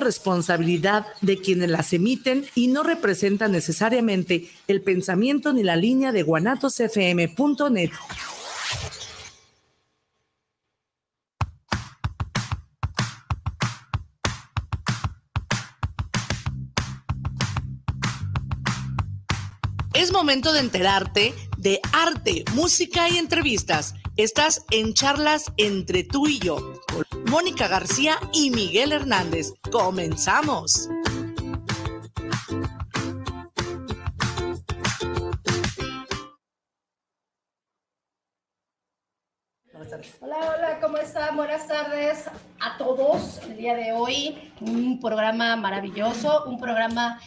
responsabilidad de quienes las emiten y no representan necesariamente el pensamiento ni la línea de guanatosfm.net. Es momento de enterarte de arte, música y entrevistas. Estás en charlas entre tú y yo, Mónica García y Miguel Hernández. Comenzamos. Hola, hola, ¿cómo están? Buenas tardes a todos. El día de hoy, un programa maravilloso, un programa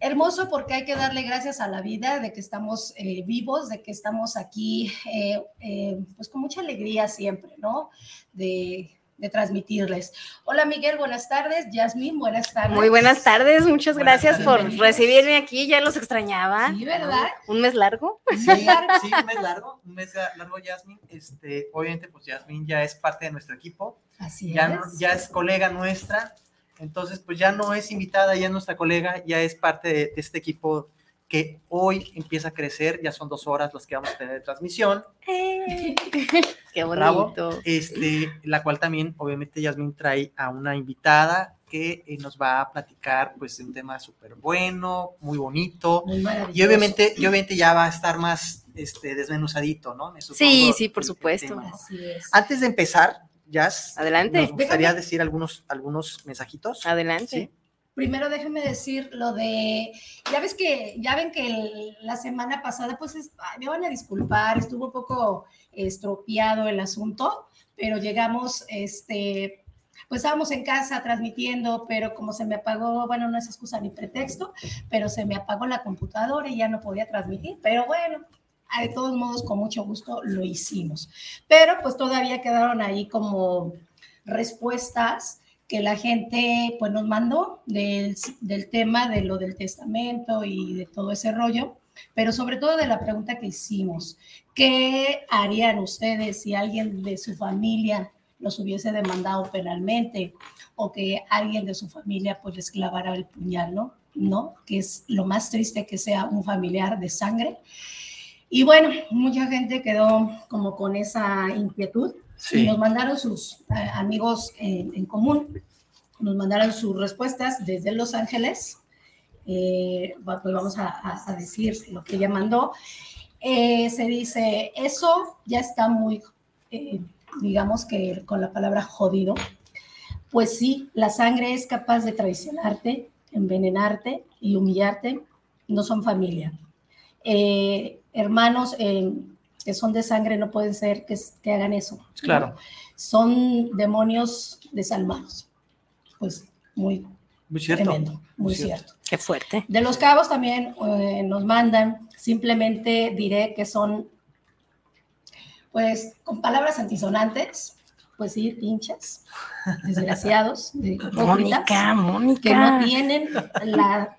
hermoso porque hay que darle gracias a la vida de que estamos eh, vivos, de que estamos aquí, eh, eh, pues con mucha alegría siempre, ¿no? De, de, transmitirles. Hola Miguel, buenas tardes. Yasmín, buenas tardes. Muy buenas tardes, muchas gracias por recibirme aquí, ya los extrañaba. Sí, ¿verdad? ¿Un mes largo? Sí, sí, un mes largo, un mes largo Yasmín. Este, obviamente, pues Yasmín ya es parte de nuestro equipo. Así ya, es. Ya es colega nuestra entonces, pues ya no es invitada, ya es nuestra colega, ya es parte de, de, este equipo que hoy empieza a crecer, ya son dos horas las que vamos a tener de transmisión. ¡Eh! ¡Qué bonito! Bravo. Este, la cual también, obviamente, Yasmin trae a una invitada que eh, nos va a platicar, pues, un tema súper bueno, muy bonito. Muy y obviamente, y obviamente ya va a estar más este, desmenuzadito, ¿no? Me sí, sí, por el, supuesto. El Así es. Antes de empezar, Jazz. Adelante. Nos gustaría déjame, decir algunos, algunos mensajitos. Adelante. ¿Sí? Primero déjeme decir lo de, ya ves que, ya ven que la semana pasada, pues es, me van a disculpar, estuvo un poco estropeado el asunto, pero llegamos, este, pues estábamos en casa transmitiendo, pero como se me apagó, bueno, no es excusa ni pretexto, pero se me apagó la computadora y ya no podía transmitir, pero bueno, de todos modos, con mucho gusto lo hicimos. Pero pues todavía quedaron ahí como respuestas que la gente pues nos mandó del, tema de lo del testamento y de todo ese rollo, pero sobre todo de la pregunta que hicimos, ¿qué harían ustedes si alguien de su familia los hubiese demandado penalmente o que alguien de su familia pues les clavara el puñal, ¿no? ¿No? Que es lo más triste que sea un familiar de sangre. Y bueno, mucha gente quedó como con esa inquietud sí. y nos mandaron sus eh, amigos en, en, común, nos mandaron sus respuestas desde Los Ángeles. Eh, pues vamos a, a, decir lo que ella mandó. Eh, se dice, eso ya está muy, eh, digamos que con la palabra jodido. Pues sí, la sangre es capaz de traicionarte, envenenarte y humillarte. No son familia. Hermanos que son de sangre no pueden ser que, que hagan eso. Claro. ¿no? Son demonios desalmados. Pues muy, muy cierto. tremendo, muy, muy cierto. cierto. Qué fuerte. De los cabos también eh, nos mandan, simplemente diré que son, pues, con palabras antisonantes, pues sí, pinches, desgraciados, de Mónica, Mónica. que no tienen la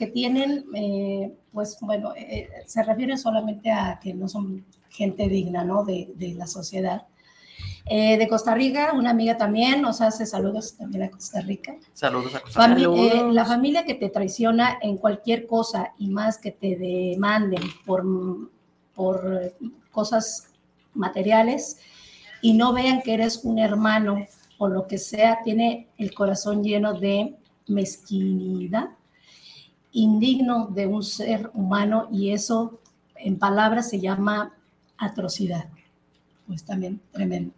que tienen, eh, pues bueno, eh, se refiere solamente a que no son gente digna, ¿no? De, de la sociedad. Eh, de Costa Rica, una amiga también nos hace saludos también a Costa Rica. Saludos a Costa Rica. Eh, la familia que te traiciona en cualquier cosa y más que te demanden por, por cosas materiales y no vean que eres un hermano o lo que sea, tiene el corazón lleno de mezquinidad indigno de un ser humano y eso en palabras se llama atrocidad. Pues también tremendo.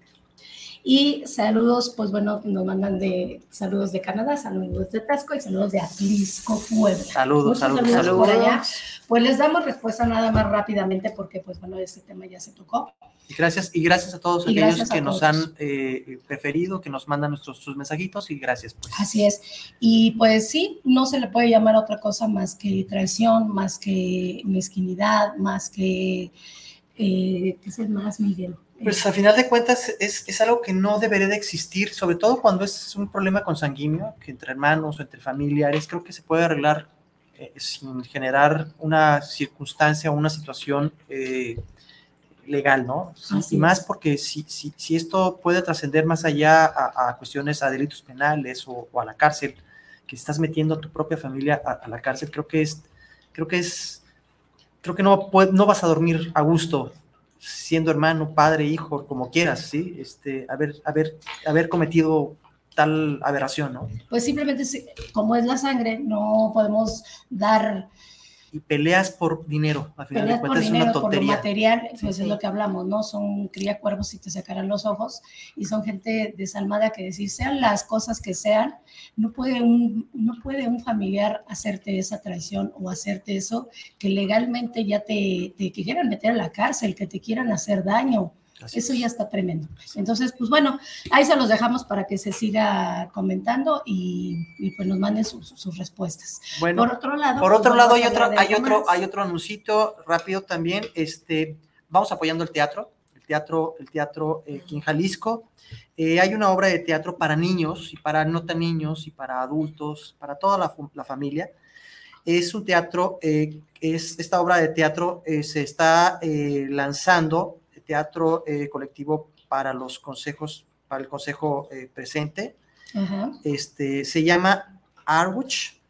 Y saludos, pues bueno, nos mandan de saludos de Canadá, saludos de Tasco y saludos de Atlisco, Puebla. Saludos, saludos, saludos. saludos. Por allá. Pues les damos respuesta nada más rápidamente porque pues bueno, este tema ya se tocó. Y gracias, y gracias a todos Y aquellos a que nos han eh, preferido, que nos mandan nuestros sus mensajitos y gracias pues. Así es. Y pues sí, no se le puede llamar otra cosa más que traición, más que mezquinidad, más que... Eh, ¿Qué es el más, Miguel? Pues a final de cuentas es, es, algo que no debería de existir, sobre todo cuando es un problema consanguíneo, que entre hermanos o entre familiares, creo que se puede arreglar eh, sin generar una circunstancia o una situación eh, legal, ¿no? Así y más porque si, si, si esto puede trascender más allá a, a cuestiones, a delitos penales o, o a la cárcel, que estás metiendo a tu propia familia a, a la cárcel, creo que es, creo que es, creo que no, no vas a dormir a gusto siendo hermano, padre, hijo, como quieras, ¿sí? Este, haber, haber, haber cometido tal aberración, ¿no? Pues simplemente, si- como es la sangre, no podemos dar Y peleas por dinero, al final de cuentas, es dinero, una por lo tontería. material, pues Sí. es lo que hablamos, ¿no? Son cría cuervos y te sacarán los ojos, y son gente desalmada que decir, sean las cosas que sean, no puede un, no puede un familiar hacerte esa traición o hacerte eso, que legalmente ya te, te quieran meter a la cárcel, que te quieran hacer daño. Así Eso es. ya está tremendo. Entonces, pues bueno, ahí se los dejamos para que se siga comentando y, y pues nos manden sus, sus respuestas. Bueno, por otro lado, Por pues, otro lado, hay otro, hay otro, hay otro anuncito rápido también. Este, vamos apoyando el teatro, el teatro, el teatro eh, aquí en Jalisco. Eh, hay una obra de teatro para niños y para no tan niños y para adultos, para toda la, familia. Es un teatro, eh, es esta obra de teatro se está lanzando, teatro eh, colectivo para los consejos, para el consejo eh, presente este, se llama Arwich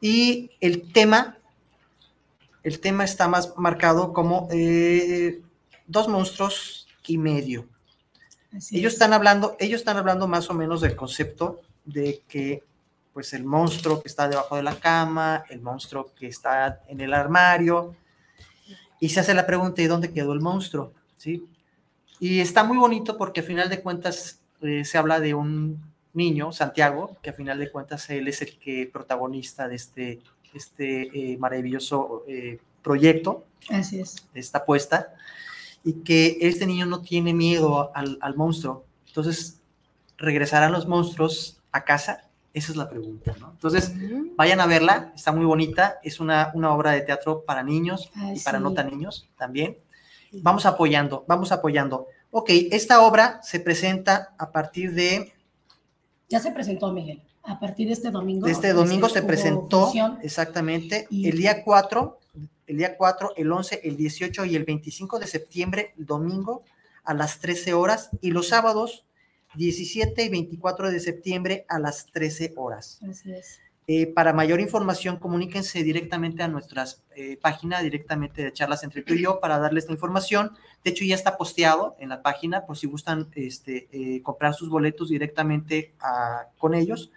y el tema, el tema está más marcado como eh, dos monstruos y medio. Así Ellos es. están hablando, ellos están hablando más o menos del concepto de que pues el monstruo que está debajo de la cama, el monstruo que está en el armario, y se hace la pregunta, ¿y dónde quedó el monstruo? ¿Sí? Y está muy bonito porque a final de cuentas eh, se habla de un niño, Santiago, que a final de cuentas él es el que protagonista de este, este eh, maravilloso eh, proyecto, Así es. de esta apuesta, y que este niño no tiene miedo al, al monstruo. Entonces, ¿regresarán los monstruos a casa? Esa es la pregunta, ¿no? Entonces, vayan a verla, está muy bonita, es una, una obra de teatro para niños y para no tan niños también. Vamos apoyando, vamos apoyando. Ok, esta obra se presenta a partir de, Ya se presentó, Miguel. A partir de este domingo. de este domingo se presentó función. exactamente Y- el día 4, el día 4, el 11, el 18 y el 25 de septiembre, el domingo a las 13 horas y los sábados 17 y 24 de septiembre a las 13 horas. Así es. Eh, para mayor información, comuníquense directamente a nuestras eh, páginas, directamente de charlas entre tú y yo, para darles la información. De hecho, ya está posteado en la página por si gustan este, eh, comprar sus boletos directamente a- con ellos.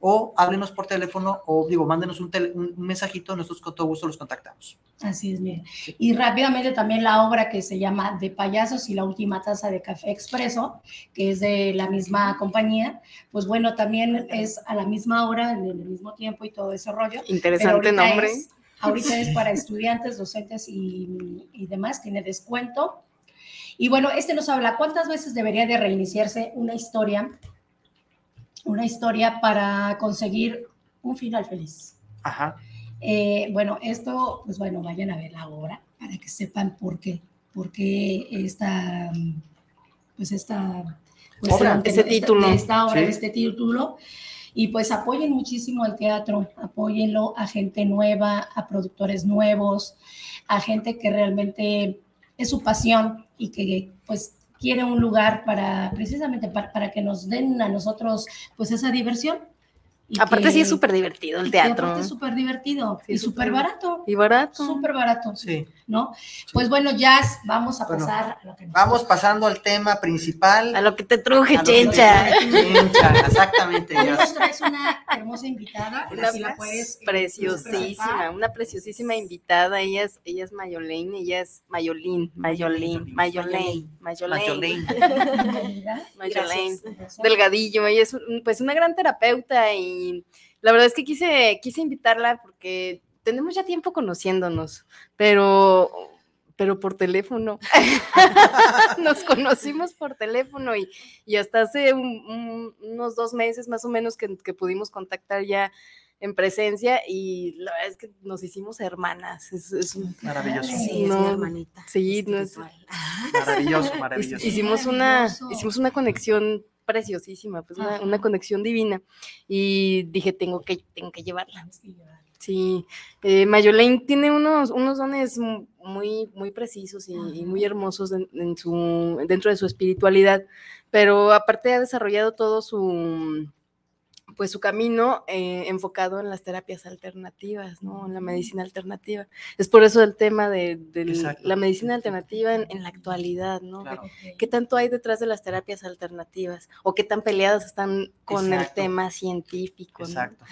O háblenos por teléfono o digo, mándenos un, tele- un- mensajito, nosotros con todo gusto los contactamos. Así es, Miguel. Y rápidamente también la obra que se llama De Payasos y la última taza de café expreso, que es de la misma compañía, pues bueno, también es a la misma hora, en el mismo tiempo y todo ese rollo. Interesante nombre. es- ahorita es para estudiantes, docentes y, y demás, tiene descuento. Y bueno, este nos habla cuántas veces debería de reiniciarse una historia, una historia para conseguir un final feliz. Ajá. Eh, bueno, esto, pues bueno, vayan a ver la obra para que sepan por qué, por qué esta, pues esta, pues, Obra, ese esta- título. esta obra, Sí. este título. Y pues apoyen muchísimo al teatro, apóyenlo a gente nueva, a productores nuevos, a gente que realmente es su pasión y que pues quiere un lugar para precisamente para, para que nos den a nosotros pues esa diversión. Y Aparte que- sí es súper divertido el teatro. aparte es súper divertido Sí, y súper- barato, Y barato. súper barato, Sí. ¿no? Pues bueno, Jazz, vamos a Bueno, pasar a lo que nos Vamos pasando al tema principal. A lo que te truje, chencha. te- Chencha, exactamente. Nos traes una hermosa invitada, Una si la puedes eh, preciosísima, una preciosísima invitada. Ella es, ella es Mayolene, ella es Mayolín, Mayolín. Bienvenida. Mayolene. Gracias. Delgadillo. Ella es un- pues una gran terapeuta y la verdad es que quise, quise invitarla porque tenemos ya tiempo conociéndonos, pero pero por teléfono. Nos conocimos por teléfono y, y hasta hace un- un- unos dos meses más o menos que, que pudimos contactar ya en presencia y la verdad es que nos hicimos hermanas. Es, es un- Maravilloso. Sí, es no, mi hermanita. sí, no es-. Maravilloso, maravilloso. Hicimos una, Maravilloso. hicimos una conexión preciosísima, pues una, conexión divina. Y dije, tengo que, tengo que llevarla. Sí, eh, tiene unos, unos dones muy, muy precisos y, muy hermosos en, su, dentro de su espiritualidad, pero aparte ha desarrollado todo su, pues su camino eh, enfocado en las terapias alternativas, ¿no? En la medicina alternativa. Es por eso el tema de, la medicina alternativa en, la actualidad, ¿no? ¿Qué tanto hay detrás de las terapias alternativas? ¿O qué tan peleadas están con el tema científico? Exacto.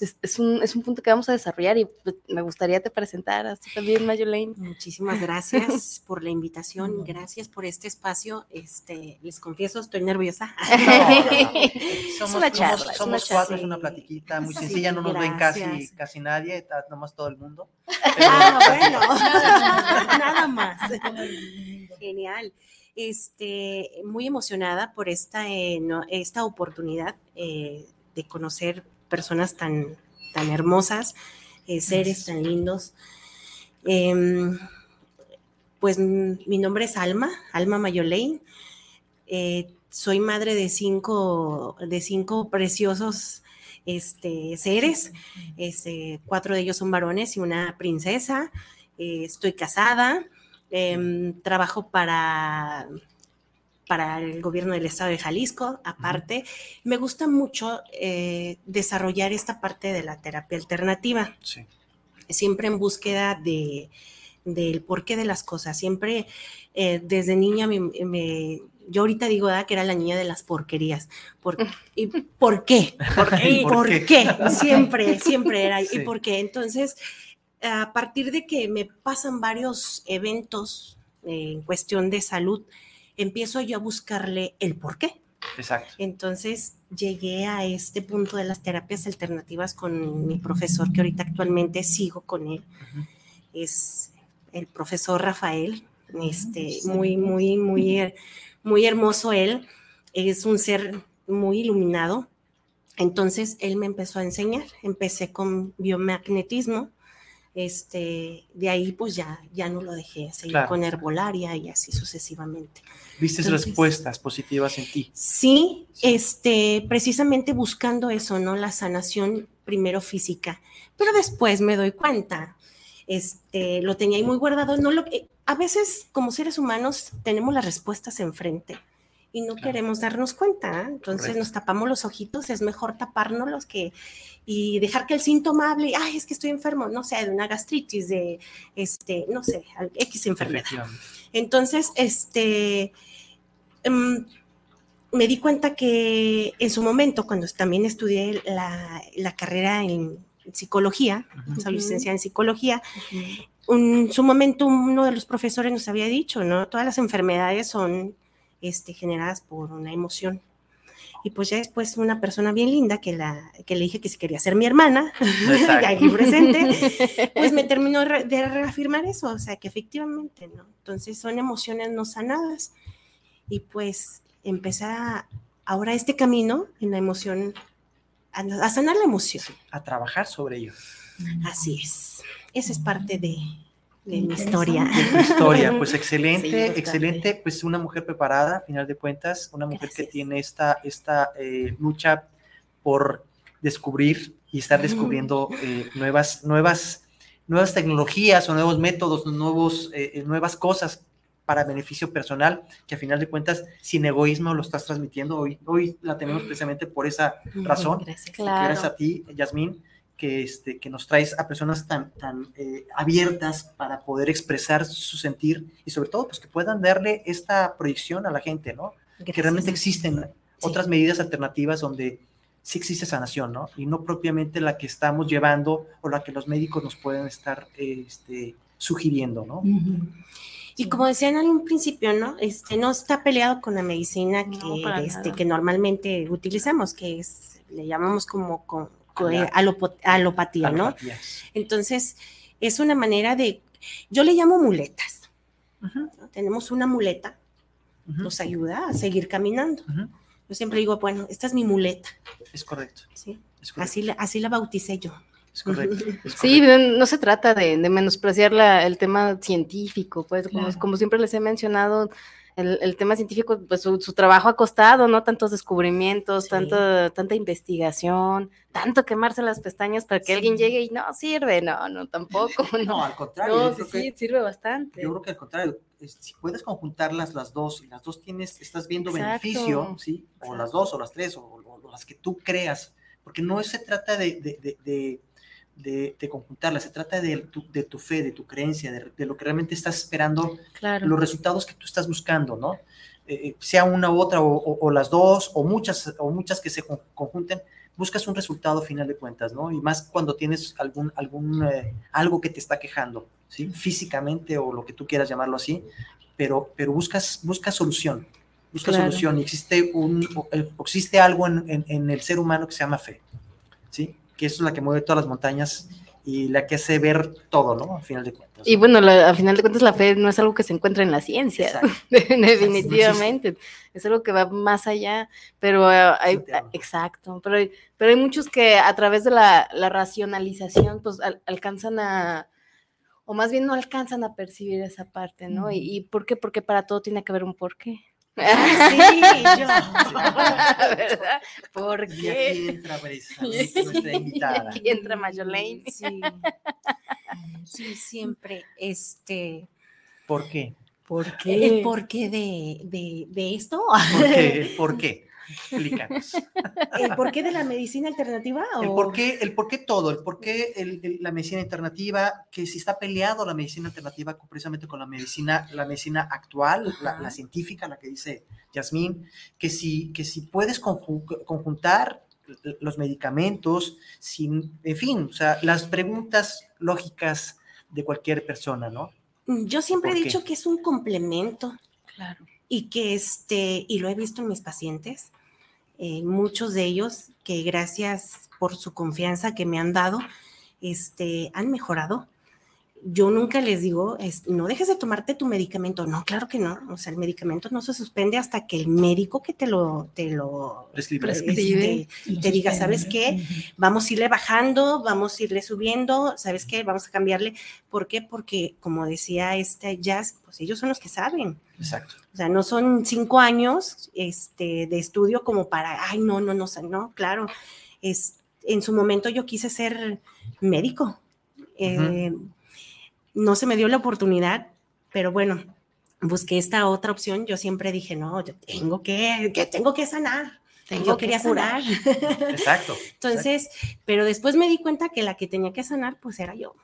Es, un, es, un, punto que vamos a desarrollar y pues, me gustaría te presentaras también, Mayolene. Muchísimas gracias por la invitación, gracias por este espacio. Este, les confieso, estoy nerviosa. somos, una charla somos cuatro, es una platiquita muy sencilla, no nos ven casi, casi nadie, nomás todo el mundo. ah, bueno, nada más. Genial. Este, muy emocionada por esta, eh, esta oportunidad eh, de conocer personas tan, tan hermosas, eh, seres tan lindos. Em, pues mi nombre es Alma, Alma Mayolei soy madre de cinco, de cinco preciosos este, seres, este, cuatro de ellos son varones y una princesa, eh, estoy casada, em, trabajo para, para el gobierno del estado de Jalisco, aparte, me gusta mucho eh, desarrollar esta parte de la terapia alternativa, siempre en búsqueda de del porqué de las cosas. Siempre eh, desde niña me, yo ahorita digo que era la niña de las porquerías. ¿Por, ¿Y por qué? ¿Por qué? ¿Y por, qué? Siempre, siempre era. ¿Y por qué? Entonces, a partir de que me pasan varios eventos en cuestión de salud, empiezo yo a buscarle el por qué. Exacto. Entonces llegué a este punto de las terapias alternativas con mi profesor, que ahorita actualmente sigo con él. Es el profesor Rafael, este, muy, muy, muy muy hermoso él, es un ser muy iluminado. Entonces él me empezó a enseñar, empecé con biomagnetismo, este, de ahí pues ya, ya no lo dejé, seguir con herbolaria y así sucesivamente. ¿Viste respuestas positivas en ti? Sí, este, precisamente buscando eso, ¿no? La sanación primero física, pero después me doy cuenta, este, lo tenía ahí muy guardado, no lo, a veces como seres humanos tenemos las respuestas enfrente y no queremos darnos cuenta. ¿eh? Entonces nos tapamos los ojitos, es mejor tapárnoslos que y dejar que el síntoma hable, ay, es que estoy enfermo, no sé, de una gastritis, de este, no sé, X enfermedad. Entonces, este, em, me di cuenta que en su momento, cuando también estudié la, carrera en psicología, uh licenciada en psicología, en su momento uno de los profesores nos había dicho, ¿no? Todas las enfermedades son este, generadas por una emoción. Y pues ya después una persona bien linda que, la, que le dije que si quería ser mi hermana, aquí presente, pues me terminó de reafirmar eso, o sea que efectivamente, ¿no? Entonces son emociones no sanadas. Y pues empezar ahora este camino en la emoción, a, sanar la emoción. A trabajar sobre ello. Así es. Esa es parte de, mi historia. De tu historia, pues excelente, excelente, pues una mujer preparada, a final de cuentas, una mujer que tiene esta, esta eh, lucha por descubrir y estar descubriendo eh, nuevas, nuevas, nuevas tecnologías o nuevos métodos, nuevos, eh, nuevas cosas para beneficio personal, que a final de cuentas, sin egoísmo lo estás transmitiendo. Hoy, hoy la tenemos precisamente por esa razón. Gracias, gracias a ti, Yasmín que, este, que nos traes a personas tan, tan eh, abiertas para poder expresar su sentir y sobre todo pues que puedan darle esta proyección a la gente, ¿no? Que realmente existen otras medidas alternativas donde sí existe sanación, ¿no? Y no propiamente la que estamos llevando o la que los médicos nos pueden estar este, sugiriendo, ¿no? Y como decían en un principio, ¿no? Este, no está peleado con la medicina que, este, que normalmente utilizamos, que es, le llamamos como con, alopatía, ¿no? Entonces, es una manera de, yo le llamo muletas. Tenemos una muleta, nos ayuda a seguir caminando. Yo siempre digo, bueno, esta es mi muleta. Es correcto. ¿Sí? Así, la, así la bauticé yo. Es correcto, Sí, no se trata de, menospreciar el tema científico, pues como, como, siempre les he mencionado, el, el tema científico, pues su, su, trabajo ha costado, ¿no? Tantos descubrimientos, sí. tanto, tanta investigación, tanto quemarse las pestañas para que sí. alguien llegue y no sirve, no, no, tampoco. No, no al contrario. No, sí, sí, sirve bastante. Yo creo que al contrario, si puedes conjuntarlas las dos y las dos tienes, estás viendo Exacto. beneficio, ¿sí? O Exacto. las dos o las tres o, o, o, las que tú creas, porque no se trata de, de, de, de de, de, conjuntarla, se trata de tu, de tu fe, de tu creencia, de, de, lo que realmente estás esperando, claro. los resultados que tú estás buscando, ¿no? Eh, sea una u otra o, o, o, las dos o muchas, o muchas que se conjunten, buscas un resultado final de cuentas, ¿no? Y más cuando tienes algún, algún eh, algo que te está quejando, ¿sí? Físicamente o lo que tú quieras llamarlo así, pero, pero buscas, buscas solución, buscas claro. solución y existe, un, existe algo en, en, en el ser humano que se llama fe, ¿sí? Que es la que mueve todas las montañas y la que hace ver todo, ¿no? A final de cuentas. Y bueno, la, a final de cuentas la fe no es algo que se encuentra en la ciencia, definitivamente, es algo que va más allá, pero uh, hay, exacto, pero hay, pero hay muchos que a través de la, la racionalización pues al, alcanzan a, o más bien no alcanzan a percibir esa parte, ¿no? Mm. ¿Y, ¿Y por qué? Porque para todo tiene que haber un porqué. Sí, yo. ¿Verdad? ¿Por qué? Y aquí entra precisamente nuestra invitada. Y aquí entra Mayolene. Sí. sí, siempre. Este. ¿Por qué? ¿Por qué? ¿El porqué de, de, de esto? ¿Por qué? ¿Por qué? Explícanos. ¿El porqué de la medicina alternativa? O? El porqué, el porqué todo, el porqué el, el, la medicina alternativa, que si está peleado la medicina alternativa precisamente con la medicina, la medicina actual, la, la, científica, la que dice Yasmín, que si, que si puedes conjuntar los medicamentos, sin, en fin, o sea, las preguntas lógicas de cualquier persona, ¿no? Yo siempre he dicho que es un complemento. Claro y que este, y lo he visto en mis pacientes, eh, muchos de ellos que gracias por su confianza que me han dado, este, han mejorado. Yo nunca les digo, es, no dejes de tomarte tu medicamento. No, claro que no. O sea, el medicamento no se suspende hasta que el médico que te lo, te lo prescribe, prescribe te, te diga, ¿sabes qué? Vamos a irle bajando, vamos a irle subiendo, ¿sabes qué? Vamos a cambiarle. ¿Por qué? Porque, como decía este Jazz, pues ellos son los que saben. Exacto. O sea, no son cinco años este, de estudio como para, ay, no, no, no, no, claro. Es, en su momento yo quise ser médico. Uh -huh. No se me dio la oportunidad, pero bueno, busqué esta otra opción. Yo siempre dije, no, yo tengo que, que tengo que sanar. Tengo yo quería curar. Exacto. Entonces, exacto. pero después me di cuenta que la que tenía que sanar, pues era yo.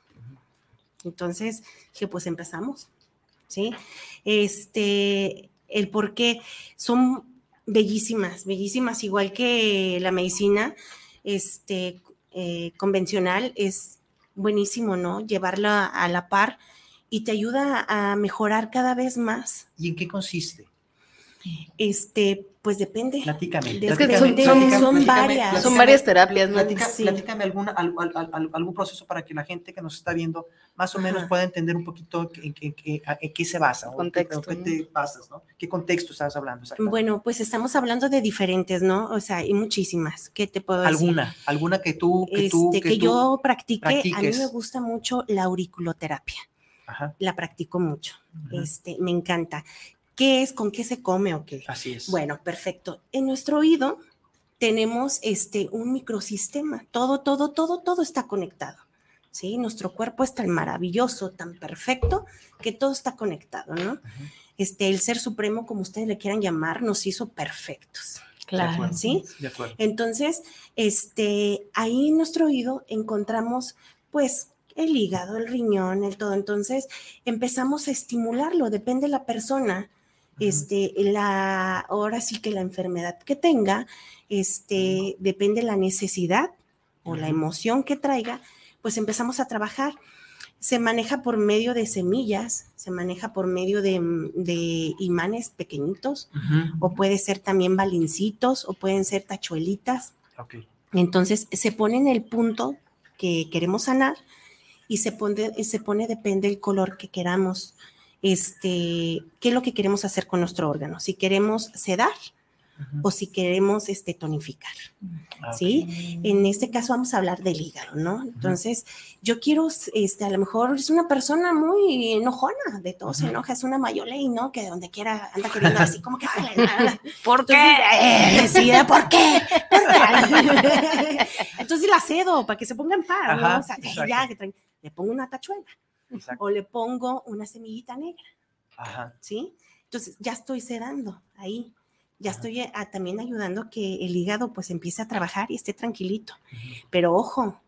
Entonces, dije, pues empezamos. ¿sí? Este, el por qué son bellísimas, bellísimas, igual que la medicina este, eh, convencional, es buenísimo, ¿no? Llevarla a la par y te ayuda a mejorar cada vez más. ¿Y en qué consiste? Este, pues depende. Platícame. Es que son, son, son platícame, varias. Platícame, son varias terapias, ¿no? Platica, sí. Platícame alguna, algún, algún proceso para que la gente que nos está viendo más o menos Ajá. pueda entender un poquito en, en, en, en qué se basa. Contexto. O qué, te basas, ¿no? ¿Qué contexto estás hablando? Bueno, pues estamos hablando de diferentes, ¿no? O sea, hay muchísimas. ¿Qué te puedo decir? ¿Alguna? ¿Alguna que tú, que, este, tú, que, que tú yo practique? practiques. A mí me gusta mucho la auriculoterapia. Ajá. La practico mucho. Ajá. Este, me encanta. ¿Qué es? ¿Con qué se come o qué? Así es. Bueno, perfecto. En nuestro oído tenemos este, un microsistema. Todo, todo, todo, todo está conectado. ¿sí? Nuestro cuerpo es tan maravilloso, tan perfecto, que todo está conectado, ¿no? Uh -huh. Este, el ser supremo, como ustedes le quieran llamar, nos hizo perfectos. Claro. ¿Sí? De acuerdo. Entonces, este, ahí en nuestro oído encontramos, pues, el hígado, el riñón, el todo. Entonces, empezamos a estimularlo, depende de la persona este, la, ahora sí que la enfermedad que tenga, este, depende la necesidad o la emoción que traiga, pues empezamos a trabajar. Se maneja por medio de semillas, se maneja por medio de, de imanes pequeñitos, uh -huh. o puede ser también balincitos, o pueden ser tachuelitas. Okay. Entonces se pone en el punto que queremos sanar y se pone, se pone depende del color que queramos este, qué es lo que queremos hacer con nuestro órgano. Si queremos sedar o si queremos este, tonificar. Ah. ¿sí? En este caso vamos a hablar del hígado, ¿no? Entonces, yo quiero, este, a lo mejor es una persona muy enojona, de todo se enoja, es una mayolei, ¿no? Que donde quiera anda queriendo así como que. ¿Por Entonces, eh, sí, ¿eh? ¿por qué? ¿Por qué? Entonces la cedo para que se ponga en paz, ¿no? O sea, "Ay, exacto. ya, que le pongo una tachuela Exacto. o le pongo una semillita negra. Ajá. ¿sí? Entonces ya estoy sedando ahí, ya Ajá. estoy eh, también ayudando que el hígado pues empiece a trabajar y esté tranquilito. Pero ojo,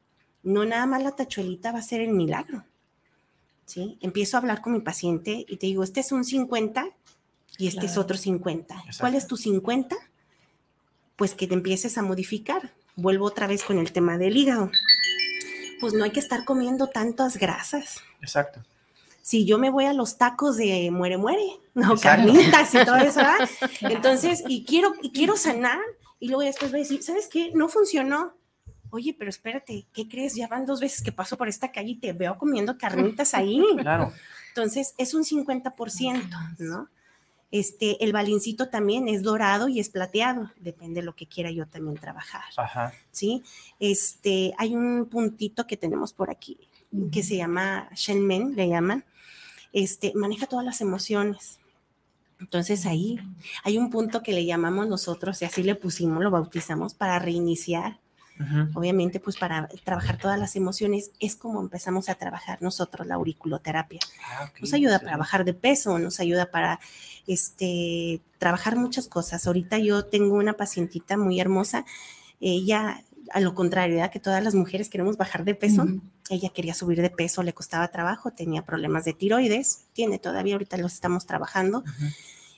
no nada más la tachuelita va a ser el milagro, ¿sí? Empiezo a hablar con mi paciente y te digo, este es un 50 y este es otro 50. ¿Cuál es tu 50? Pues que te empieces a modificar. Vuelvo otra vez con el tema del hígado. Pues no hay que estar comiendo tantas grasas Exacto. si yo me voy a los tacos de muere muere, no Exacto. carnitas y todo eso, ¿verdad? Entonces, y quiero, y quiero sanar, y luego después voy a decir, ¿sabes qué? No funcionó. Oye, pero espérate, ¿qué crees? Ya van dos veces que paso por esta calle y te veo comiendo carnitas ahí. Claro. Entonces, es un 50%, ¿no? Este, el balincito también es dorado y es plateado, depende de lo que quiera yo también trabajar, Ajá. ¿sí? Este, hay un puntito que tenemos por aquí, que se llama Shenmen, le llaman, este, maneja todas las emociones. Entonces ahí hay un punto que le llamamos nosotros, y así le pusimos, lo bautizamos, para reiniciar, Obviamente, pues para trabajar todas las emociones, es como empezamos a trabajar nosotros la auriculoterapia. Ah, Nos ayuda para bajar de peso, nos ayuda para este, trabajar muchas cosas. Ahorita yo tengo una pacientita muy hermosa, ella, a lo contrario, ¿verdad? que todas las mujeres queremos bajar de peso, ella quería subir de peso, le costaba trabajo, tenía problemas de tiroides, tiene todavía, ahorita los estamos trabajando,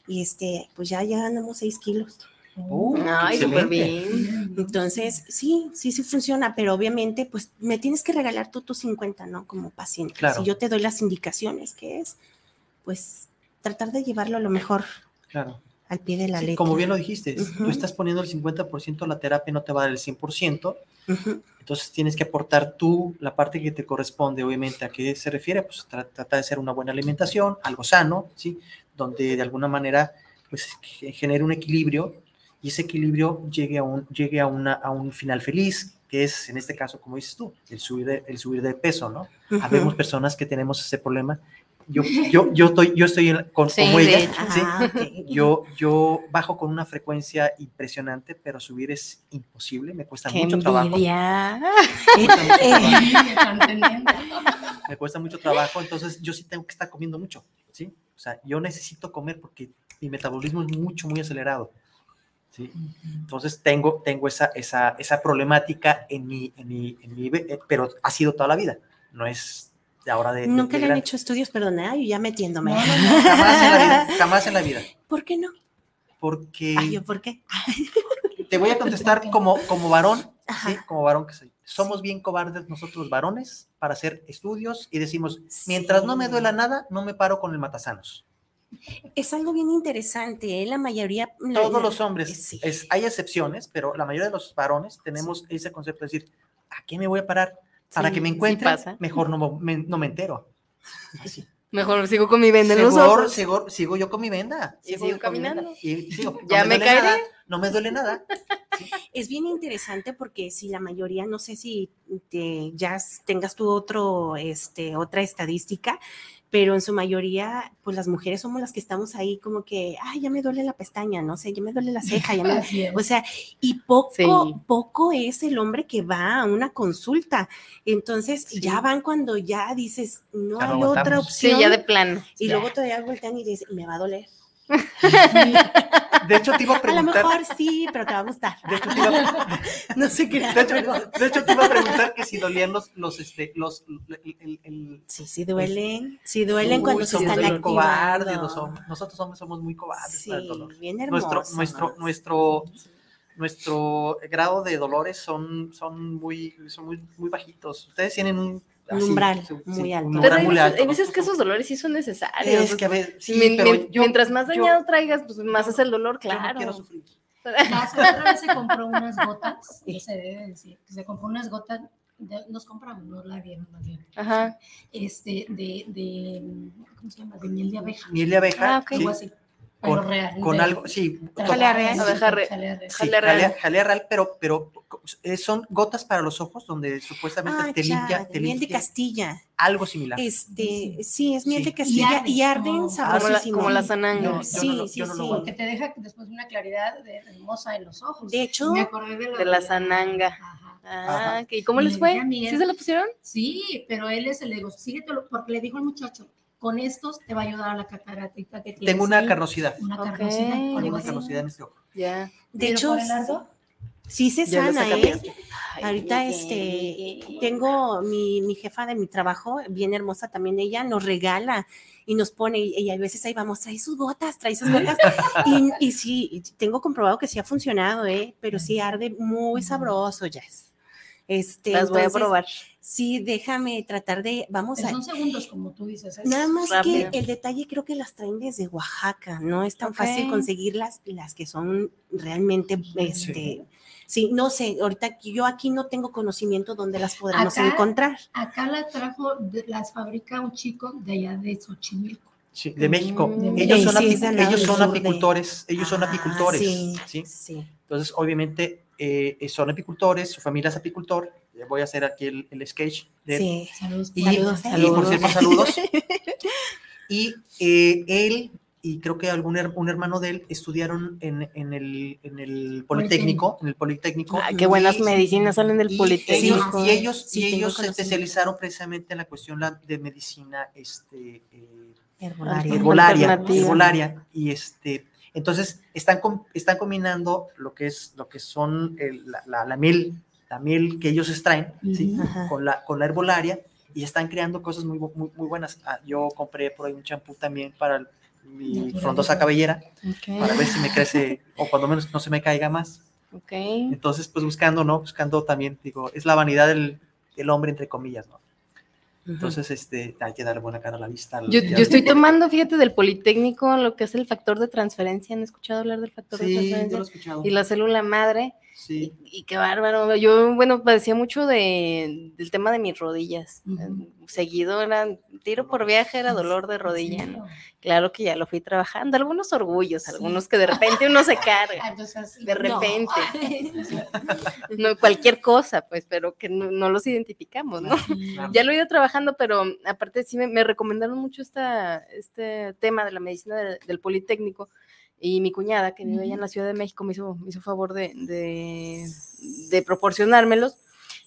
y este, pues ya, ya ganamos 6 kilos. Uh, Ay, súper excelente. bien. Entonces, sí, sí, sí funciona, pero obviamente, pues me tienes que regalar tú tus 50, ¿no? Como paciente. Claro. Si yo te doy las indicaciones, que es, pues tratar de llevarlo a lo mejor Claro. al pie de la Sí, letra. como bien lo dijiste, es- tú estás poniendo el 50%, la terapia no te va a dar el 100%, Ujú, entonces tienes que aportar tú la parte que te corresponde, obviamente, ¿a qué se refiere? Pues tra- trata de hacer una buena alimentación, algo sano, ¿sí? Donde de alguna manera, pues, ge- genere un equilibrio y ese equilibrio llegue a un, llegue a una, a un final feliz, que es, en este caso, como dices tú, el subir de, el subir de peso, ¿no? ujú. Habemos personas que tenemos ese problema. Yo, yo, yo estoy, yo estoy en- con, Sí, como ella. ¿sí? Ah. Yo, yo bajo con una frecuencia impresionante, pero subir es imposible, me cuesta Qué mucho trabajo. envidia. Trabajo. Me cuesta mucho trabajo, entonces yo sí tengo que estar comiendo mucho, ¿sí? O sea, yo necesito comer porque mi metabolismo es mucho, muy acelerado, ¿sí? Entonces tengo, tengo esa, esa, esa problemática en mi, en mi, en mi, eh, pero ha sido toda la vida, no es de ahora de... Nunca de le han gran- hecho estudios, perdón, ay, ya metiéndome. No. Jamás en la vida, jamás en la vida, ¿Por qué no? porque... Ay, ¿yo por qué? Te voy a contestar como, como varón, ¿sí? Como varón que soy. Somos bien cobardes nosotros varones para hacer estudios y decimos, mientras no me duela nada, no me paro con el matasanos. Es algo bien interesante, ¿eh? la mayoría... Todos la- los hombres, sí. es, hay excepciones, pero la mayoría de los varones tenemos ese concepto de decir, ¿a qué me voy a parar? Para Sí, que me encuentren, mejor no me, no me entero. Así. Mejor sigo con mi venda en los Sigo, ojos. sigo, sigo yo con mi venda. Y sigo venda, caminando. Y sigo, no Ya me caeré. nada, no me duele nada. Es bien interesante porque si la mayoría, no sé si te- ya tengas tú otro, este, otra estadística, pero en su mayoría, pues las mujeres somos las que estamos ahí como que, ay, ya me duele la pestaña, no sé, ya me duele la ceja, ya me... O sea, y poco, Sí. poco es el hombre que va a una consulta. Entonces, Sí. ya van cuando ya dices, no Ya no hay otra opción. Sí, ya de plano. Y Ya. luego todavía voltean y dicen, me va a doler. De hecho, te iba a A lo preguntar. mejor sí, pero te va a gustar. De hecho, te iba, no se crea. de hecho, de hecho, te iba a preguntar que si dolían los, los, este, los, el, el- el- Sí, sí duelen. Sí duelen Uy, cuando se están activando. cobardes los hombres. Nosotros hombres somos muy cobardes Sí, para el dolor. bien hermoso. Nuestro, nuestro, nuestro, nuestro grado de dolores son, son, muy, son muy, muy bajitos. Ustedes tienen Un así, umbral sí, muy sí, alto. un Pero umbral en, muy esos, alto. en esos Nosotros casos dolores sí son necesarios. Es que a ver, sí, Mien- pero mien- yo- mientras más yo- dañado traigas, pues más es el dolor, yo no claro. quiero sufrir. La otra vez se compró unas gotas, y se debe decir, que se compró unas gotas, de- nos compramos, no la dieron más bien, Ajá. este, de, de, ¿cómo se llama? De miel de abeja. Miel de abeja, Ah, ok. sí, Algo así. Con, real, con de- algo, sí, Jalea real. Sí, re- jalea real. sí, jalea real. jalea, real, pero, pero eh, son gotas para los ojos donde supuestamente Ah, te ya, limpia, te miel de Castilla. algo similar. Este, sí, es miel Sí. de Castilla y, Y arde, arden como- Como la, sabrosísimo. como la Yo- sananga. no Sí, sí, no sí. guardo. Porque te deja después una claridad de- hermosa en los ojos. De hecho, me acordé de, lo de la sananga. Ajá. Ah. ¿y cómo les le fue? ¿Sí se la pusieron? Sí, pero él es el de los, síguetelo, porque le dijo el muchacho, con estos te va a ayudar a la cataratita que tienes. Tengo una ahí, carnosidad, Una Ok. carnosidad. En este ojo. Ya. de hecho, sí se Ya sana, ¿eh? Ay, Ahorita este tengo mi, mi jefa de mi trabajo, bien hermosa también ella, nos regala y nos pone, y, y a veces ahí vamos, trae sus gotas, trae sus gotas. y, y sí, tengo comprobado que sí ha funcionado, ¿eh? pero sí arde muy sabroso, Jess. Este, Las voy a probar. Sí, déjame tratar de, vamos pero a, son segundos, como tú dices. es- Nada más rápido. que el detalle creo que las traen desde Oaxaca, no es tan fácil conseguir las, las que son realmente, este, sí. no sé, ahorita aquí- yo aquí no tengo conocimiento dónde las podremos Acá- encontrar. Acá la trajo, las fabrica un chico de allá de Xochimilco. Sí, de México. Mm. Ellos Sí, son, sí, ellos son de- apicultores, ellos son Ah, apicultores, sí. Entonces, obviamente, eh, son apicultores, su familia es apicultor. eh, Voy a hacer aquí el, el sketch de. Sí. Saludos. Y, Saludos, y, saludos. por cierto, saludos. Y eh, él y creo que algún her- un hermano de él estudiaron en, en el, en el Politécnico, en el Politécnico. Ay, qué buenas y- medicinas salen del y Politécnico. y ellos, Sí, y ellos se especializaron precisamente en la cuestión de medicina este, eh, Herbolaria. herbolaria, herbolaria, y este entonces están están combinando lo que es lo que son el- la, la- la miel la miel que ellos extraen con la con la herbolaria y están creando cosas muy muy, muy buenas. Ah, yo compré por ahí un champú también para el- mi frondosa cabellera para ver si me crece o cuando menos no se me caiga más. Ok. entonces pues buscando no buscando también digo es la vanidad del, del hombre entre comillas no. Entonces este hay que darle buena cara a la vista Yo, yo estoy tomando, fíjate, del Politécnico lo que es el factor de transferencia. ¿Han escuchado hablar del factor de sí yo transferencia? lo he escuchado Y la célula madre. sí Y, y qué bárbaro. Yo, bueno, padecía mucho de, del tema de mis rodillas. Ujú. Seguido era tiro por viaje, era dolor de rodilla, ¿no? Claro que ya lo fui trabajando. Algunos orgullos, algunos que de repente uno se Ah, carga. entonces, De repente. No, cualquier cosa, pues, pero que no, no los identificamos, ¿no? Ya lo he ido trabajando, pero aparte sí me, me recomendaron mucho esta, este tema de la medicina de- del Politécnico y mi cuñada, que vive allá en la Ciudad de México, me hizo, me hizo favor de, de, de proporcionármelos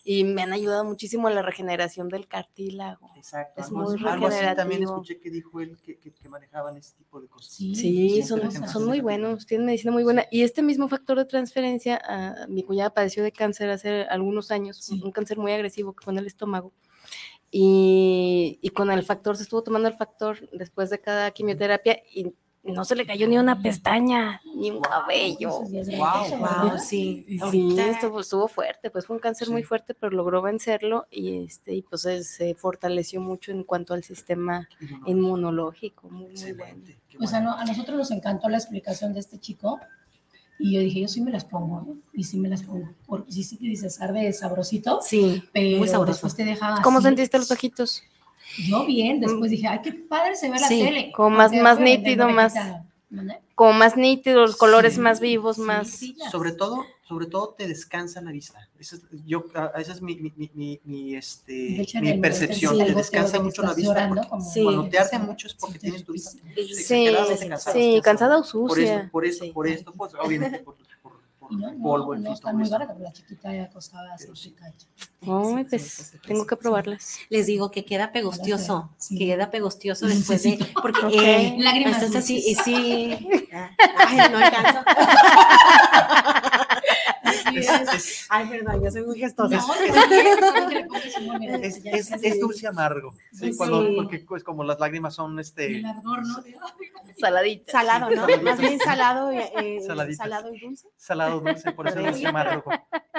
y me han ayudado muchísimo a la regeneración del cartílago. Exacto. Es algo, muy algo así también escuché que dijo él que, que, que manejaban ese tipo de cosas. Sí, son, son muy buenos, tienen medicina muy buena. Y este mismo factor de transferencia, ah, mi cuñada padeció de cáncer hace algunos años, Sí. un cáncer muy agresivo que fue en el estómago. Y, y con el factor, se estuvo tomando el factor después de cada quimioterapia y no se le cayó ni una pestaña, ni un cabello. Wow, ¿verdad? sí. Sí, Ahorita- estuvo, estuvo fuerte, pues fue un cáncer muy fuerte, pero logró vencerlo y este y pues se fortaleció mucho en cuanto al sistema Inmunológico. inmunológico, muy, muy bueno. Excelente. qué Pues a, bueno. no- a nosotros nos encantó la explicación de este chico y yo dije, yo sí me las pongo, ¿no? Y sí me las pongo. Porque sí, sí que dices arde sabrosito, Sí, pero muy sabroso. después te deja ¿Cómo así. sentiste los ojitos? Yo bien, después dije, ay, qué padre se ve la Sí, tele. como más- más nítido, más- ¿mande? como más nítidos, los colores Sí, más vivos, Sí, más... sobre todo, sobre todo te descansa la vista. Esa es, yo, esa es mi, mi, mi, mi, este, hecho, mi percepción. Te descansa mucho la vista. llorando, porque como- Sí. Cuando te arde Sí, mucho es porque sí, tienes tu vista sí. Sí, cansada. sí, cansada o Por sucia. por esto, Sí. por esto, pues obviamente por, por, no, el no, polvo, en no fin, está muy barata, pero la chiquita ya costaba. Pero sí. cacho. Ay, Sí, pues sí, sí, tengo sí, que sí. probarlas. Les digo que queda pegostioso, Sí. queda pegostioso después de, porque Ok. eh, Lágrimas estás así, y sí, ay, no alcanzo. Así Es, es. es, Ay, perdón, yo soy muy gestosa. es, es, es dulce amargo. Sí, Sí. cuando, porque pues, como las lágrimas son este, El ardor, ¿no? Saladita. Salado, ¿no? Saladito. Más bien salado, y, eh, Saladitas. salado y dulce. salado dulce, por eso es dulce amargo.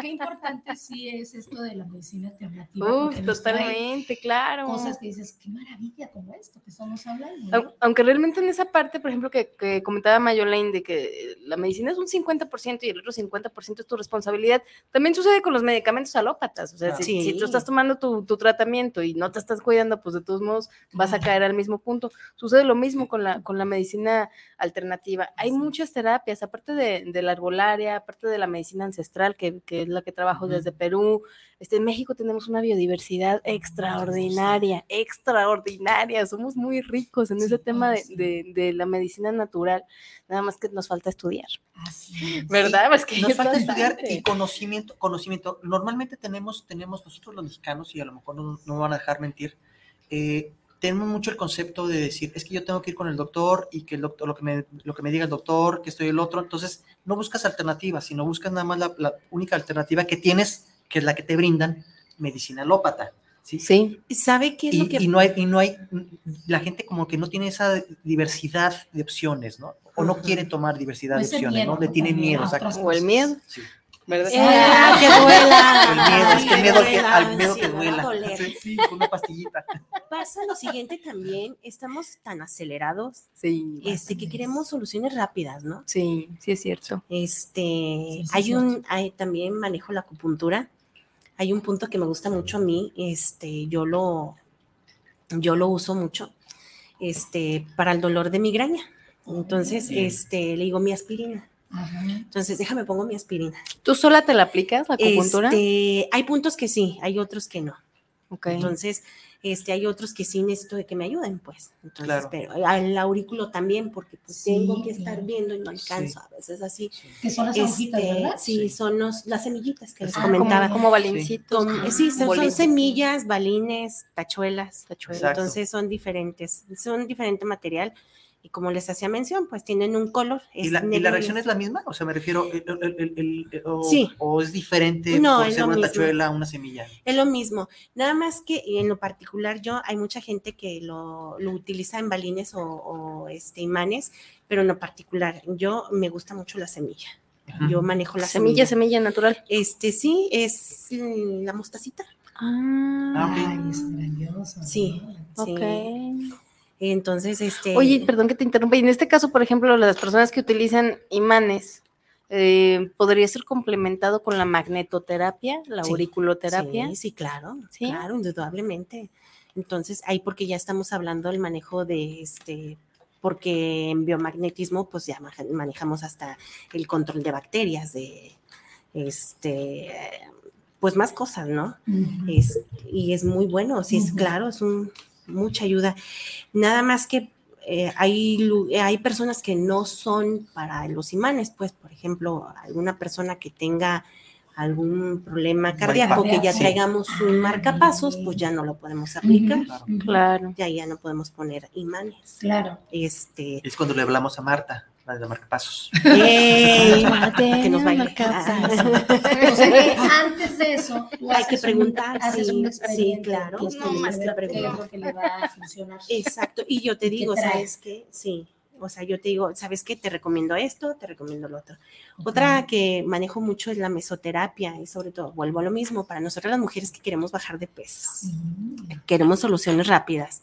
Qué importante sí es esto de la medicina alternativa. Uf, totalmente, claro. Cosas que dices, qué maravilla como esto que estamos hablando. ¿no? Aunque realmente en esa parte, por ejemplo, que, que comentaba Mayolaine de que la medicina es un 50% y el otro 50% es tu responsabilidad responsabilidad. También sucede con los medicamentos alópatas. O sea, si, Sí. si tú estás tomando tu, tu tratamiento y no te estás cuidando, pues de todos modos vas a caer al mismo punto. Sucede lo mismo con la, con la medicina alternativa. Hay muchas terapias, aparte de, de la herbolaria, aparte de la medicina ancestral, que, que es la que trabajo desde Perú. Este, en México tenemos una biodiversidad extraordinaria, extraordinaria. Somos muy ricos en ese tema de, de- de la medicina natural. Nada más que nos falta estudiar. Así es. ¿Verdad? Es que Nos falta estudiar. Y conocimiento, conocimiento. Normalmente tenemos, tenemos nosotros los mexicanos, y a lo mejor no, no me van a dejar mentir, eh, tenemos mucho el concepto de decir, es que yo tengo que ir con el doctor y que el doctor, lo que me, lo que me diga el doctor, que estoy el otro. Entonces, no buscas alternativas, sino buscas nada más la, la única alternativa que tienes, que es la que te brindan, medicina alópata. ¿sí? Sí, ¿Sabe qué es lo Y, que y no hay, y no hay, la gente como que no tiene esa diversidad de opciones, ¿no? O no quiere tomar diversidad O de opciones, ¿no? miedo, Le También miedo, otras o el miedo, Sí. ¿Verdad? Eh, ah, que duela. El miedo, es que el miedo que, al miedo que duela. Sí, sí, con una pastillita. Pasa lo siguiente también, estamos tan acelerados, Sí, este, que queremos soluciones rápidas, ¿no? sí, sí es cierto. Este, sí, hay un, hay, también manejo la acupuntura. Hay un punto que me gusta mucho a mí, este, yo lo, yo lo uso mucho, este, para el dolor de migraña. Entonces, este, le digo mi aspirina. Ajá. Entonces, déjame pongo mi aspirina. ¿Tú sola te la aplicas la acupuntura? Este, hay puntos que sí, hay otros que no. Ok. Entonces, este, hay otros que sí necesito de que me ayuden, pues. Entonces, Claro. pero al aurículo también, porque pues, Sí, tengo que estar viendo y no alcanzo a veces así. Que son las hojitas, Este, ¿verdad? sí, Sí. son los- las semillitas que les Ah, comentaba. como, como balincitos. Ah, sí, son, semillas, balines, tachuelas. Tachuelas. Exacto. Entonces son diferentes, son diferente material. Y como les hacía mención, pues tienen un color. ¿Y la, y negro la reacción es- la misma? O sea, me refiero, el- el- el- el- el- o, Sí. o es diferente No, por es ser una mismo. tachuela, una semilla. Es lo mismo, nada más que en lo particular yo, hay mucha gente que lo, lo utiliza en balines o, o, este, imanes, pero en lo particular yo me gusta mucho la semilla. Yo manejo la semilla, semilla. semilla natural. Este sí, es la mostacita. Ah, ok. Ay, es grandioso. Sí. ¿no? Sí. Entonces, este. Oye, perdón que te interrumpa. Y en este caso, por ejemplo, las personas que utilizan imanes, eh, ¿podría ser complementado con la magnetoterapia, la Sí, auriculoterapia? Sí, sí, claro, ¿Sí? claro, indudablemente. Entonces, ahí porque ya estamos hablando del manejo de este, porque en biomagnetismo, pues ya manejamos hasta el control de bacterias, de este, pues más cosas, ¿no? Es, y es muy bueno, sí, es claro, es un, mucha ayuda. Nada más que eh, hay, eh, hay personas que no son para los imanes, pues, por ejemplo, alguna persona que tenga algún problema cardíaco, que ya traigamos un marcapasos, pues ya no lo podemos aplicar. Claro. ya ya no podemos poner imanes. Claro. Este, Es cuando le hablamos a Marta, la de la marcapasos. que nos baile. O sea que antes de eso, tú Hay que un- preguntar, sí, un sí, expediente, claro, tienes no más que preguntar. le va a funcionar. Exacto, y yo te ¿Y qué digo? ¿sabes qué? Sí, o sea, yo te digo, ¿sabes qué? Te recomiendo esto, te recomiendo lo otro. Otra que manejo mucho es la mesoterapia y sobre todo, vuelvo a lo mismo, para nosotros las mujeres que queremos bajar de peso, queremos soluciones rápidas,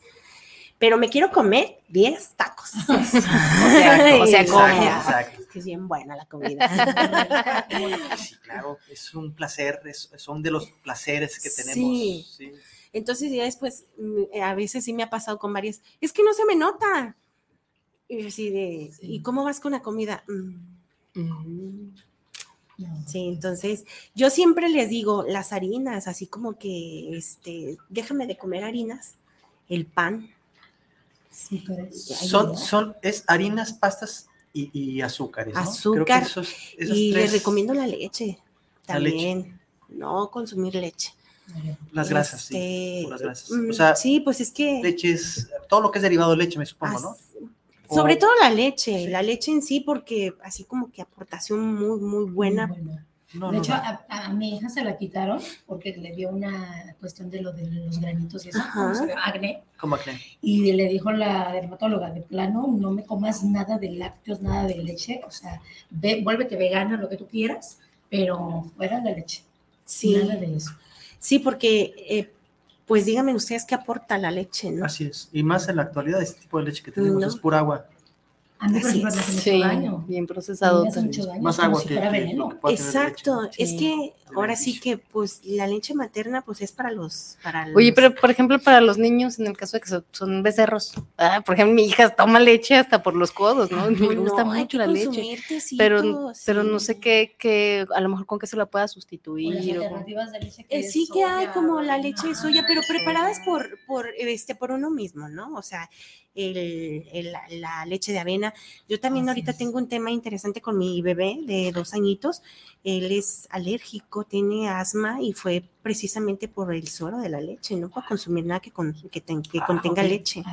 pero me quiero comer 10 tacos. O sea, exacto. Es que es bien buena la comida. Sí, claro, es un placer, es- son de los placeres que tenemos. Sí. sí. Entonces ya después, mm, a veces sí me ha pasado con varias, es que no se me nota. Y así de, Sí. ¿y cómo vas con la comida? Mm, Mm. No. Sí, entonces yo siempre les digo las harinas, así como que, este, déjame de comer harinas, el pan. Sí, pero es- Son, son, es harinas, pastas y, y azúcares, ¿no? Creo que Azúcar. esos- esos Y les recomiendo la leche La leche. también, no consumir leche. Las grasas, sí. Este, puras grasas. mm, O sea, sí, pues es que... leches, todo lo que es derivado de leche, me supongo, ¿no? Sobre O- todo la leche, Sí. la leche en sí, porque así como que aportación muy, muy buena. Muy buena. No, de no, hecho, no. a, a mi hija se la quitaron porque le dio una cuestión de lo de los granitos y eso, Ajá. ¿cómo se llama? acné. ¿Cómo acné? Y le dijo la dermatóloga, de plano, no me comas nada de lácteos, nada de leche, o sea, ve, vuélvete vegana, lo que tú quieras, pero fuera de leche, Sí, nada de eso. sí, porque, eh, pues díganme ustedes qué aporta la leche, ¿no? Así es. Y más en la actualidad, este tipo de leche que tenemos No. es pura agua. A mí, por ejemplo, Sí, daño. bien procesado. Más agua si que, que Exacto, es que ahora sí que pues la leche materna pues es para los para Oye, los- pero por ejemplo, para los niños, en el caso de que son, son becerros, ah, por ejemplo, mi hija toma leche hasta por los codos, ¿no? Me No, gusta mucho que la leche. Pero, tecitos, pero no sí. sé qué, qué, a lo mejor con qué se la pueda O las sustituir. o con- alternativas de leche Eh, es sí que hay soya, como la leche de soya, pero preparadas soya. por, por, este, por uno mismo, ¿no? O sea, el, el- la, la leche de avena. Yo también Así ahorita es. tengo un tema interesante con mi bebé de dos añitos. Él es alérgico, tiene asma y fue precisamente por el suero de la leche. No puede consumir nada que, con- que, ten- que Ah, contenga leche.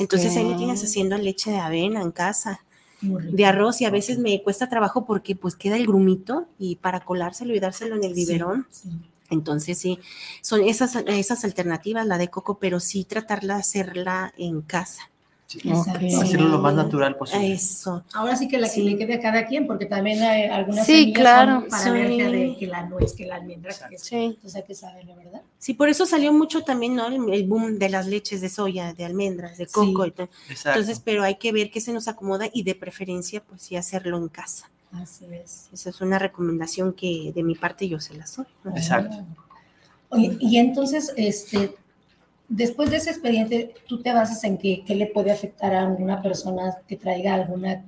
Entonces ahí me tienes haciendo leche de avena en casa, de arroz y a veces me cuesta trabajo porque pues queda el grumito y para colárselo y dárselo en el Sí, biberón. sí. Entonces, sí, son esas, esas alternativas, la de coco, pero sí tratarla de hacerla en casa. Sí. Hacerlo lo más natural posible. Eso. Ahora sí que la que Sí. le quede a cada quien, porque también hay algunas Sí, semillas claro, son para alergia de que la nuez, que la almendra, que Sí. entonces hay que saberlo, ¿verdad? Sí, por eso salió mucho también, ¿no? El, el boom de las leches de soya, de almendras, de coco. Sí. y. Entonces, pero hay que ver qué se nos acomoda y de preferencia, pues sí, hacerlo en casa. Así es. Esa es una recomendación que de mi parte yo se las doy. ¿no? Exacto. Oye, y entonces, este, después de ese expediente, ¿tú te basas en que, qué le puede afectar a una persona que traiga alguna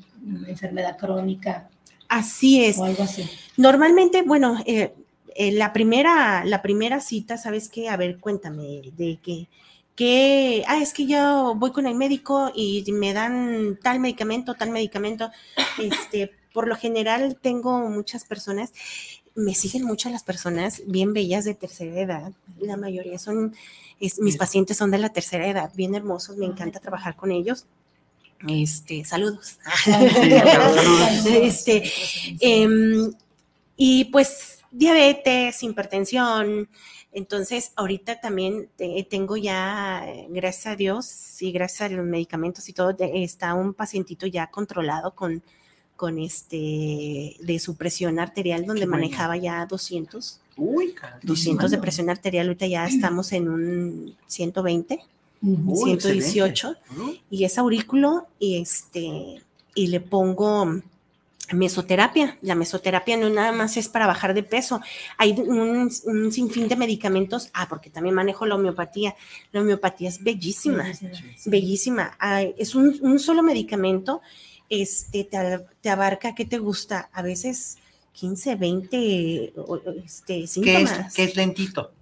enfermedad crónica Así es. o algo así? Normalmente, bueno, eh, eh, la, primera, la primera cita, ¿sabes qué? A ver, cuéntame de qué. Que, ah, es que yo voy con el médico y me dan tal medicamento, tal medicamento. Este, por lo general tengo muchas personas, me siguen mucho las personas bien bellas de tercera edad. La mayoría son, es- mis pacientes son de la tercera edad, bien hermosos, me encanta trabajar con ellos. Este, saludos. Este, Em, y pues diabetes, hipertensión. Entonces, ahorita también te- tengo ya, gracias a Dios y gracias a los medicamentos y todo, está un pacientito ya controlado con, con este, de su presión arterial, donde Qué bueno. manejaba ya 200, Uy, caray, 200 de presión arterial, ahorita ya estamos en un 120, Ujú. Uy, excelente. 118 Uy, y es aurículo y este y le pongo mesoterapia. La mesoterapia no nada más es para bajar de peso. Hay un, un sinfín de medicamentos. Ah, porque también manejo la homeopatía. La homeopatía es bellísima, Sí. bellísima. Es un, un solo medicamento. Este te, te abarca, ¿qué te gusta? A veces 15, 20 o- este, ¿Qué es, síntomas. qué es lentito?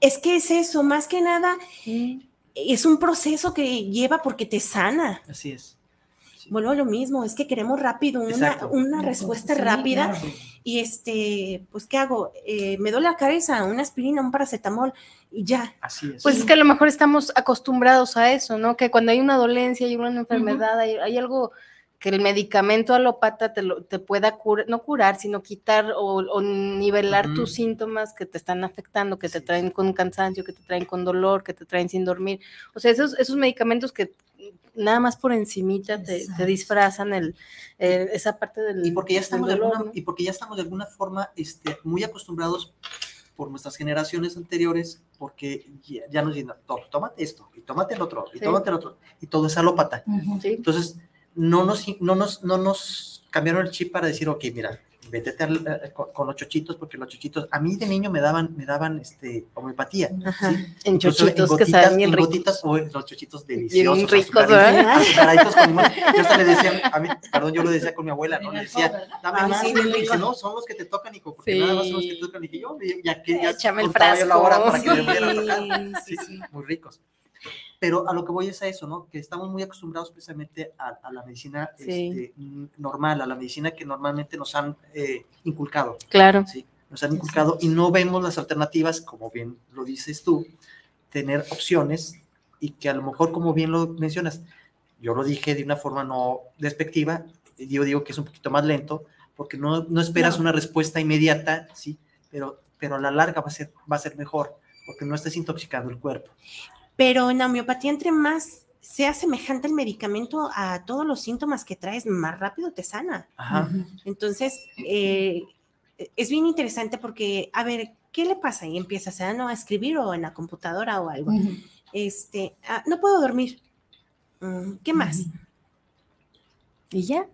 es que es eso, más que nada, es un proceso que lleva porque te sana. Así es. Sí. Bueno, lo mismo, es que queremos rápido, una, una respuesta Sí, rápida. claro. Y este, pues, ¿qué hago? Eh, me duele la cabeza, una aspirina, un paracetamol y ya. Así es. Pues es que a lo mejor estamos acostumbrados a eso, ¿no? Que cuando hay una dolencia, hay una enfermedad, hay, hay algo que el medicamento alópata te, lo, te pueda curar, no curar, sino quitar o, o nivelar Ujú. tus síntomas que te están afectando, que te Sí. traen con cansancio, que te traen con dolor, que te traen sin dormir. O sea, esos, esos medicamentos que nada más por encimita te, te disfrazan el, eh, esa parte del, y porque ya estamos de dolor, alguna, ¿no? y porque ya estamos de alguna forma este, muy acostumbrados por nuestras generaciones anteriores, porque ya, ya nos dicen, "Tó- tómate esto, y tómate el otro, y Sí. tómate el otro, y todo es alópata. Ujú. Sí. Entonces, no nos, no nos, no nos cambiaron el chip para decir, ok, mira, vétete al- eh, con, con los chochitos, porque los chochitos, a mí de niño me daban, me daban este, homeopatía. Ajá. ¿sí? En chochitos que saben bien en ricos. gotitas, o los chochitos deliciosos. Bien ricos, ¿verdad? azucaraditos con limón. Yo hasta le decía, a mí, perdón, yo lo decía con mi abuela, ¿no? Le decía, dame más. sí, y bien dice, rico. no, son los que te tocan, hijo, porque Sí. nada más son los que te tocan. Y dije, yo, ya que ya Échame el yo la hora frasco. para que me a. Sí, Sí, sí. muy ricos. Pero a lo que voy es a eso, ¿no? Que estamos muy acostumbrados precisamente a, a la medicina Sí. este, normal, a la medicina que normalmente nos han eh, inculcado, Claro. ¿sí? Nos han inculcado y no vemos las alternativas, como bien lo dices tú, tener opciones y que a lo mejor, como bien lo mencionas, yo lo dije de una forma no despectiva, yo digo que es un poquito más lento, porque no, no esperas No. una respuesta inmediata, ¿sí? Pero, pero a la larga va a ser, va a ser mejor, porque no estás intoxicando el cuerpo. Pero en la homeopatía, entre más sea semejante el medicamento a todos los síntomas que traes, más rápido te sana. Ajá. Entonces, eh, es bien interesante porque, a ver, ¿qué le pasa? Y empiezas a, ¿no? a escribir o en la computadora o algo. Este, ah, no puedo dormir. Mm, ¿Qué más? Y ya.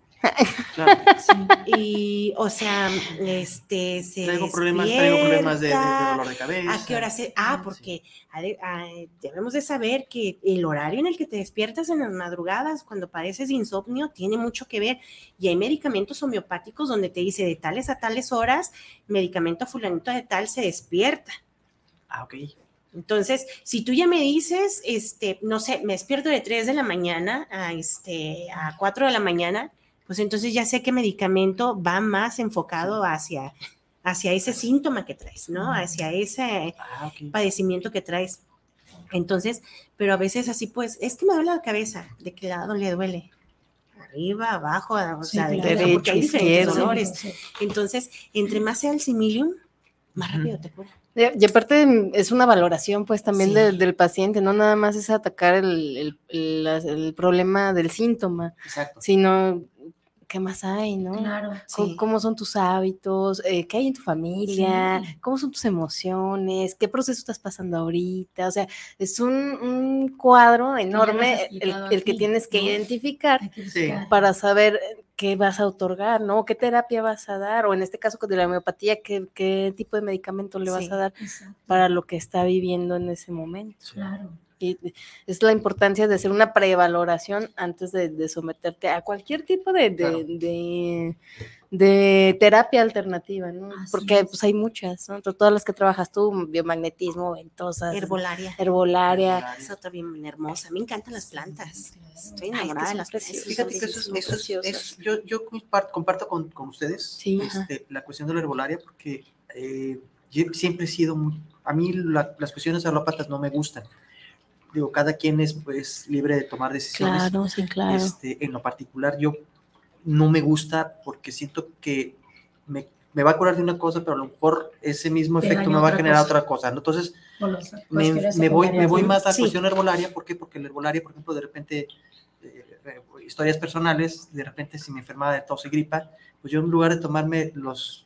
Claro. Y, o sea, este, se Traigo problemas, traigo problemas de, de- de despierta. dolor de cabeza. ¿A qué hora se.? Ah, porque debemos de saber que el horario en el que te despiertas en las madrugadas, cuando padeces de insomnio, tiene mucho que ver. Y hay medicamentos homeopáticos donde te dice de tales a tales horas, medicamento fulanito de tal se despierta. Ah, ok. Entonces, si tú ya me dices, este, no sé, me despierto de 3 de la mañana a, este, a 4 de la mañana, pues entonces ya sé qué medicamento va más enfocado hacia, hacia ese síntoma que traes, ¿no? Hacia ese Ah, padecimiento que traes. Entonces, pero a veces así, pues, es que me duele la cabeza, ¿de qué lado le duele? Arriba, abajo, o Sí, sea, de claro. porque hay diferentes dolores. Sí. Entonces, entre más sea el similium, más rápido te cura. Y aparte es una valoración pues también Sí. de- del paciente, no nada más es atacar el, el- el- las- el problema del síntoma, Exacto. sino qué más hay, ¿no? Claro. Co- Sí. ¿Cómo, son tus hábitos? Eh, ¿Qué hay en tu familia? Sí. ¿Cómo son tus emociones? ¿Qué proceso estás pasando ahorita? O sea, es un, un cuadro enorme el, que tienes que identificar Sí. para saber qué vas a otorgar, ¿no? ¿Qué terapia vas a dar? O en este caso de la homeopatía, ¿qué, qué tipo de medicamento le vas a dar Exacto. para lo que está viviendo en ese momento? Claro. Y es la importancia de hacer una prevaloración antes de, de someterte a cualquier tipo de, de, Claro. de- de terapia alternativa, ¿no? Así Porque es. pues hay muchas, ¿no? To- Todas las que trabajas tú, biomagnetismo, ventosas, Herbolaria. herbolaria. Es otra bien hermosa. Me encantan las plantas. Estoy Ay, es que enamorada de las plantas. preciosas. Fíjate que eso es, eso yo, yo compar- comparto con, con ustedes Sí, este, la cuestión de la herbolaria porque eh, yo siempre he sido, muy- a mí la- las cuestiones alópatas no me gustan. Digo, cada quien es pues, libre de tomar decisiones. Claro, sí, claro. Este, en lo particular, yo no me gusta porque siento que me, me va a curar de una cosa, pero a lo mejor ese mismo Te efecto me va a generar cosa. otra cosa. ¿no? Entonces, me, voy, me voy más a la Sí. cuestión herbolaria. ¿Por qué? Porque la herbolaria, por ejemplo, de repente, eh, eh, historias personales, de repente si me enfermaba de tos y gripa, pues yo en lugar de tomarme los,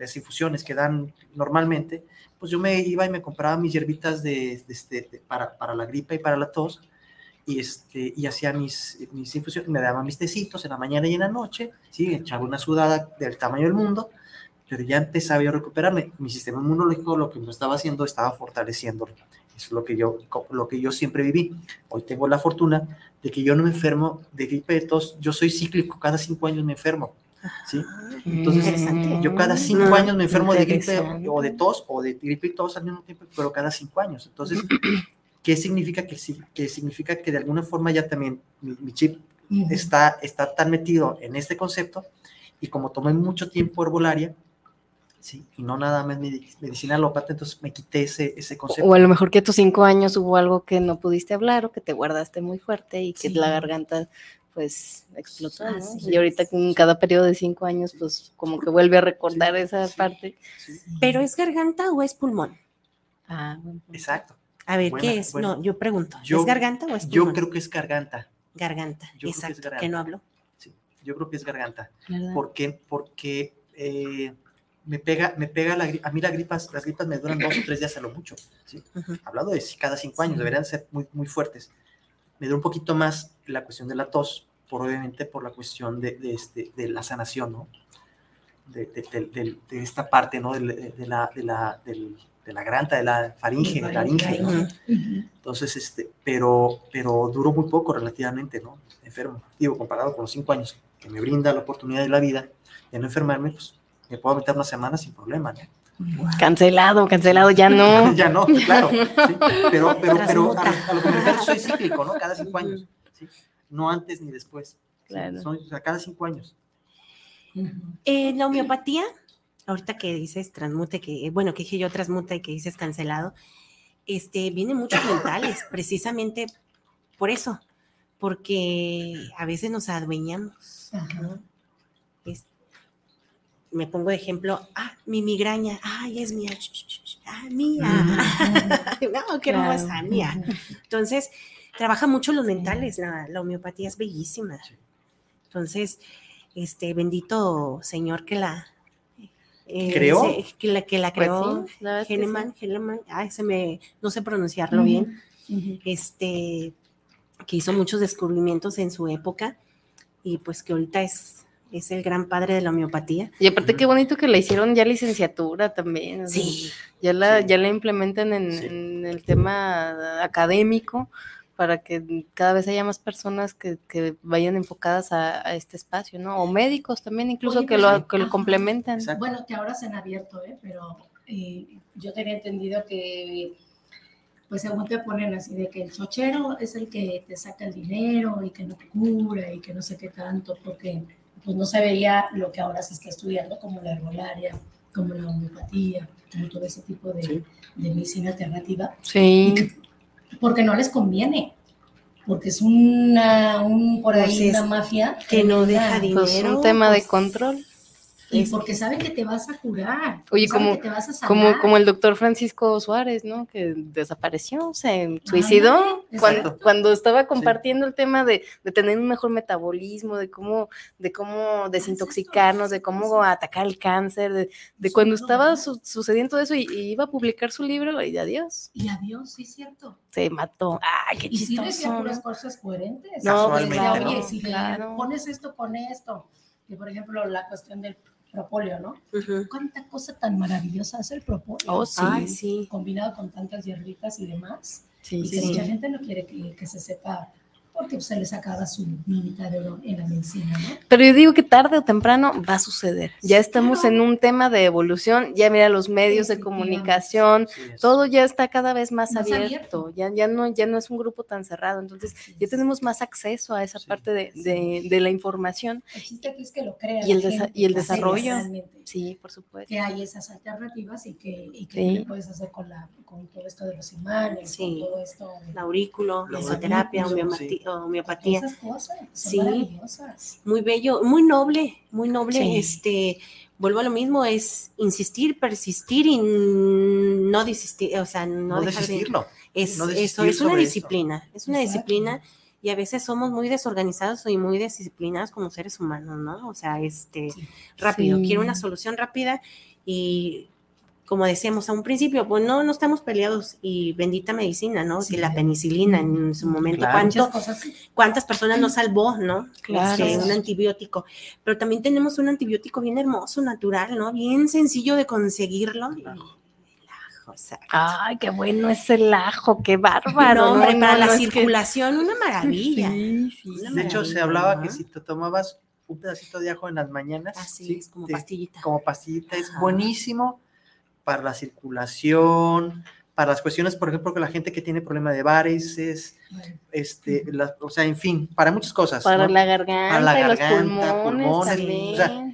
las infusiones que dan normalmente, pues yo me iba y me compraba mis hierbitas de, de este, de- para, para la gripa y para la tos, y, este, y hacía mis, mis infusiones, me daban mis tecitos en la mañana y en la noche, ¿sí? echaba una sudada del tamaño del mundo, pero ya empezaba yo a recuperarme. Mi sistema inmunológico lo que me estaba haciendo estaba fortaleciéndolo. Eso es lo que yo, lo que yo siempre viví. Hoy tengo la fortuna de que yo no me enfermo de gripe de tos. Yo soy cíclico, cada cinco años me enfermo. ¿Sí? Entonces. Yo cada cinco Mm, años me enfermo de gripe o de tos o de gripe y tos al mismo tiempo, pero cada cinco años. Entonces, ¿qué significa? Que, sí- que significa que de alguna forma ya también mi, mi chip está, está tan metido en este concepto y como tomé mucho tiempo herbolaria, sí, y no nada más medi- medicina alópata, entonces me quité ese, ese concepto. O a lo mejor que a tus cinco años hubo algo que no pudiste hablar o que te guardaste muy fuerte y que Sí. la garganta pues explotó, Y ahorita en cada periodo de cinco años pues como que vuelve a recordar esa sí. parte. Sí, ¿Pero es garganta o es pulmón? Ah, bueno. exacto. A ver, Buena, ¿qué es? buena. No, yo pregunto. Yo- ¿Es garganta o es Yo pulmón? creo que es garganta. Garganta, yo creo que es exacto. garganta. Que no hablo. Sí, yo creo que es garganta. ¿verdad? ¿Por qué? Porque eh, me pega, me pega la gripa. A mí las gripas, las gripas me duran dos o tres días a lo mucho. ¿sí? Ujú. Hablando de si cada cinco años, Sí. deberían ser muy, muy fuertes. Me dura un poquito más la cuestión de la tos, por, obviamente por la cuestión de, de este, de la sanación, ¿no? De, de- de- de- de esta parte, ¿no? De, de- de la, de, la, del- de la garganta, de la faringe, Faringe, laringe, ¿no? Entonces, este, pero, pero duró muy poco relativamente, ¿no? Enfermo. Digo, comparado con los cinco años que me brinda la oportunidad de la vida de no enfermarme, pues me puedo meter una semana sin problema, ¿no? Cancelado, cancelado, ya no. ya no, claro. sí, Pero, pero, pero a, a lo que me refiero soy cíclico, ¿no? Cada cinco años. No antes ni después. ¿sí? Claro. Son- o sea, cada cinco años. Eh, la homeopatía, ahorita que dices transmute, que bueno, que dije yo transmuta y que dices cancelado, este, vienen muchos mentales, precisamente por eso, porque a veces nos adueñamos. Ajá. ¿no? Es- me pongo de ejemplo, ah, mi migraña, ay, es mía, ah, mía, no, qué Claro. hermosa, mía. Entonces, trabaja mucho los mentales, la, la homeopatía es bellísima. Entonces, este bendito señor que la eh, ¿Creó? se- que la que la Pues creó, sí, la verdad es que sí. Ay, se me, no sé pronunciarlo bien, este, que hizo muchos descubrimientos en su época, y pues que ahorita es, es el gran padre de la homeopatía. Y aparte qué bonito que la hicieron ya licenciatura también. o sea, Sí, Ya la, Sí. ya la implementan en, Sí. en el tema académico para que cada vez haya más personas que, que vayan enfocadas a, a este espacio, ¿no? O médicos también, incluso Oye, que, pues, lo, que lo complementan. Exacto. Bueno, que ahora se han abierto, ¿eh? pero eh, yo tenía entendido que, pues según te ponen así, de que el chochero es el que te saca el dinero y que no te cura y que no sé qué tanto, porque pues no se veía lo que ahora se está estudiando, como la herbolaria, como la homeopatía, como todo ese tipo de, Sí. de medicina alternativa, Sí. Porque no les conviene, porque es una, un, por ahí Pues es una mafia que no deja tremenda. Pues dinero, un tema de pues, control. Y porque saben que te vas a curar. Oye, como- que te vas a Como, sanar. como el doctor Francisco Suárez, ¿no? Que desapareció, se suicidó cuando, cuando estaba compartiendo el tema de, de tener un mejor metabolismo, de cómo, de cómo desintoxicarnos, de cómo atacar el cáncer, de, de Sí, cuando no, estaba sucediendo eso y, y iba a publicar su libro y adiós, Y adiós, sí, cierto. se mató. ¡Ay, qué Y sí decía chistoso! puras cosas coherentes. No, Casualmente, oye, ¿no? si le Claro. pones esto con esto, que por ejemplo la cuestión del propóleo, ¿no? Ujú. Cuánta cosa tan maravillosa hace el propóleo. Oh, sí. Ay, sí. Combinado con tantas hierbitas y demás. Sí, y que sí. mucha gente no quiere que, que se sepa, porque pues, se les acaba su minita de oro en la medicina, ¿no? Pero yo digo que tarde o temprano va a suceder. Ya Sí, estamos claro. en un tema de evolución, ya mira los medios de Efectivamente. comunicación, Sí, todo ya está cada vez más, Más abierto, abierto. Ya, ya, no, ya no es un grupo tan cerrado, entonces ya tenemos más acceso a esa Sí. parte de, de- de la información. El chiste aquí es que lo crea. Y el la desa- gente, y el que desarrollo. Sí, por supuesto. Que hay esas alternativas y que, y que Sí. puedes hacer con, la, con todo esto de los imanes, Sí. con todo esto. de- Laurículo, Laurículo, mesoterapia, sí. Homeopatía. Esas cosas son Sí. maravillosas. Muy bello, muy noble, muy noble. Sí. Este, vuelvo a lo mismo, es insistir, persistir y no desistir, o sea, no, No dejar de- desistirlo. Es, no eso, es una disciplina, es una Exacto. disciplina y a veces somos muy desorganizados y muy disciplinados como seres humanos, ¿no? O sea, este, Sí. rápido, Sí. quiero una solución rápida y como decíamos a un principio, pues no, no estamos peleados y bendita medicina, ¿no? Sí. Que la penicilina en su momento, Claro. ¿cuánto, Muchas cosas. sí. cuántas personas nos salvó, ¿no? Claro. Este, un antibiótico. Pero también tenemos un antibiótico bien hermoso, natural, ¿no? Bien sencillo de conseguirlo. El ajo. El ajo, exacto. Ay, qué bueno es el ajo, qué bárbaro. no, hombre, no, para no, la es que- circulación, una maravilla. Sí, sí, Una. De hecho, se hablaba ¿no? que si te tomabas un pedacito de ajo en las mañanas, Así sí, es, como te- pastillita. como pastillita, es Ajá. buenísimo para la circulación, para las cuestiones, por ejemplo, que la gente que tiene problema de varices, Bueno, este, las- o sea, en fin, para muchas cosas. Para ¿no? la garganta, la y los garganta, pulmones, pulmones, también. o sea,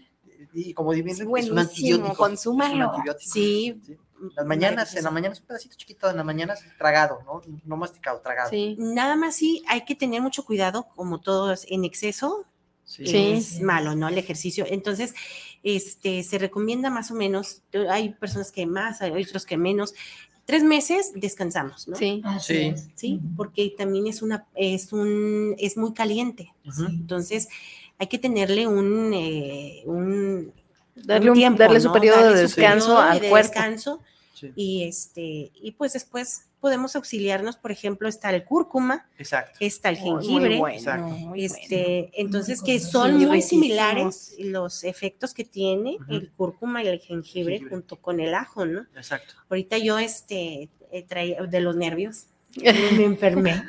Y como bien, Es es un buenísimo, antibiótico. es consúmalo. antibiótico. Sí, Las mañanas, en la mañana es un pedacito chiquito, en las mañanas tragado, ¿no? No masticado, tragado. Sí. nada más sí hay que tener mucho cuidado, como todos en exceso Sí. Sí. es malo, ¿no? El ejercicio. Entonces, este, se recomienda más o menos, hay personas que más, hay otros que menos. Tres meses descansamos, ¿no? Sí. Sí. Sí, porque también es una, es un, es muy caliente. Entonces, hay que tenerle un, eh, un Darle, un- tiempo, darle su ¿no? periodo Darle de su descanso periodo al de cuerpo. descanso Sí, y este y pues después podemos auxiliarnos, por ejemplo, está el cúrcuma, exacto. está el Muy, muy jengibre, bueno, muy este, entonces Muy que son sí, muy similares los efectos que tiene el cúrcuma y el jengibre, Jengibre. junto con el ajo, ¿no? Exacto. Ahorita yo este eh, traía de los nervios me enfermé.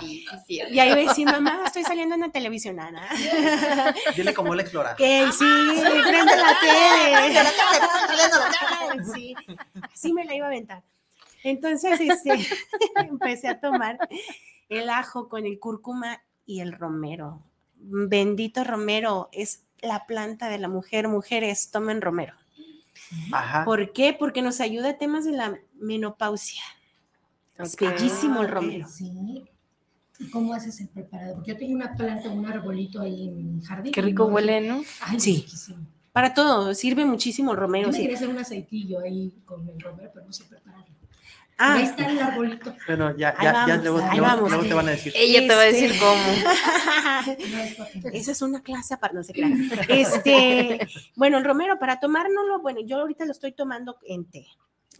sí, sí, sí. Y ahí iba a decir, mamá, estoy saliendo en la televisión, Ana. Dile explorar. Que sí, prende la tele. Sí, así me la iba a aventar. Entonces, este, empecé a tomar el ajo con el cúrcuma y el romero. Bendito romero, es la planta de la mujer. Mujeres, tomen romero. Ajá. ¿Por qué? Porque nos ayuda a temas de la menopausia. Es bellísimo el ok. romero. Sí. ¿Y cómo haces el preparado? Porque yo tengo una planta, un arbolito ahí en mi jardín. Qué rico ¿no? huele, ¿no? Ay, Sí. riquísimo. Para todo, sirve muchísimo el Yo romero. me sí. quería hacer un aceitillo ahí con el romero, pero no sé prepararlo. Ah, Ahí está el arbolito. Bueno, ya, ya, ya vamos, luego, ahí luego- vamos. luego te van a decir. Ella te va a Este- decir cómo. No es para- Esa es una clase aparte, no sé claro. Este, bueno, el romero, para tomárnoslo, bueno, yo ahorita lo estoy tomando en té.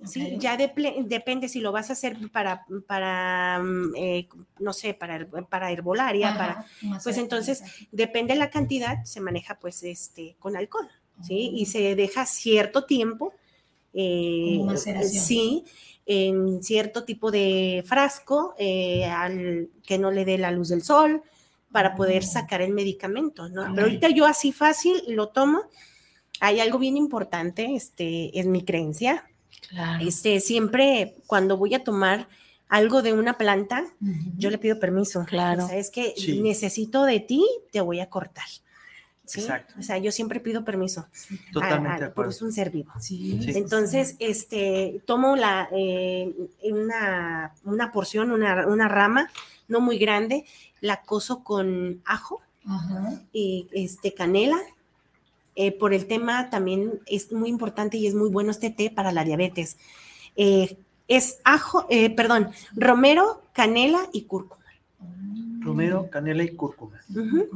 Sí, Ok. ya deple- depende si lo vas a hacer para, para eh, no sé, para, para herbolaria, Ajá, para, pues entonces, depende de la cantidad, se maneja pues este con alcohol, ¿sí? Y se deja cierto tiempo, eh, Como maceración. sí, en cierto tipo de frasco, eh, al que no le dé la luz del sol, para poder Oh. sacar el medicamento, ¿no? Pero ahorita yo así fácil lo tomo. Hay algo bien importante, este, es mi creencia, Claro. este, siempre cuando voy a tomar algo de una planta, yo le pido permiso. Claro. O sea, es que Sí. necesito de ti, te voy a cortar. ¿Sí? Exacto. O sea, yo siempre pido permiso. Totalmente a- a- Porque es un ser vivo. Sí, Sí. Entonces, este, tomo la, eh, una, una porción, una, una rama, no muy grande, la coso con ajo Ajá. y este, canela. Eh, por el tema también es muy importante y es muy bueno este té para la diabetes. Eh, es ajo, eh, perdón, romero, canela y cúrcuma. Romero, canela y cúrcuma. Ujú.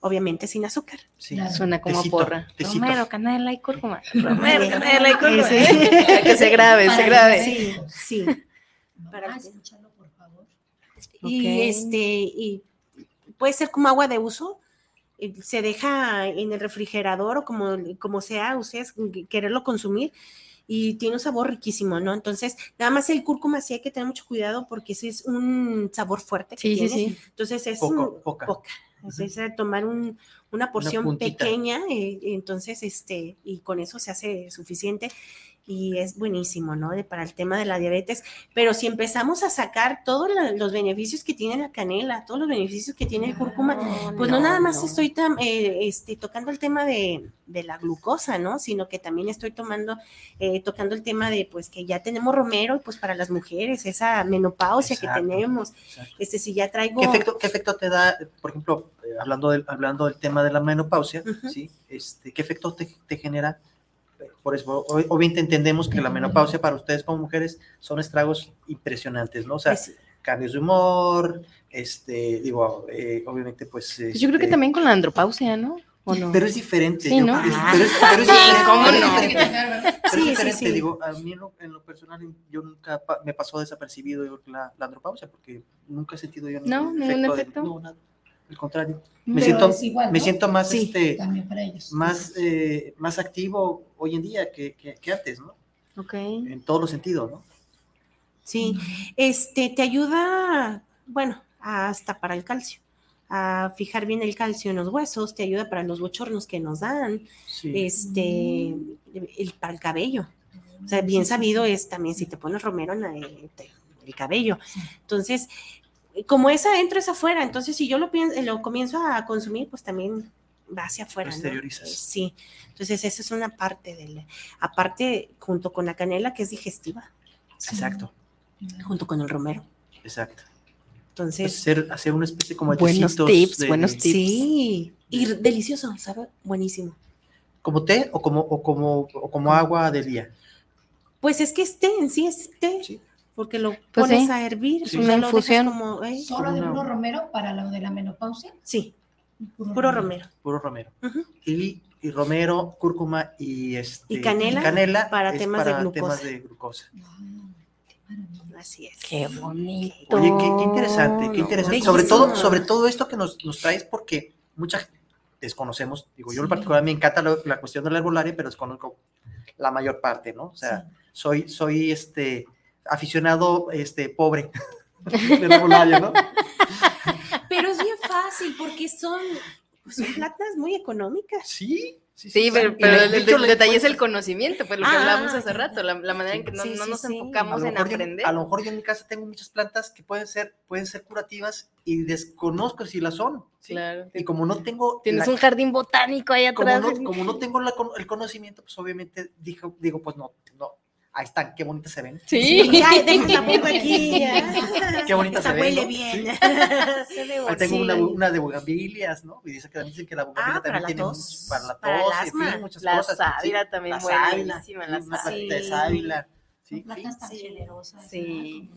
Obviamente sin azúcar. Sí. Claro. Suena como Tecito, porra. tecito. Romero, canela y cúrcuma. Romero, canela y cúrcuma. Sí. que se grabe, se grabe. Sí, sí. Para- escúchalo, por favor. Y este, y puede ser como agua de uso. Se deja en el refrigerador o como, como sea, ustedes quererlo consumir y tiene un sabor riquísimo, ¿no? Entonces, nada más el cúrcuma sí hay que tener mucho cuidado porque sí es un sabor fuerte. que Sí, sí, tiene. sí. Entonces es Poco- un- poca. poca. Es de tomar un- una porción pequeña, eh, entonces, este, y con eso se hace suficiente y es buenísimo, ¿no? De- para el tema de la diabetes. Pero si empezamos a sacar todos los beneficios que tiene la canela, todos los beneficios que tiene el cúrcuma, pues no, nada más estoy tam- eh, este, tocando el tema de, de la glucosa, ¿no? Sino que también estoy tomando, eh, tocando el tema de, pues, que ya tenemos romero, y pues para las mujeres, esa menopausia Exacto. que tenemos. Exacto. Este, si ya traigo... ¿Qué efecto, qué efecto te da, por ejemplo, eh, hablando, del, hablando del tema de la menopausia. ¿sí? este, ¿qué efecto te, te genera? Por eso, ob- obviamente entendemos que la menopausia para ustedes como mujeres son estragos impresionantes, ¿no? O sea, cambios de humor, este, digo, eh, obviamente, pues... Pues yo creo que este, también con la andropausia, ¿no? Pero es diferente. Sí, ¿no? Ah. pero es, pero es Sí, diferente, ¿cómo pero es no? diferente. Pero es Sí, sí, diferente, sí. digo, a mí en lo, en lo personal yo nunca pa- me pasó desapercibido la, la andropausia porque nunca he sentido yo No, ningún de- efecto. no, nada, al contrario. Me siento, igual, me ¿no? siento más, Sí, este, También para ellos. más, eh, más activo hoy en día que, que, que antes, ¿no? Ok. En todos los sentidos, ¿no? Sí, este, te ayuda, bueno, hasta para el calcio, a fijar bien el calcio en los huesos, te ayuda para los bochornos que nos dan, Sí. este, el, para el cabello. O sea, bien sabido es también si te pones romero en la- te- el cabello. Entonces, como es adentro, es afuera. Entonces, si yo lo, pienso, lo comienzo a consumir, pues también va hacia afuera. ¿no? exteriorizas. Sí. Entonces, esa es una parte del. Aparte, junto con la canela, que es digestiva, Exacto, junto con el romero. exacto. Entonces, Hacer, hacer una especie como de Buenos tips, de- buenos tips. sí. Y delicioso, ¿sabe? Buenísimo. ¿Como té o como, o como, o como agua de día? Pues es que es té, en sí es té. Sí. Porque lo Pues pones sí, a hervir, sea, una infusión. como, ¿eh? Solo de puro romero para lo de la menopausia. Sí, puro romero. Puro romero. Ujú. y, y romero, cúrcuma y, este, Y canela para es temas de glucosa. temas de glucosa. Así es. Qué bonito. Oye, qué, qué interesante, qué interesante. Sobre todo, sobre todo esto que nos, nos traes, porque mucha gente desconocemos, digo, yo en Sí. particular me encanta la, la cuestión de la herbolaria, pero desconozco la mayor parte, ¿no? O sea, Sí. soy, soy este aficionado este pobre de la herbolaria, ¿no? Pero es bien fácil porque son, pues, son plantas muy económicas. Sí, sí, Sí, pero, Y pero el, detalle es el conocimiento, pues lo que Ah, hablábamos hace rato, la, la manera en que no, Sí, no sí, nos sí. Enfocamos en yo, aprender. a lo mejor yo en mi casa tengo muchas plantas que pueden ser, pueden ser curativas y desconozco si las son. ¿sí? Claro. Y como no tengo Tienes la- un jardín botánico ahí como atrás. no, como no tengo la el conocimiento, pues obviamente dijo, digo, pues no, no, ahí están, qué bonitas se ven. Sí. Ay, déjala pongo aquí. Qué bonita Esta se ve, huele ¿no? bien. Sí. Se Ahí tengo Sí. una, una de bugambilias, ¿no? Y dice que dicen que la bugambilia Ah, también la tiene tos, para la tos, para el asma. muchas La cosas. sábila también la sábila, buenísima, sí, la una plantita de sábila. sábila. Sí, plantas tan sí. generosas. Sí.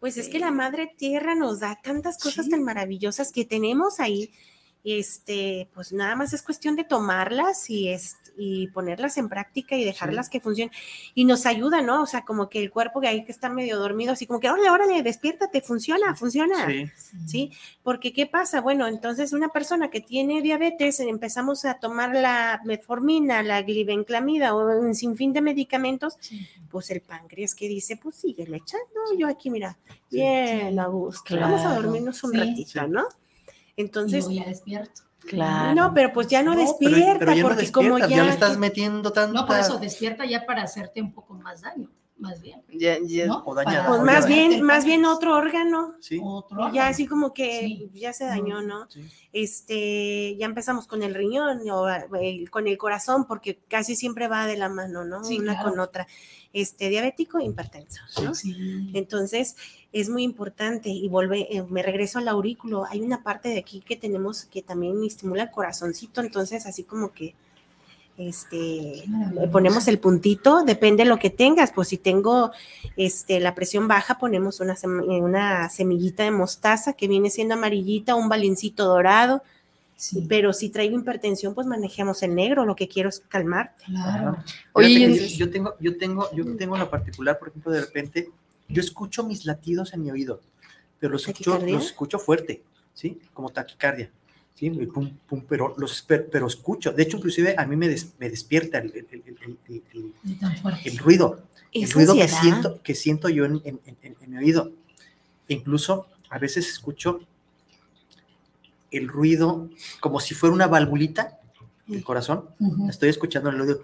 Pues es que la madre tierra nos da tantas cosas Sí. tan maravillosas que tenemos ahí este, pues nada más es cuestión de tomarlas y, es, y ponerlas en práctica y dejarlas que funcionen. Y nos ayuda, ¿no? O sea, como que el cuerpo que ahí que está medio dormido, así como que, órale, órale, despiértate, funciona, funciona. Sí. ¿sí? Porque ¿qué pasa? Bueno, entonces una persona que tiene diabetes, empezamos a tomar la metformina, la glibenclamida o un sinfín de medicamentos, pues el páncreas que dice, pues sigue echando, yo aquí, mira, bien, a gusto, vamos a dormirnos un ratito, ¿no? Entonces, y yo ya despierto. Claro. no, pero pues ya no, despierta, pero, ya no porque como ya... ya le estás metiendo tanta... No, por eso despierta ya para hacerte un poco más daño, más bien. Ya- ya- ¿no? O dañada. Pues o más bien, más bien otro órgano. Sí, Otro. Y ya así como que Sí. ya se dañó, ¿no? sí. Este, ya empezamos con el riñón o eh, con el corazón, porque casi siempre va de la mano, ¿no? Sí, Una claro. con otra. Este, diabético, hipertenso, ¿no? Sí. Entonces, es muy importante y vuelve, eh, me regreso al aurículo. Hay una parte de aquí que tenemos que también estimula el corazoncito, entonces así como que este ponemos el puntito, depende de lo que tengas, pues si tengo este la presión baja, ponemos una, sem- eh, una semillita de mostaza que viene siendo amarillita, un balincito dorado, Sí, pero si traigo hipertensión, pues manejemos el negro, lo que quiero es calmar. claro. Oye, Fíjate y que un- yo tengo, yo tengo, yo tengo la particular, por ejemplo, de repente, yo escucho mis latidos en mi oído, pero los escucho, los escucho fuerte, ¿sí? Como taquicardia, ¿sí? El Pum, pum, pero, los, pero, pero escucho. De hecho, inclusive a mí me, des- me despierta el, el- el- el- ruido, el ¿Es ruido que siento, que siento yo en, en- en- en mi oído. E incluso a veces escucho el ruido como si fuera una valvulita del corazón. Estoy escuchando el oído.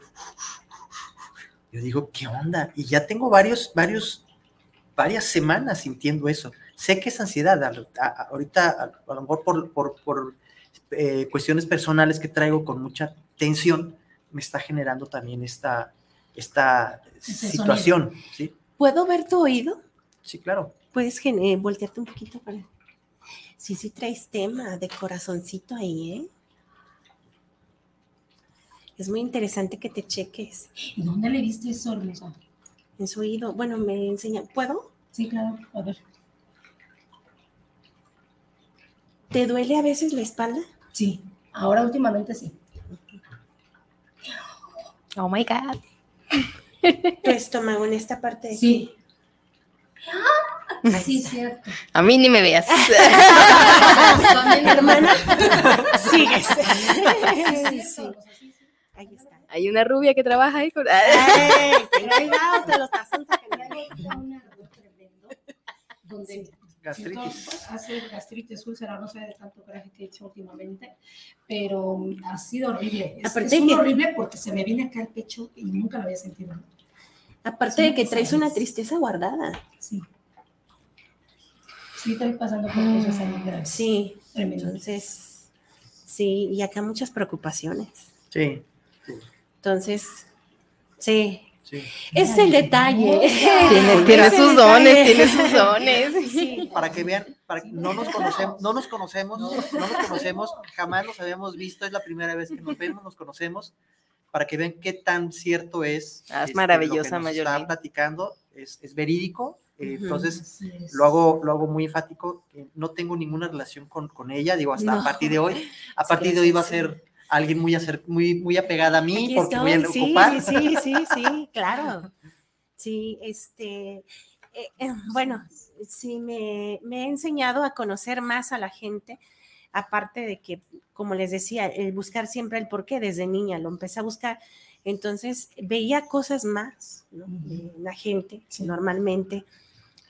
Yo digo, ¿qué onda? Y ya tengo varios, varios, varias semanas sintiendo eso. Sé que es ansiedad. a- a- ahorita, a, a lo mejor por, por, por, eh, cuestiones personales que traigo con mucha tensión, me está generando también esta, esta Ese situación. ¿sí? ¿Puedo ver tu oído? sí, claro. Puedes eh, voltearte un poquito para. Sí, sí traes tema de corazoncito ahí, ¿eh? Es muy interesante que te cheques ¿Y dónde le viste eso, hermosa? En su oído. Bueno, me enseña. ¿Puedo? Sí, claro. A ver. ¿Te duele a veces la espalda? Sí, ahora últimamente sí. Oh my God. Tu estómago en esta parte de aquí. Sí. Ahí Sí, cierto. A mí ni me veas. También, Hermana, sigues. Sí, sí. sí. Ahí está. Hay una rubia que trabaja ahí con. Ay, cuidado, te lo estás sacando. Un ardor tremendo, donde Gastritis. hace gastritis, úlcera, no sé de tanto coraje que he hecho últimamente, pero ha sido horrible. Es, Aparte es que- horrible porque se me viene acá el pecho y nunca lo había sentido. Aparte de que traes una tristeza guardada. Sí. Sí, estoy pasando por cosas ahí graves. Sí, Tremendo. entonces, sí, y acá muchas preocupaciones. Sí, Entonces, sí, sí. ese es el detalle. Tiene, sus dones, tiene sus dones. Sí. Para que vean, para que no nos conocemos, no nos conocemos, no nos conocemos, jamás nos habíamos visto, es la primera vez que nos vemos, nos conocemos, para que vean qué tan cierto es. Ah, es este, maravillosa, Mayolín. Está platicando, es, es verídico, eh, entonces lo hago, lo hago muy enfático, que no tengo ninguna relación con, con ella, digo, hasta No. a partir de hoy, a Sí, partir de hoy va a ser alguien muy, acer- muy, muy apegada a mí, Aquí porque voy a estoy, ocupar. Sí, sí, sí, sí, claro. Sí, este, eh, eh, bueno, sí, me, me he enseñado a conocer más a la gente, aparte de que, como les decía, el buscar siempre el porqué desde niña, lo empecé a buscar, entonces veía cosas más ¿no? de la gente Sí. normalmente.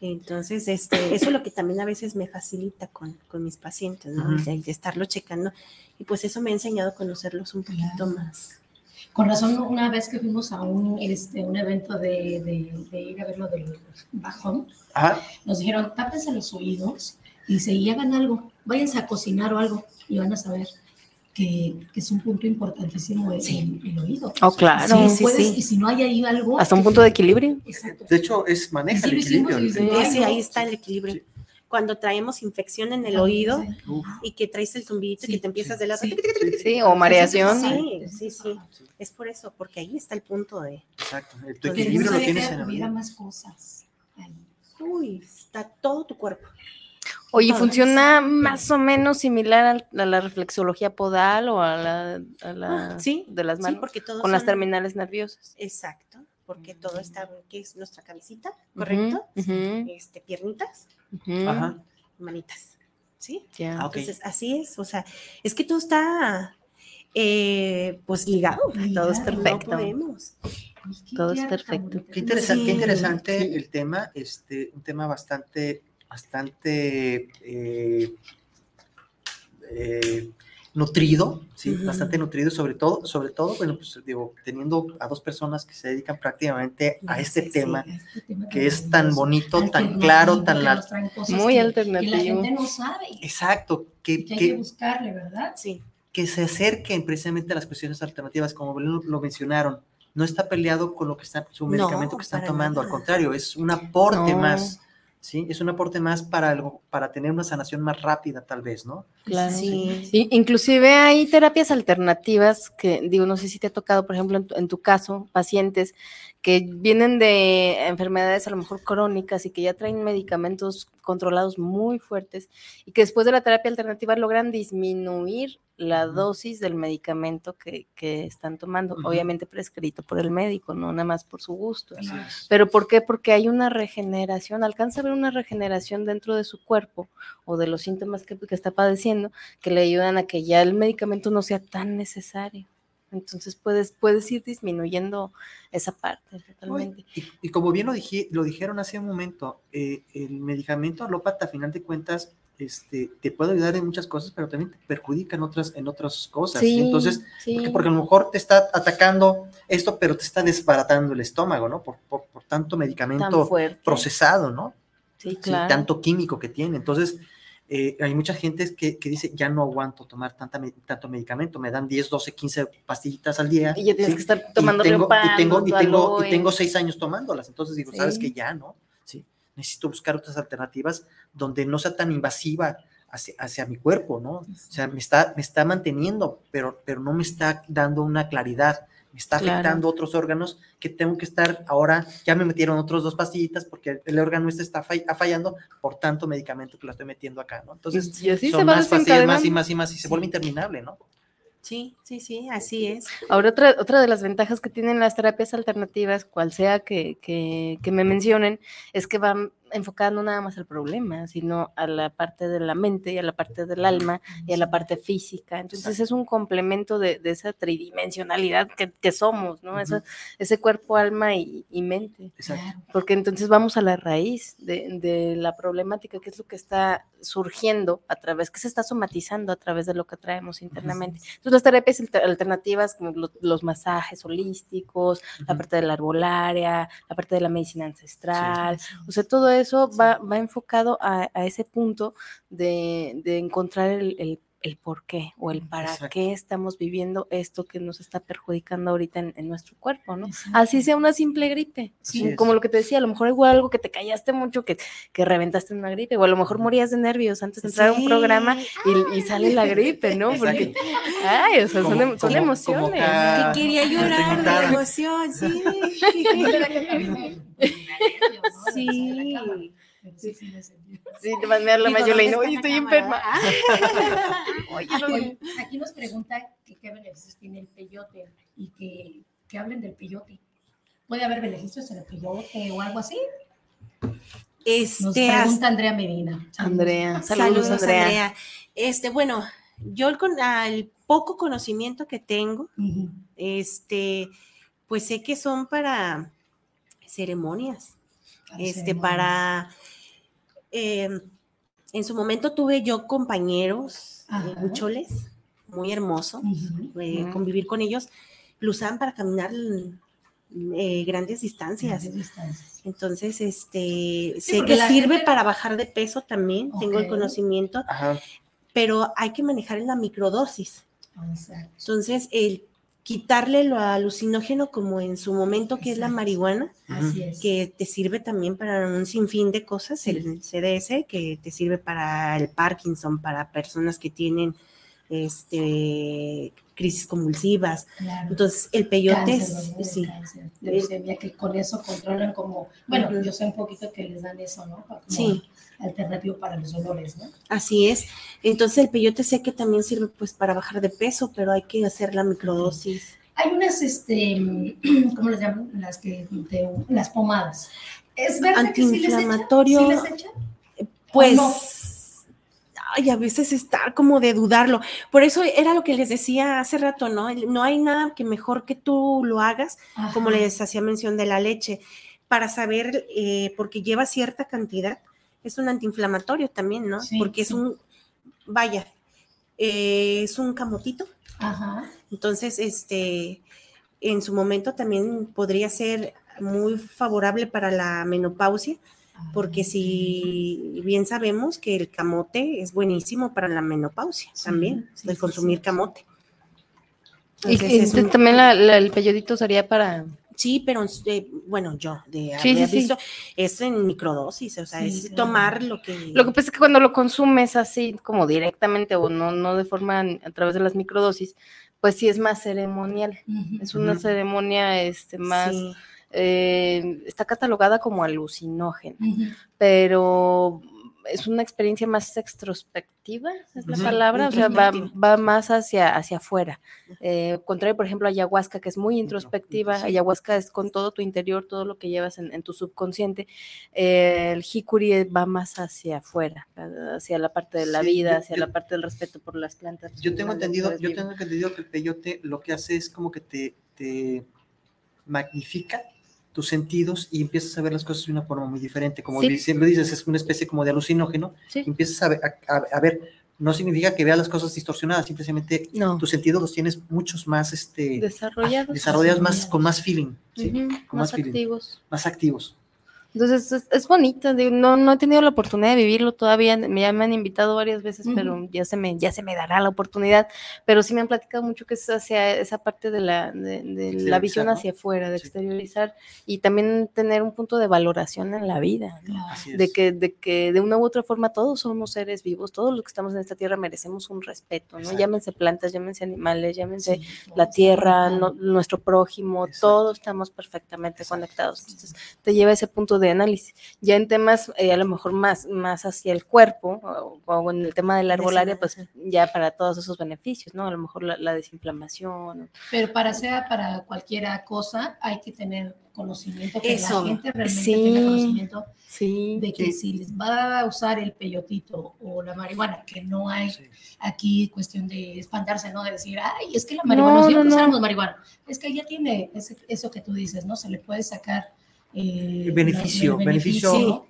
Entonces, este, eso es lo que también a veces me facilita con, con mis pacientes, ¿no? El de estarlo checando. Y pues eso me ha enseñado a conocerlos un poquito Claro. más. Con razón, una vez que fuimos a un, este, un evento de, de, de ir a ver lo del bajón, Ajá. nos dijeron, tápense los oídos y se y hagan algo, váyanse a cocinar o algo y van a saber que, que es un punto importantísimo el, Sí. el oído. Oh, claro. Si Sí, sí, puedes- sí. Y si no hay ahí algo... Hasta un punto de equilibrio. Exacto. De hecho, es maneja Sí, el equilibrio. el- el- Sí, ahí está el equilibrio. Sí. Cuando traemos infección en el oído y que traes el zumbidito y que te empiezas de lado. sí. Sí, o mareación. Sí, sí, sí. Es por eso, porque ahí está el punto de. Exacto. Tu Pero Que equilibrio lo tienes en el oído. más cosas ahí. Uy, está todo tu cuerpo. Oye. ¿funciona más o menos similar a la reflexología podal o a la, a la Ah, sí, de las Sí, manos? porque todos con las terminales nerviosas. Exacto, porque todo está, que es nuestra cabecita, ¿correcto? Este, piernitas, Ajá. manitas, ¿sí? ya. Ah, ok. Entonces, así es, o sea, es que todo está, eh, pues, ligado. Todo es perfecto. No podemos. Todo es perfecto. Qué, interesa- Sí, qué interesante sí. el tema, este, un tema bastante, bastante eh, eh, nutrido, sí, bastante nutrido, sobre todo, sobre todo, bueno, pues digo, teniendo a dos personas que se dedican prácticamente a este Sí, sí, tema, este tema que es tan bonito, tan claro, tan que la- nos traen cosas Muy que- alternativo. Que la gente no sabe exacto, que, que hay que que, buscarle, ¿verdad? Sí, que se acerquen precisamente a las cuestiones alternativas, como lo, lo mencionaron. No está peleado con lo que están, su No, medicamento que están tomando, al contrario, es un aporte No. más, ¿sí? Es un aporte más para, algo, para tener una sanación más rápida, tal vez, ¿no? Claro. sí. Inclusive hay terapias alternativas que, digo, no sé si te ha tocado, por ejemplo, en tu, en tu caso, pacientes que vienen de enfermedades a lo mejor crónicas y que ya traen medicamentos controlados muy fuertes y que después de la terapia alternativa logran disminuir la dosis del medicamento que, que están tomando, obviamente prescrito por el médico, no nada más por su gusto. ¿Pero por qué? Porque hay una regeneración, alcanza a ver una regeneración dentro de su cuerpo o de los síntomas que, que está padeciendo que le ayudan a que ya el medicamento no sea tan necesario. Entonces puedes, puedes ir disminuyendo esa parte totalmente. Y, y como bien lo, dije, lo dijeron hace un momento, eh, el medicamento alópata, a final de cuentas, este, te puede ayudar en muchas cosas, pero también te perjudica en otras, en otras cosas. ¿sí? Entonces, sí. porque, porque a lo mejor te está atacando esto, pero te está desbaratando el estómago, ¿no? Por, por, por tanto tan medicamento procesado, ¿no? Sí, Sí, claro. tanto químico que tiene. Entonces, eh, hay mucha gente que, que dice, ya no aguanto tomar tanta, tanto medicamento, me dan 10, 12, 15 pastillitas al día. y ya tienes ¿sí? que estar Y tomando tengo, y Leopam, tengo, y tengo, y tengo seis años tomándolas. Entonces digo, sabes Sí. que ya, ¿no? Sí, necesito buscar otras alternativas donde no sea tan invasiva hacia, hacia mi cuerpo, ¿no? O sea, me está, me está manteniendo, pero, pero no me está dando una claridad. Me está Claro. afectando otros órganos que tengo que estar ahora, ya me metieron otros dos pastillitas porque el órgano este está fall- fallando por tanto medicamento que lo estoy metiendo acá, ¿no? Entonces, y así se son va más pastillas, más y más y más, y se vuelve interminable, ¿no? Sí, sí, sí, así es. Ahora, otra, otra de las ventajas que tienen las terapias alternativas, cual sea que, que, que me mencionen, es que van enfocada no nada más al problema, sino a la parte de la mente y a la parte del alma y a la parte física. Entonces es un complemento de, de esa tridimensionalidad que, que somos, ¿no? Ujú. Esa- ese cuerpo, alma y, y mente. Exacto. Porque entonces vamos a la raíz de, de la problemática, que es lo que está surgiendo a través, que se está somatizando a través de lo que traemos internamente. Entonces las terapias alter- alternativas, como lo- los masajes holísticos, la Ujú. parte de la arbolaria, la parte de la medicina ancestral, o sea, todo eso va, va enfocado a, a ese punto de, de encontrar el, el, el por qué o el para Exacto. qué estamos viviendo esto que nos está perjudicando ahorita en, en nuestro cuerpo, ¿no? Exacto. Así sea una simple gripe. Así como-. Como lo que te decía, a lo mejor igual algo que te callaste mucho, que, que reventaste en una gripe, o a lo mejor morías de nervios antes de entrar a un Sí. programa y, y sale la gripe, ¿no? Porque, ay, o sea, son, Como- son como- como emociones. cada- Que quería llorar de la emoción, sí. Sí. Sí, sí, me sentí. Sí, te mandé a la ¿dónde oye, estoy enferma. Oye, no, Oye, aquí nos preguntan que qué beneficios tiene el peyote y que, que hablen del peyote. ¿Puede haber beneficios en el peyote o algo así? Nos Este, pregunta Andrea Medina. Andrea, Saludos, saludos, Andrea. Andrea. Este, bueno, yo el, con- al poco conocimiento que tengo, este, pues sé que son para ceremonias, Para este, ceremonias. para, eh, en su momento tuve yo compañeros, eh, muy hermoso, eh, Ujú. convivir con ellos, lo usaban para caminar eh, grandes distancias. Grandes distancias. Entonces, este, Sí, sé que sirve gente- para bajar de peso también, tengo el conocimiento, Ajá. pero hay que manejar en la microdosis. Exacto. Entonces, el quitarle lo alucinógeno como en su momento que es la marihuana, Así es. que te sirve también para un sinfín de cosas, el CDS, que te sirve para el Parkinson, para personas que tienen este, crisis convulsivas. Claro. Entonces, el peyote, Cáncer, ¿no? sí, Cáncer, leucemia, que con eso controlan como, bueno, yo sé un poquito que les dan eso, ¿no? Como Sí. Alternativo para los dolores, ¿no? así es. Entonces, el peyote sé que también sirve pues para bajar de peso, pero hay que hacer la microdosis. Hay unas, este, ¿cómo les llaman? Las que, de- las pomadas. ¿Es verdad que sí les echan? ¿Sí les echan? Pues, no? ay, a veces está como de dudarlo. Por eso era lo que les decía hace rato, ¿no? No hay nada que mejor que tú lo hagas, como les hacía mención de la leche, para saber, eh, porque lleva cierta cantidad, es un antiinflamatorio también, ¿no? Sí, porque es un, vaya, eh, es un camotito. Ajá. Entonces, este, en su momento también podría ser muy favorable para la menopausia, porque si bien sabemos que el camote es buenísimo para la menopausia Sí, también, sí, el consumir sí. camote. Y, Entonces, y es un- también la- la- el peyodito sería para... Sí, pero eh, bueno, yo de Sí, haber sí, sí. es en microdosis, o sea, Sí, es tomar lo que... Lo que pasa es que cuando lo consumes así como directamente o no, no de forma a través de las microdosis, pues sí es más ceremonial. Es una ceremonia este, más, Sí, eh, está catalogada como alucinógena, pero es una experiencia más extrospectiva, es la palabra, o sea, va, va más hacia, hacia afuera. Eh, contrario, por ejemplo, a ayahuasca, que es muy introspectiva, Sí. ayahuasca es con todo tu interior, todo lo que llevas en, en tu subconsciente. Eh, el hikuri va más hacia afuera, hacia la parte de la Sí, vida, yo- hacia yo- la parte del respeto por las plantas. Yo tengo entendido, yo tengo entendido que el peyote lo que hace es como que te, te magnifica tus sentidos y empiezas a ver las cosas de una forma muy diferente. Como Sí. siempre dices, es una especie como de alucinógeno. Sí. empiezas a ver, a- a- ver, no significa que veas las cosas distorsionadas, simplemente No, tus sentidos los tienes muchos más, este, desarrollados. desarrollados más, con más feeling, ¿sí? Ujú, con más más feeling. activos. más activos. Entonces es, es bonito, digo, no, no he tenido la oportunidad de vivirlo todavía, me, ya me han invitado varias veces, Ujú. pero ya se, me, ya se me dará la oportunidad, pero sí me han platicado mucho que es hacia esa parte de la, de, de la visión hacia afuera, de Sí. exteriorizar y también tener un punto de valoración en la vida, ¿no? De que, de que de una u otra forma todos somos seres vivos, todos los que estamos en esta tierra merecemos un respeto, ¿no? Exacto. Llámense plantas, llámense animales, llámense Sí, la tierra, no- nuestro prójimo, Exacto. todos estamos perfectamente Exacto. conectados. Entonces, te lleva a ese punto de análisis. Ya en temas, eh, a lo mejor más, más hacia el cuerpo, o, o en el tema de la herbolaria, pues ya para todos esos beneficios, ¿no? A lo mejor la, la desinflamación. Pero para sea para cualquiera cosa hay que tener conocimiento, que Eso, la gente realmente sí. tenga conocimiento Sí. de que Sí. si les va a usar el peyotito o la marihuana, que no hay Sí. aquí cuestión de espantarse, ¿no? De decir, ay, es que la marihuana, No, siempre no, no. usamos marihuana. Es que ya tiene ese- eso que tú dices, ¿no? Se le puede sacar eh, El beneficio, el beneficio, ¿no?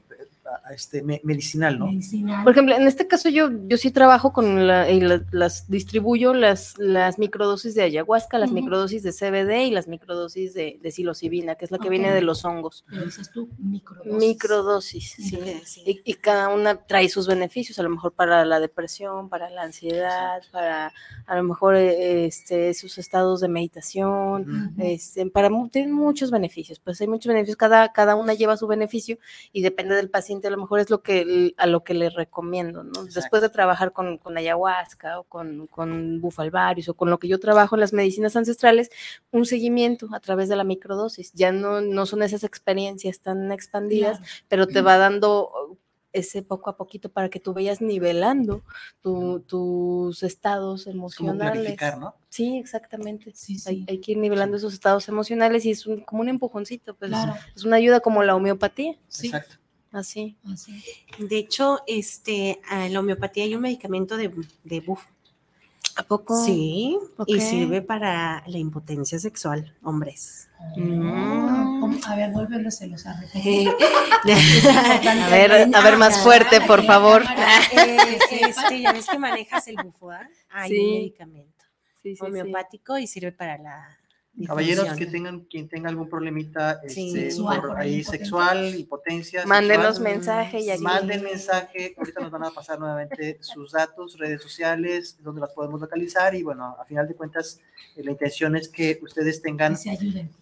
A- este, me- medicinal, ¿no? medicinal. Por ejemplo, en este caso yo, yo sí trabajo con la, y la- las distribuyo las, las microdosis de ayahuasca, las microdosis de CBD y las microdosis de, de psilocibina, que es la que viene de los hongos. Pero dices tú, microdosis. Microdosis, sí. Y, y cada una trae sus beneficios, a lo mejor para la depresión, para la ansiedad, para a lo mejor eh, este, sus estados de meditación, este, para mu- tiene muchos beneficios, pues hay muchos beneficios, cada, cada una lleva su beneficio y depende del paciente, a lo mejor es lo que a lo que le recomiendo, ¿no? Después de trabajar con, con ayahuasca o con, con bufalvarios o con lo que yo trabajo en las medicinas ancestrales, un seguimiento a través de la microdosis, ya no, no son esas experiencias tan expandidas, Claro. pero te va dando ese poco a poquito para que tú vayas nivelando tu- tus estados emocionales. Sí, exactamente. Sí, sí. Hay, hay que ir nivelando esos estados emocionales y es un- como un empujoncito, pues Claro. es una ayuda como la homeopatía, Sí. Exacto. Así. Así. De hecho, este, en la homeopatía hay un medicamento de, de buf. ¿A poco? Sí, y sirve para la impotencia sexual, hombres. Mm. A ver, vuélvelos a repetir. A ver, a ver más fuerte, por favor. Eh, este, ya ves que manejas el bufo, ¿ah? Hay Sí. un medicamento Sí, sí, sí. homeopático y sirve para la Caballeros que tengan, quien tenga algún problemita Sí. este, Sexual, por ahí, sexual, impotencia, Mándenos sexual, mensaje y manden mensaje, ahorita nos van a pasar nuevamente sus datos, redes sociales, donde las podemos localizar y bueno, a final de cuentas eh, la intención es que ustedes tengan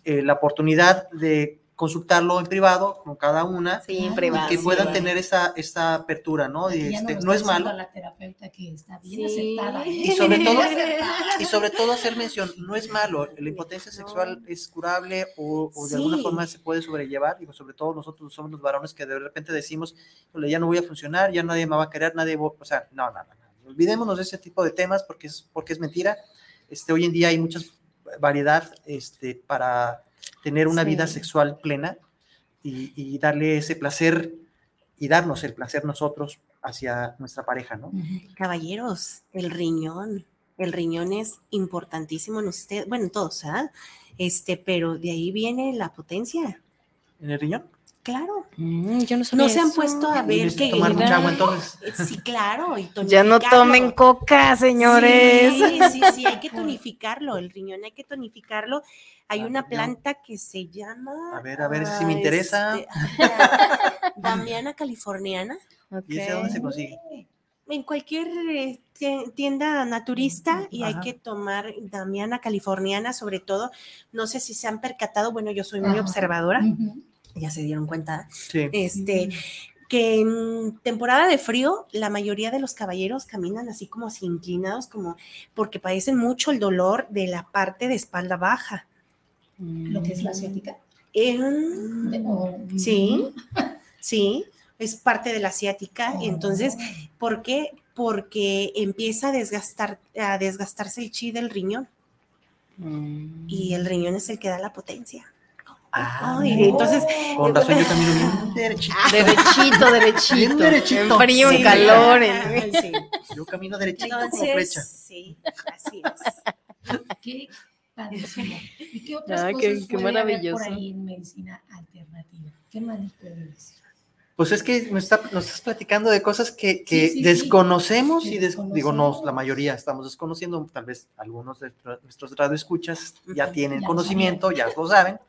eh, la oportunidad de consultarlo en privado con cada una Sí, en Ah, privado. y que sí. puedan tener esa, esa apertura, ¿no? Y este, nos no es malo. la terapeuta que está bien Sí. aceptada. ¿eh? Y sobre todo-. Y sobre todo hacer mención, no es malo, la impotencia No. sexual es curable o, o de alguna Sí. forma se puede sobrellevar, y sobre todo nosotros somos los varones que de repente decimos, "Híjole, ya no voy a funcionar, ya nadie me va a querer, nadie, va-", o sea, no, no, no, no. olvidémonos de ese tipo de temas porque es, porque es mentira. Este, hoy en día hay mucha variedad este, para tener una vida sexual plena y, y darle ese placer y darnos el placer nosotros hacia nuestra pareja, ¿no? Caballeros, el riñón. El riñón es importantísimo en usted, bueno, en todos, ¿ah? Este, pero de ahí viene la potencia. En el riñón. Claro. Mm, yo no No se han eso. puesto a ver que que tomar mucha agua entonces. Eh, Sí, claro. Y Ya no tomen coca, señores. Sí, sí, sí, hay que tonificarlo. El riñón hay que tonificarlo. Hay Ah, una planta que se llama. A ver, a ver si ah, me interesa. este, ah, Damiana californiana. ¿Y ese dónde se consigue? En cualquier eh, tie- tienda naturista y hay que tomar Damiana californiana, sobre todo. No sé si se han percatado, bueno, yo soy muy Ajá. observadora. Ya se dieron cuenta, Sí. este, que en temporada de frío la mayoría de los caballeros caminan así como así inclinados, como porque padecen mucho el dolor de la parte de espalda baja. Lo que es la asiática. Eh, Sí, sí, es parte de la asiática. Oh. Entonces, ¿por qué? Porque empieza a desgastar, a desgastarse el chi del riñón Mm. y el riñón es el que da la potencia. Ah, Ay, no. entonces, con razón yo camino bien derechito. Derechito, derechito. Bien derechito. En frío, en Sí. calor. en- sí. Yo camino derechito como Entonces, flecha. sí, así es. Qué padrísimo. ¿Y qué otras Ah, cosas qué- maravilloso. por ahí en medicina alternativa? ¿Qué más decir? Pues es que nos, está- nos estás platicando de cosas que, que Sí, sí, sí. desconocemos y des- digo, no, la mayoría estamos desconociendo, tal vez algunos de nuestro- nuestros radioescuchas ya tienen Ya conocimiento, ya lo saben,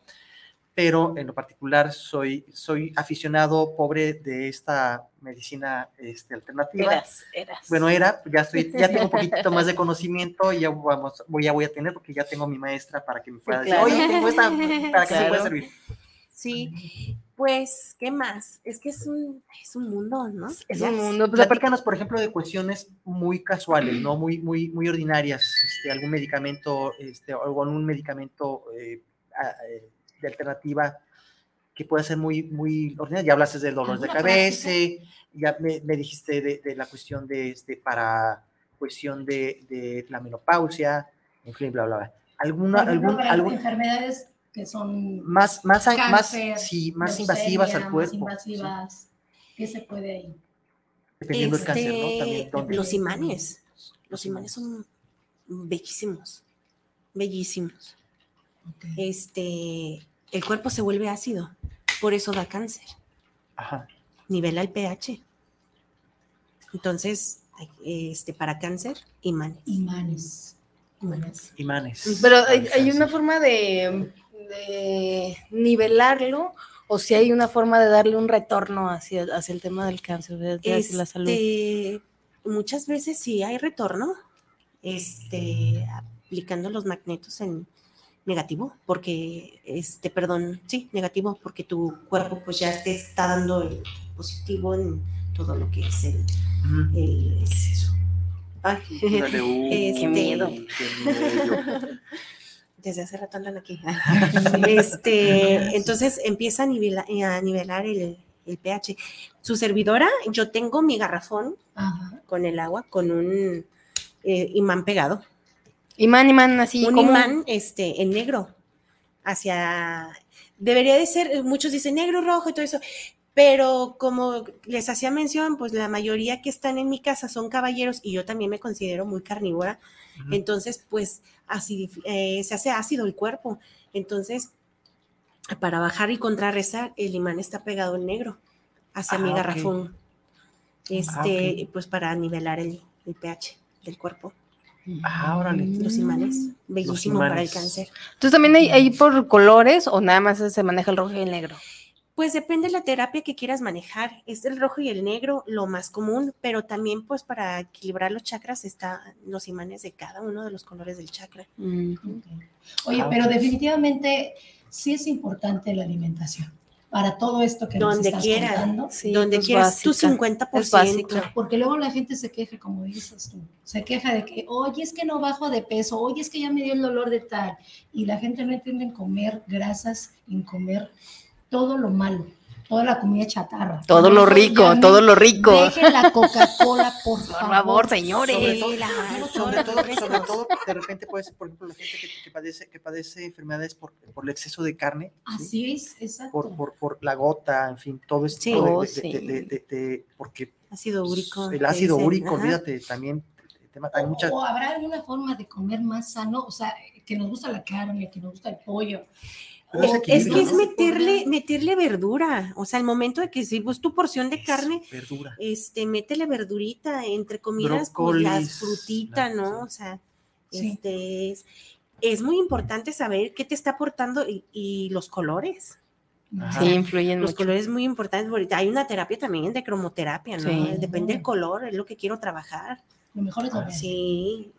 pero en lo particular soy, soy aficionado pobre de esta medicina este, alternativa. Eras, eras. Bueno, era, ya estoy, ya tengo un poquito más de conocimiento y ya vamos, voy, ya voy a tener porque ya tengo mi maestra para que me pueda decir, claro. oye, tengo esta, para que se pueda Claro. servir. Sí, pues, ¿qué más? Es que es un, es un mundo, ¿no? es Ya un mundo. Pues, Platícanos, por ejemplo, de cuestiones muy casuales, ¿no? Muy, muy, muy ordinarias, este, algún medicamento, este, o algún medicamento eh, eh, de alternativa que pueda ser muy, muy ordinario. Ya hablaste del dolor de ¿Alguna cabeza, ya me, me dijiste de, de la cuestión de, este, para cuestión de, de la menopausia, en fin, bla, bla, bla. ¿Alguna, algún, enfermedades que son más, más, más, sí, más invasivas al más cuerpo? sí, ¿qué se puede ahí? dependiendo del cáncer, ¿no? Este, También, ¿dónde? Los imanes. Los Los imanes son bellísimos. Bellísimos. Este, el cuerpo se vuelve ácido. Por eso da cáncer. Ajá. Nivela el pH. Entonces, este, para cáncer, imanes. Imanes. Imanes. Imanes. Pero hay, una forma de, de nivelarlo o si hay una forma de darle un retorno hacia, hacia el tema del cáncer, hacia la salud. Este, muchas veces sí hay retorno, este, aplicando los magnetos en negativo, porque, este, perdón, sí, negativo, porque tu cuerpo pues ya te está dando el positivo en todo lo que es el, Ujú. el- es eso. Ay, Ándale, uh, Este- miedo. qué miedo. desde hace rato andan aquí. Este, entonces empieza a nivelar, a nivelar el, el pH. Su servidora, yo tengo mi garrafón Ajá. con el agua, con un eh, imán pegado. Imán, imán, así un imán este, en negro. Hacia. Debería de ser, muchos dicen negro, rojo y todo eso. Pero como les hacía mención, pues la mayoría que están en mi casa son caballeros y yo también me considero muy carnívora. Entonces, pues así eh, se hace ácido el cuerpo. Entonces, para bajar y contrarrestar, el imán está pegado en negro hacia Ah, mi ok. garrafón. Este, ok. pues para nivelar el, el pH del cuerpo. Ah, órale. Los imanes, bellísimo para el cáncer. Entonces también hay, hay por colores o nada más se maneja el rojo y el negro. Pues depende de la terapia que quieras manejar. Es el rojo y el negro lo más común, pero también pues para equilibrar los chakras están los imanes de cada uno de los colores del chakra. Oye, Ah, pero definitivamente sí es importante la alimentación para todo esto que Donde nos estás quiera, contando. Sí, Donde pues quieras, tu básica. 50%. Es básica. Porque luego la gente se queja, como dices tú, se queja de que, oye, es que no bajo de peso, oye, es que ya me dio el dolor de tal. Y la gente no entiende en comer grasas, en comer todo lo malo, toda la comida chatarra. Todo lo rico, llamen, todo lo rico. Dejen la Coca-Cola, por Por favor. favor, señores. Sobre todo, la- sobre los todo, sobre refrescos. todo, de repente puede ser, por ejemplo, la gente que, que padece, que padece enfermedades por, por el exceso de carne, ¿sí? Así es, exacto. por, por, por la gota, en fin, todo esto Sí. de- Oh, de, sí. de- de- de- de- porque Ácido úrico. el ácido dicen, úrico, ajá. olvídate, también. Hay muchas, o habrá alguna forma de comer más sano, o sea, que nos gusta la carne, que nos gusta el pollo. Pero es que es ¿no? meterle, meterle verdura. O sea, el momento de que si pues tu porción de carne, verdura. este, métele verdurita, entre comidas, pues las frutitas, la- ¿no? O sea, Sí. este es, es muy importante saber qué te está aportando y, y los colores. Ajá. Sí, influyen Los mucho. colores muy importantes. porque Hay una terapia también de cromoterapia, ¿no? Sí. Depende del color, es lo que quiero trabajar. Lo mejor es lo Ah. Sí.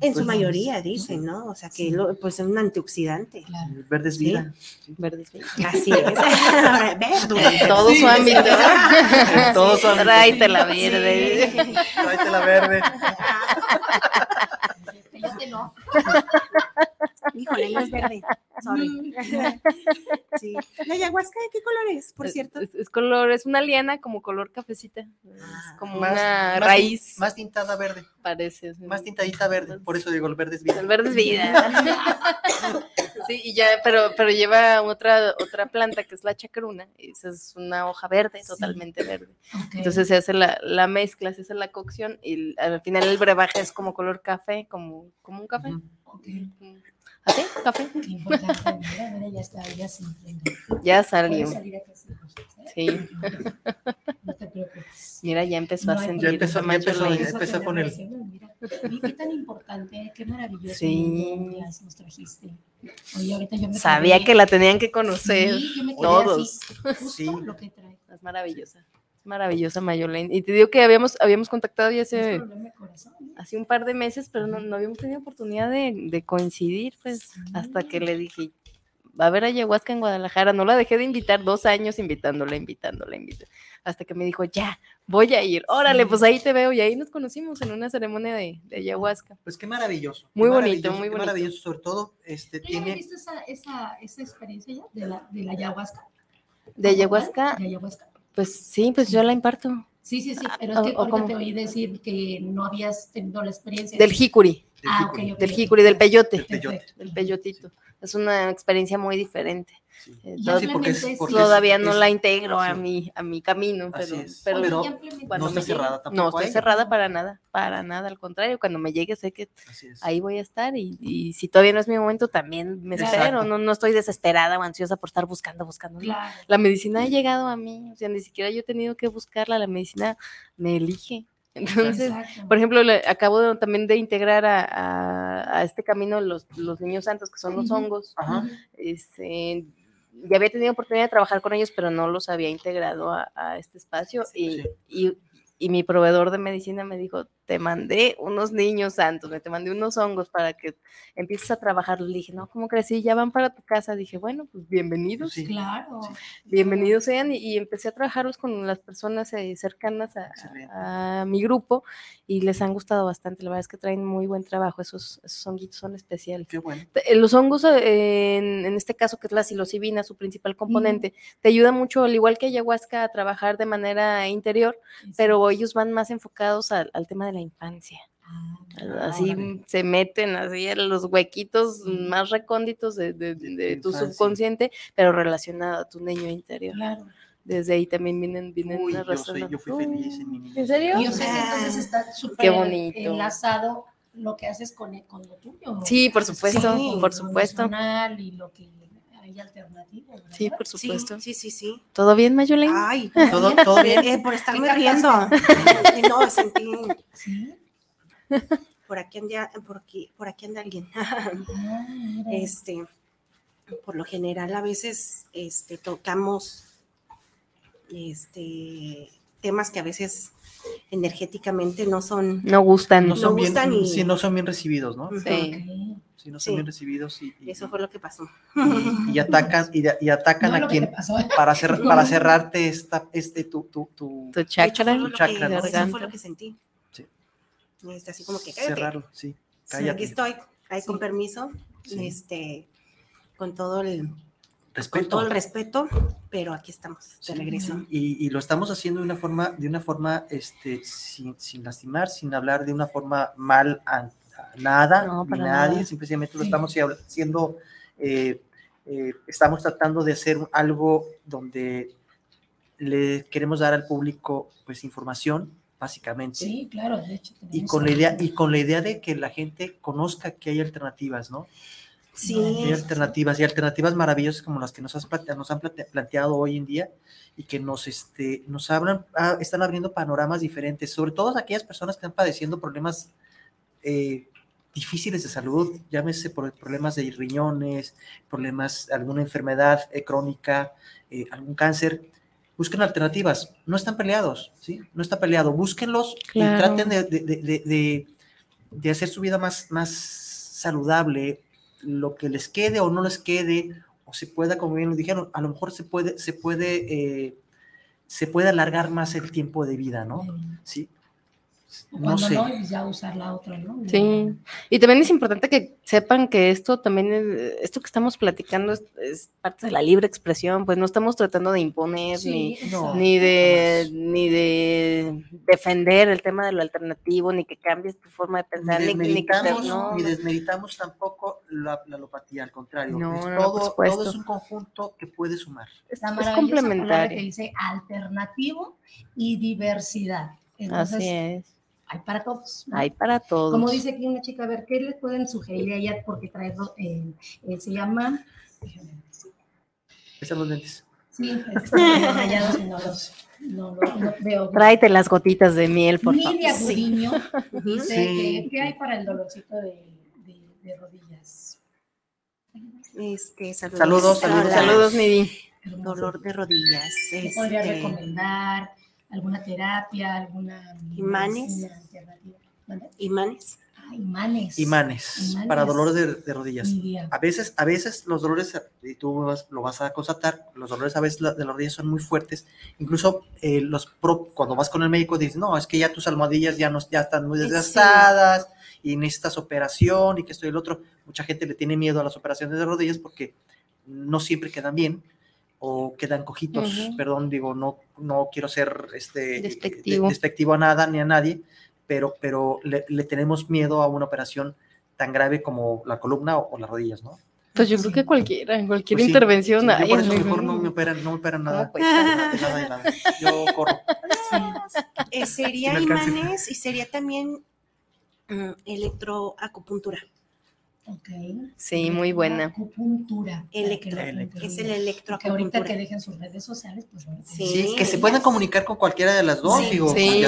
En su Pues, mayoría dicen, ¿no? O sea, que Sí. lo- pues es un antioxidante. Claro. Verde es Sí. vida. Verdes, verdes. Así es. Verdura. En todo su ámbito. En todo su ámbito. Tráete la verde. Sí. Tráete la verde. No. Híjole, no es verde. Sorry. Sí. ¿La ayahuasca de qué color es, por cierto? Es, es color, es una liana como color cafecita. Es Ah, como Más- una más raíz, Más tintada verde. parece. sí. Más tintadita verde. Por eso digo, el verde es vida. El verde es vida. Sí, y ya, pero, pero lleva otra, otra planta que es la chacruna. y Esa es una hoja verde, Sí. totalmente verde. Entonces se hace la, la mezcla, se hace la cocción y al final el brebaje es como color café, como, como un café. Ujú. Ok. ¿Así? ¿Café? Qué importante. Mira, mira, ya está, ya salió. a ¿eh? Sí. No te preocupes. Mira, ya empezó No a sentir Ya empezó- ya empezó, ya empezó con el- Mira, y qué tan importante, qué maravilloso. Sí. nos trajiste. Oye, ahorita yo me Sabía quedé- que la tenían que conocer. Sí, yo me quedé todos. así, justo Sí. lo que trae. Es maravillosa. Maravillosa Mayolene. Y te digo que habíamos, habíamos contactado ya hace, corazón, ¿eh? hace un par de meses, pero no, no habíamos tenido oportunidad de, de coincidir, pues, hasta que le dije, va a ver ayahuasca en Guadalajara. No la dejé de invitar dos años invitándola, invitándola, invitándola. Hasta que me dijo, ya, voy a ir. Órale, Sí. pues ahí te veo. Y ahí nos conocimos en una ceremonia de, de ayahuasca. Pues qué maravilloso. Muy qué bonito, maravilloso, muy qué bonito. maravilloso. Sobre todo, este, ¿Tú ya tiene. viste esa, esa, esa experiencia ya de la, de la ayahuasca? De ayahuasca, De ayahuasca. Pues sí, pues yo la imparto. Sí, sí, sí, Ah, pero es que ahorita cómo. te oí decir que no habías tenido la experiencia. Del jicuri, del Ah, jicuri. ok, ok. del jicuri, del peyote. Del peyote. Del peyotito. Es una experiencia muy diferente. Sí. Eh, Sí, porque es- es- Todavía no es- la integro a mi, a mi camino, pero, es. pero no está cerrada tampoco No estoy cerrada para nada, para nada, al contrario, cuando me llegue sé que ahí voy a estar y, y si todavía no es mi momento también me Exacto. espero, no, no estoy desesperada o ansiosa por estar buscando, buscando. Claro. La medicina ha llegado a mí, o sea, ni siquiera yo he tenido que buscarla, la medicina me elige. Entonces, Exacto. por ejemplo, le- acabo de- también de integrar a, a- a este camino los, los niños santos, que son los hongos. Ajá. Este, ya había tenido oportunidad de trabajar con ellos, pero no los había integrado a, a este espacio. Y, Sí. y- y mi proveedor de medicina me dijo, te mandé unos niños santos, me te mandé unos hongos para que empieces a trabajar. Le dije, no, ¿cómo crees? Sí, ya van para tu casa. Dije, bueno, pues bienvenidos. Sí. Claro. Bienvenidos sean y, y empecé a trabajarlos con las personas eh, cercanas a, a mi grupo y les han gustado bastante. La verdad es que traen muy buen trabajo, esos, esos honguitos son especiales. Qué bueno. Los hongos, eh, en, en este caso, que es la psilocibina, su principal componente, te ayuda mucho, al igual que ayahuasca, a trabajar de manera interior, pero ellos van más enfocados al, al tema de la infancia. Ah, Ah, Así órale. se meten así en los huequitos Sí. más recónditos de, de- De- de de tu infancia. subconsciente, pero relacionado a tu niño interior. Claro. Desde ahí también vienen, vienen Uy, yo, soy, yo fui feliz en mi niñez. ¿En serio? Y yo sé que entonces está súper Qué bonito. enlazado lo que haces con, con lo tuyo. Sí, por supuesto, Sí, por lo supuesto. emocional Y lo que hay alternativo. ¿verdad? Sí, por supuesto. sí, sí, sí. ¿Todo bien, Mayolene? Ay, ¿Todo, todo bien? eh, por estarme ¿Qué riendo. No, sentí. Sí. Por aquí anda, por aquí, por aquí anda alguien. Ah. Este, por lo general a veces este, tocamos este, temas que a veces energéticamente no son. No gustan. No son, bien, gustan y- sí, no son bien recibidos, ¿no? Sí. Si no Sí. son bien recibidos y, y- Eso fue lo que pasó. y- y atacan, y, y atacan No, a quien pasó. para, cer- para cerrarte esta, este, tu, tu, tu- Tu hecho, chakra. fue lo que- chakra, ¿no? Eso fue lo que sentí. Sí. Este, así como que cállate. cerrarlo, sí, Sí, cállate. aquí estoy, ahí con permiso, Sí. este, con todo el con Respeto. todo el respeto, pero aquí estamos de Sí. regreso. Y, y lo estamos haciendo de una forma, de una forma, este, sin, sin lastimar, sin hablar de una forma mal a, nada, No, ni nadie, nada. simplemente lo estamos haciendo, eh, eh, estamos tratando de hacer algo donde le queremos dar al público, pues, información, básicamente. Sí, claro, de hecho. Y con, la idea, y con la idea de que la gente conozca que hay alternativas, ¿no? Sí, Hay alternativas y alternativas maravillosas como las que nos, has nos han plante- planteado hoy en día y que nos, este, nos abran, ah, están abriendo panoramas diferentes, sobre todo aquellas personas que están padeciendo problemas eh, difíciles de salud, llámese por problemas de riñones, problemas, alguna enfermedad eh, crónica, eh, algún cáncer. Busquen alternativas, no están peleados, ¿sí? No está peleado, búsquenlos Claro. y traten de, de- de- de- hacer su vida más, más saludable, lo que les quede o no les quede, o se pueda, como bien lo dijeron, a lo mejor se puede, se puede, eh, se puede alargar más el tiempo de vida, ¿no? Sí. No sé. no, y ya usar la otra, ¿no? Sí, y también es importante que sepan que esto también, es- esto que estamos platicando es, es parte de la libre expresión, pues no estamos tratando de imponer Sí, ni, ni de ni de defender el tema de lo alternativo, ni que cambies tu forma de pensar, Ni ni, ni que te- desmeritamos, no, ni desmeritamos tampoco la, la alopatía, al contrario. No, es no, no, por todo, todo es un conjunto que puede sumar. es, Está es palabra que complementario. dice alternativo y diversidad. Entonces, Así es. Hay para todos. ¿no? Hay para todos. Como dice aquí una chica, a ver, ¿qué les pueden sugerir a ella? Porque trae, eh, eh, se llama, son los lentes. sí, están rayados y no los, no los no veo. Tráete las gotitas de miel, por favor. Nidia Sí. Gudiño dice Sí. que, ¿qué hay para el dolorcito de, de- de rodillas? Este, saludos. Saludos, saludos. Saludos, Nidi. Dolor de rodillas. ¿Qué podría este, recomendar? ¿Alguna terapia? ¿Alguna Imanes. alternativa? ¿Mande? imanes. Ah, imanes. Imanes, Imanes. para dolor de, de rodillas. A veces, a veces los dolores, y tú lo vas a constatar, los dolores a veces de las rodillas son muy fuertes. Incluso eh, los pro- cuando vas con el médico dices, no, es que ya tus almohadillas ya, no, ya están muy Sí. desgastadas y necesitas operación y que esto y el otro. Mucha gente le tiene miedo a las operaciones de rodillas porque no siempre quedan bien o quedan cojitos. Perdón, digo, no, no quiero ser este, Despectivo. de- despectivo a nada ni a nadie, pero, pero le, le tenemos miedo a una operación tan grave como la columna o, o las rodillas, ¿no? Pues yo creo que cualquiera, en cualquier Pues sí, intervención. sí, yo por eso mejor no me operan, no me operan No, nada. pues, nada, de nada, de nada. Yo corro. Eh, sería imanes y sería también mm, electroacupuntura. Ok. Sí, muy buena. Acupuntura. Electro- que Electro. Es el bien. Que ahorita que dejen sus redes sociales, pues bueno. Sí. Sí, que se puedan comunicar con cualquiera de las dos, Sí, digo. sí,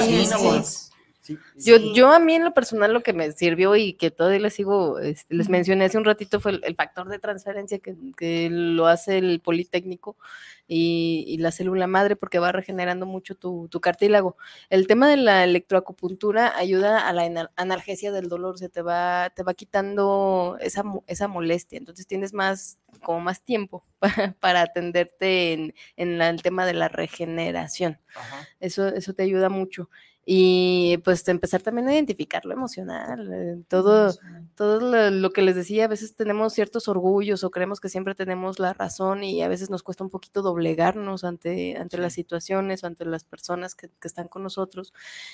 sí, Yo, Sí. yo a mí en lo personal lo que me sirvió y que todavía les sigo, este, les mencioné hace un ratito fue el, el factor de transferencia que, que lo hace el Politécnico y, y la célula madre porque va regenerando mucho tu, tu cartílago. El tema de la electroacupuntura ayuda a la ana- analgesia del dolor, se te va, te va quitando esa, esa molestia, entonces tienes más, como más tiempo para, para atenderte en, en la- el tema de la regeneración. Ajá. Eso, eso te ayuda mucho. Y pues empezar también a identificar lo emocional, eh, todo, todo lo, lo que les decía, a veces tenemos ciertos orgullos o creemos que siempre tenemos la razón y a veces nos cuesta un poquito doblegarnos ante, ante las situaciones o ante las personas que, que están con nosotros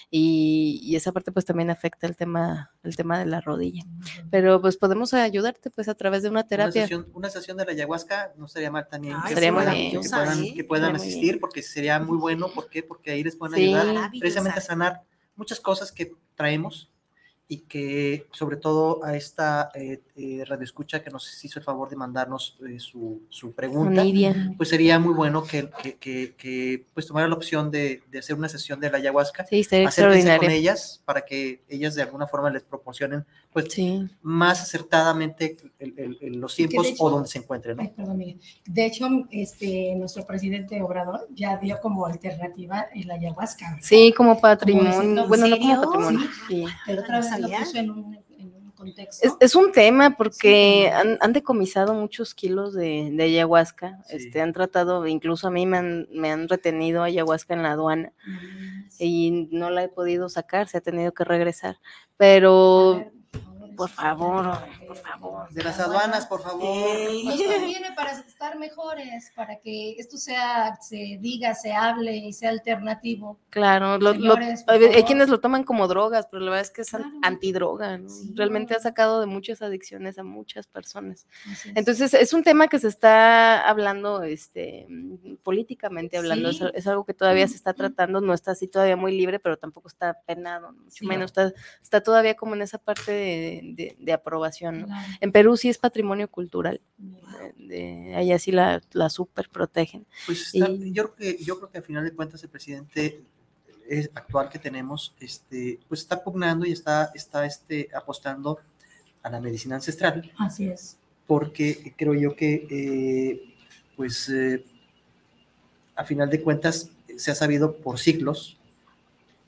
y, y esa parte pues también afecta el tema, el tema de la rodilla. Pero pues podemos ayudarte pues a través de una Una terapia. sesión, una sesión de la ayahuasca no estaría mal también. Ay, que muy puedan- bien. Que puedan, que puedan asistir bien. porque sería muy bueno. ¿Por qué? Porque ahí les pueden Sí. ayudar precisamente a sanar muchas cosas que traemos y que sobre todo a esta eh, eh, radioescucha que nos hizo el favor de mandarnos eh, su, su pregunta, Nidia. pues sería muy bueno que, que, que- que, pues tomara la opción de, de hacer una sesión de la ayahuasca, Sí, con ellas para que ellas de alguna forma les proporcionen pues Sí. más acertadamente el- el- el- los tiempos hecho- o donde se encuentren. ¿no? Ay, perdón, Miguel. De hecho, este, nuestro presidente Obrador ya dio como alternativa el ayahuasca. Sí, como patrimonio. diciendo, ¿en bueno, no como patrimonio. Sí. Pero otra vez lo puso en un contexto. Es, es un tema porque han, han decomisado muchos kilos de, de ayahuasca. Sí. Este, han tratado, incluso a mí me han, me han retenido ayahuasca en la aduana Mm, y no la he podido sacar, se ha tenido que regresar. Pero ver, por favor, por favor. De las aduanas, por favor. Pues conviene para estar mejores, para que esto sea, se diga, se hable y sea alternativo. Claro, lo- Señores, hay, quienes lo toman como drogas, pero la verdad es que es Claro. antidroga, ¿no? Sí. Realmente ha sacado de muchas adicciones a muchas personas. Es. Entonces, es un tema que se está hablando este, políticamente hablando, es, Sí. al- es algo que todavía se está tratando, no está así todavía muy libre, pero tampoco está penado, mucho Sí. menos, está, está todavía como en esa parte de, de- de aprobación. ¿no? Claro. En Perú sí es patrimonio cultural, de, de- allá sí la, la super protegen. Pues está- Y- yo, creo que, yo creo que al final de cuentas el presidente eh, actual que tenemos, este, pues está pugnando y está, está este, apostando a la medicina ancestral, Así es. porque creo yo que, eh, pues, eh, a final de cuentas se ha sabido por siglos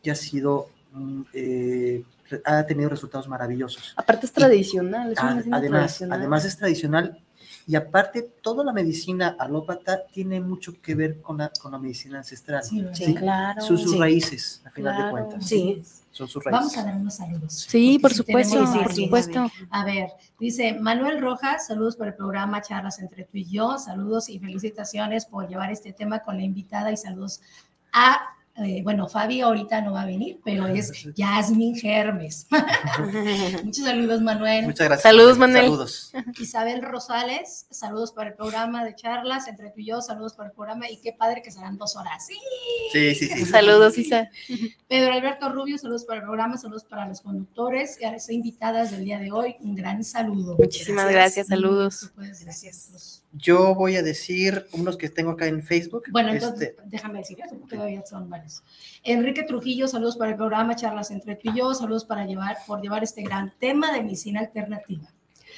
que ha sido, mm, eh, ha tenido resultados maravillosos. Aparte es tradicional, es una medicina Además, tradicional. además es tradicional y aparte toda la medicina alópata tiene mucho que ver con la, con la medicina ancestral. Sí. Sí, claro. Son sus Sí. raíces, a final Claro. de cuentas. Sí. Son sus raíces. Vamos a dar unos saludos. Sí, por Sí, supuesto, tenemos por supuesto. A ver, dice Manuel Rojas, saludos por el programa Charlas entre tú y yo, saludos y felicitaciones por llevar este tema con la invitada y saludos a, eh, bueno, Fabi ahorita no va a venir, pero es Yasmin Germes. Muchos saludos, Manuel. Muchas gracias. Saludos, Manuel. Saludos. Isabel Rosales, saludos para el programa de charlas entre tú y yo, saludos para el programa y qué padre que serán dos horas. Sí. Sí, sí, sí. Saludos, Isa. Pedro Alberto Rubio, saludos para el programa, saludos para los conductores y a las invitadas del día de hoy, un gran saludo. Muchísimas gracias, saludos. decir Gracias. Yo voy a decir unos que tengo acá en Facebook. Bueno, entonces Este, déjame decir eso, porque todavía son varios. Enrique Trujillo, saludos para el programa Charlas entre tú y yo, saludos para llevar, por llevar este gran tema de medicina alternativa.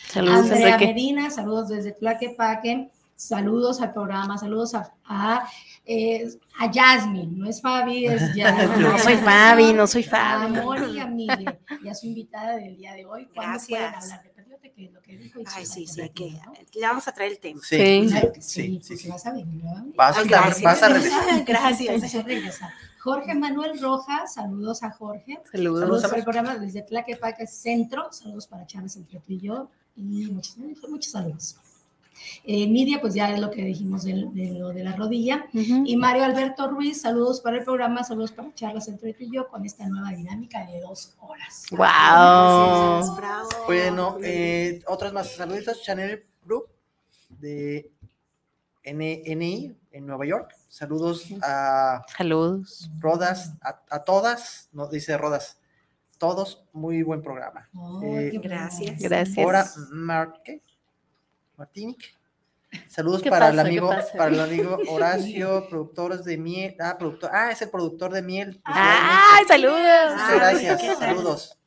Saludos, Andrea Enrique. Medina, saludos desde Tlaquepaque, saludos al programa, saludos a, a, eh, a Yasmin, no es Fabi, es Yasmin. No soy Fabi, no soy Fabi. A Moni y a Miguel, y a su invitada del día de hoy. ¿Cuándo Gracias. pueden hablar? Repítete que lo que dijo. Ay, sí, sí, hay que, ¿no? le vamos a traer el tema. sí, Sí. sí, Claro que sí, sí, sí, sí. vas a venir, ¿no? Vas, a- Ay, gracias. vas a regresar. Gracias. Vas a regresar. Jorge Manuel Rojas, saludos a Jorge. Saludos. Saludos a para el ver. programa desde Tlaquepaque Centro. Saludos para Chávez entre tú y yo. Y muchos, muchos saludos. Eh, Nidia, pues ya es lo que dijimos de, de lo de la rodilla. Y Mario Alberto Ruiz, saludos para el programa, saludos para charlas entre tú y yo con esta nueva dinámica de dos horas. Wow. Gracias, bravo. Bueno, eh, otros más saluditos. Chanel Group de NNI en Nueva York. Saludos a Saludos. Rodas, a, a todas, no dice Rodas, todos, muy buen programa. Oh, Eh, gracias. Gracias. Ahora, Marque, Martinic. Saludos ¿Qué para el amigo, para el amigo Horacio, productores de miel. Ah, productor, ah, es el productor de miel. ¡Ay, saludos! Muchas gracias, saludos.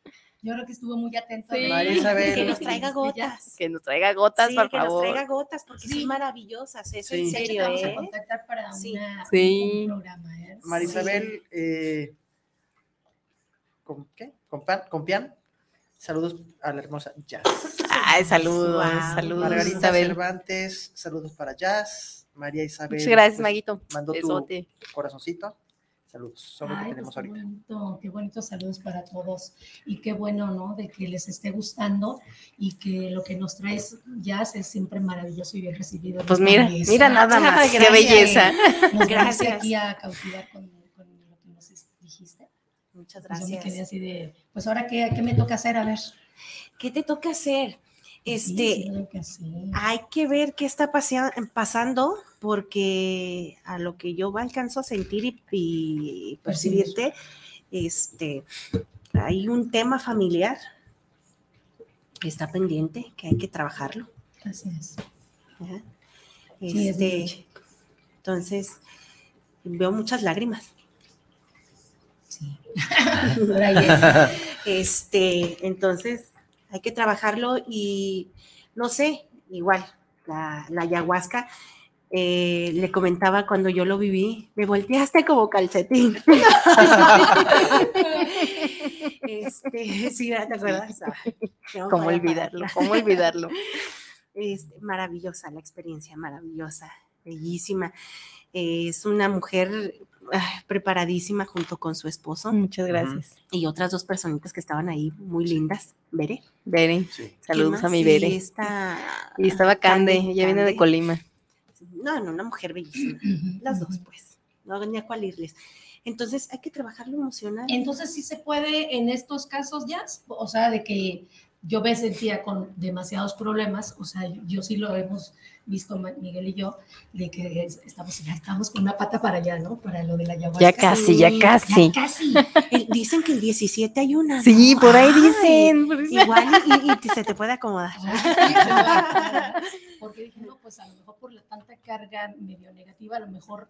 Yo creo que estuvo muy atento. Sí. María Isabel. Que nos traiga gotas. Que nos traiga gotas, Sí, por que nos favor. traiga gotas porque Sí. son maravillosas, eso Sí. en serio, vamos a ¿eh? contactar para Sí. una- Sí. un programa. ¿eh? María Sí. Isabel, eh, ¿con qué? ¿Con, pan, con pian. Saludos a la hermosa Jazz. Ay, saludos, Wow. saludos, Margarita Isabel. Cervantes, saludos para Jazz. María Isabel. Muchas gracias, pues, Maguito. Mandó tu Besote. corazoncito. Saludos. Son lo que Ay, tenemos pues qué ahorita. bonito, qué bonitos saludos para todos y qué bueno, ¿no? De que les esté gustando y que lo que nos traes ya es siempre maravilloso y bien recibido. Pues mira, belleza. mira nada más, Ay, qué belleza. Nos Gracias. aquí a cautivar con, con lo que nos dijiste. Muchas Pues yo me quedé gracias. así de, pues ahora qué, qué me toca hacer, a ver. ¿Qué te toca hacer? Sí, Este, sí, que hay que ver qué está pasando porque a lo que yo alcanzo a sentir y, y percibirte, este, hay un tema familiar que está pendiente, que hay que trabajarlo. Gracias. ¿ya? Sí, es Este, mucho. entonces, veo muchas lágrimas. Sí. Este, entonces, hay que trabajarlo y no sé, igual, la, la ayahuasca, eh, le comentaba cuando yo lo viví, me volteaste como calcetín. este, sí, ¿te acuerdas? No ¿Cómo olvidarlo? ¿Cómo olvidarlo? Es maravillosa la experiencia, maravillosa, bellísima. Eh, es una mujer preparadísima junto con su esposo Muchas gracias. y otras dos personitas que estaban ahí muy lindas. Veré. Bere, Sí. saludos a mi Y Bere. esta, Y estaba Cande, Cande, ella viene de. Colima. No, no, una mujer bellísima. Las dos, pues. No ni a cuál irles. Entonces hay que trabajar lo emocional. Entonces sí se puede en estos casos ya, o sea, de que yo me sentía con demasiados problemas, o sea, yo, yo sí lo hemos visto Miguel y yo, de que es- estamos, ya estamos con una pata para allá, ¿no? Para lo de la ayahuasca. Ya casi, ya casi. Ya casi. El- dicen que el 17 hay una. Sí, por ahí dicen. Igual y, y se te puede acomodar. Porque dije, no, pues a lo mejor por la tanta carga medio negativa, a lo mejor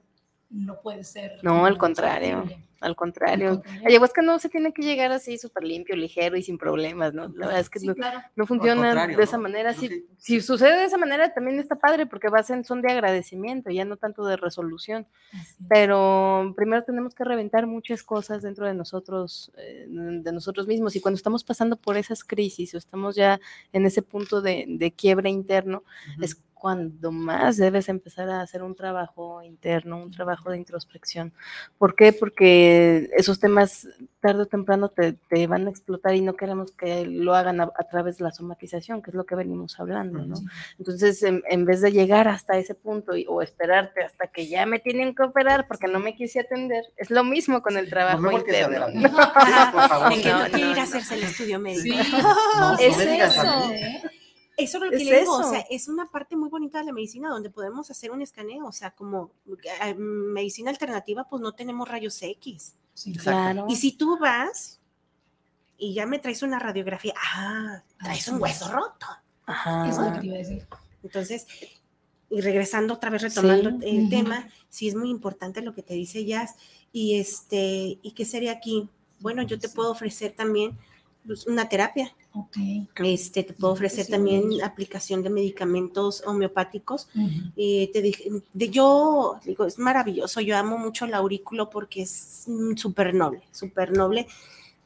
no puede ser. No, al contrario. Al contrario. Al contrario. Ayahuasca no se tiene que llegar así súper limpio, ligero y sin problemas, ¿no? La verdad es que Sí, no, claro. no funciona de esa ¿no? manera. No, Si, sí. si sucede de esa manera, también está padre porque va a ser son de agradecimiento, ya no tanto de resolución. Así. Pero primero tenemos que reventar muchas cosas dentro de nosotros, eh, de nosotros mismos. Y cuando estamos pasando por esas crisis o estamos ya en ese punto de, de quiebre interno, es cuando más debes empezar a hacer un trabajo interno, un trabajo de introspección. ¿Por qué? Porque esos temas tarde o temprano te, te van a explotar y no queremos que lo hagan a, a través de la somatización, que es lo que venimos hablando, ¿no? Entonces, en, en vez de llegar hasta ese punto y- o esperarte hasta que ya me tienen que operar porque no me quise atender, es lo mismo con el No trabajo ver interno. a mí. Por favor. De que No, no, quiere no, ir a no. hacerse el estudio médico. Sí. No, Es no eso. ¿eh? Eso es lo que Es le digo, o sea, es una parte muy bonita de la medicina donde podemos hacer un escaneo, o sea, como eh, medicina alternativa, pues no tenemos rayos X. Sí. Claro. Y si tú vas y ya me traes una radiografía, ah, traes un hueso roto. Ajá. Eso es lo que te iba a decir. Entonces, y regresando otra vez, retomando Sí. el tema, sí es muy importante lo que te dice Jazz. Y este, ¿y qué sería aquí? Bueno, yo te puedo ofrecer también pues, una terapia. Ok. Este, te puedo ofrecer también aplicación de medicamentos homeopáticos. Eh, te dije, de yo, digo, es maravilloso. Yo amo mucho el aurículo porque es mm, súper noble, súper noble.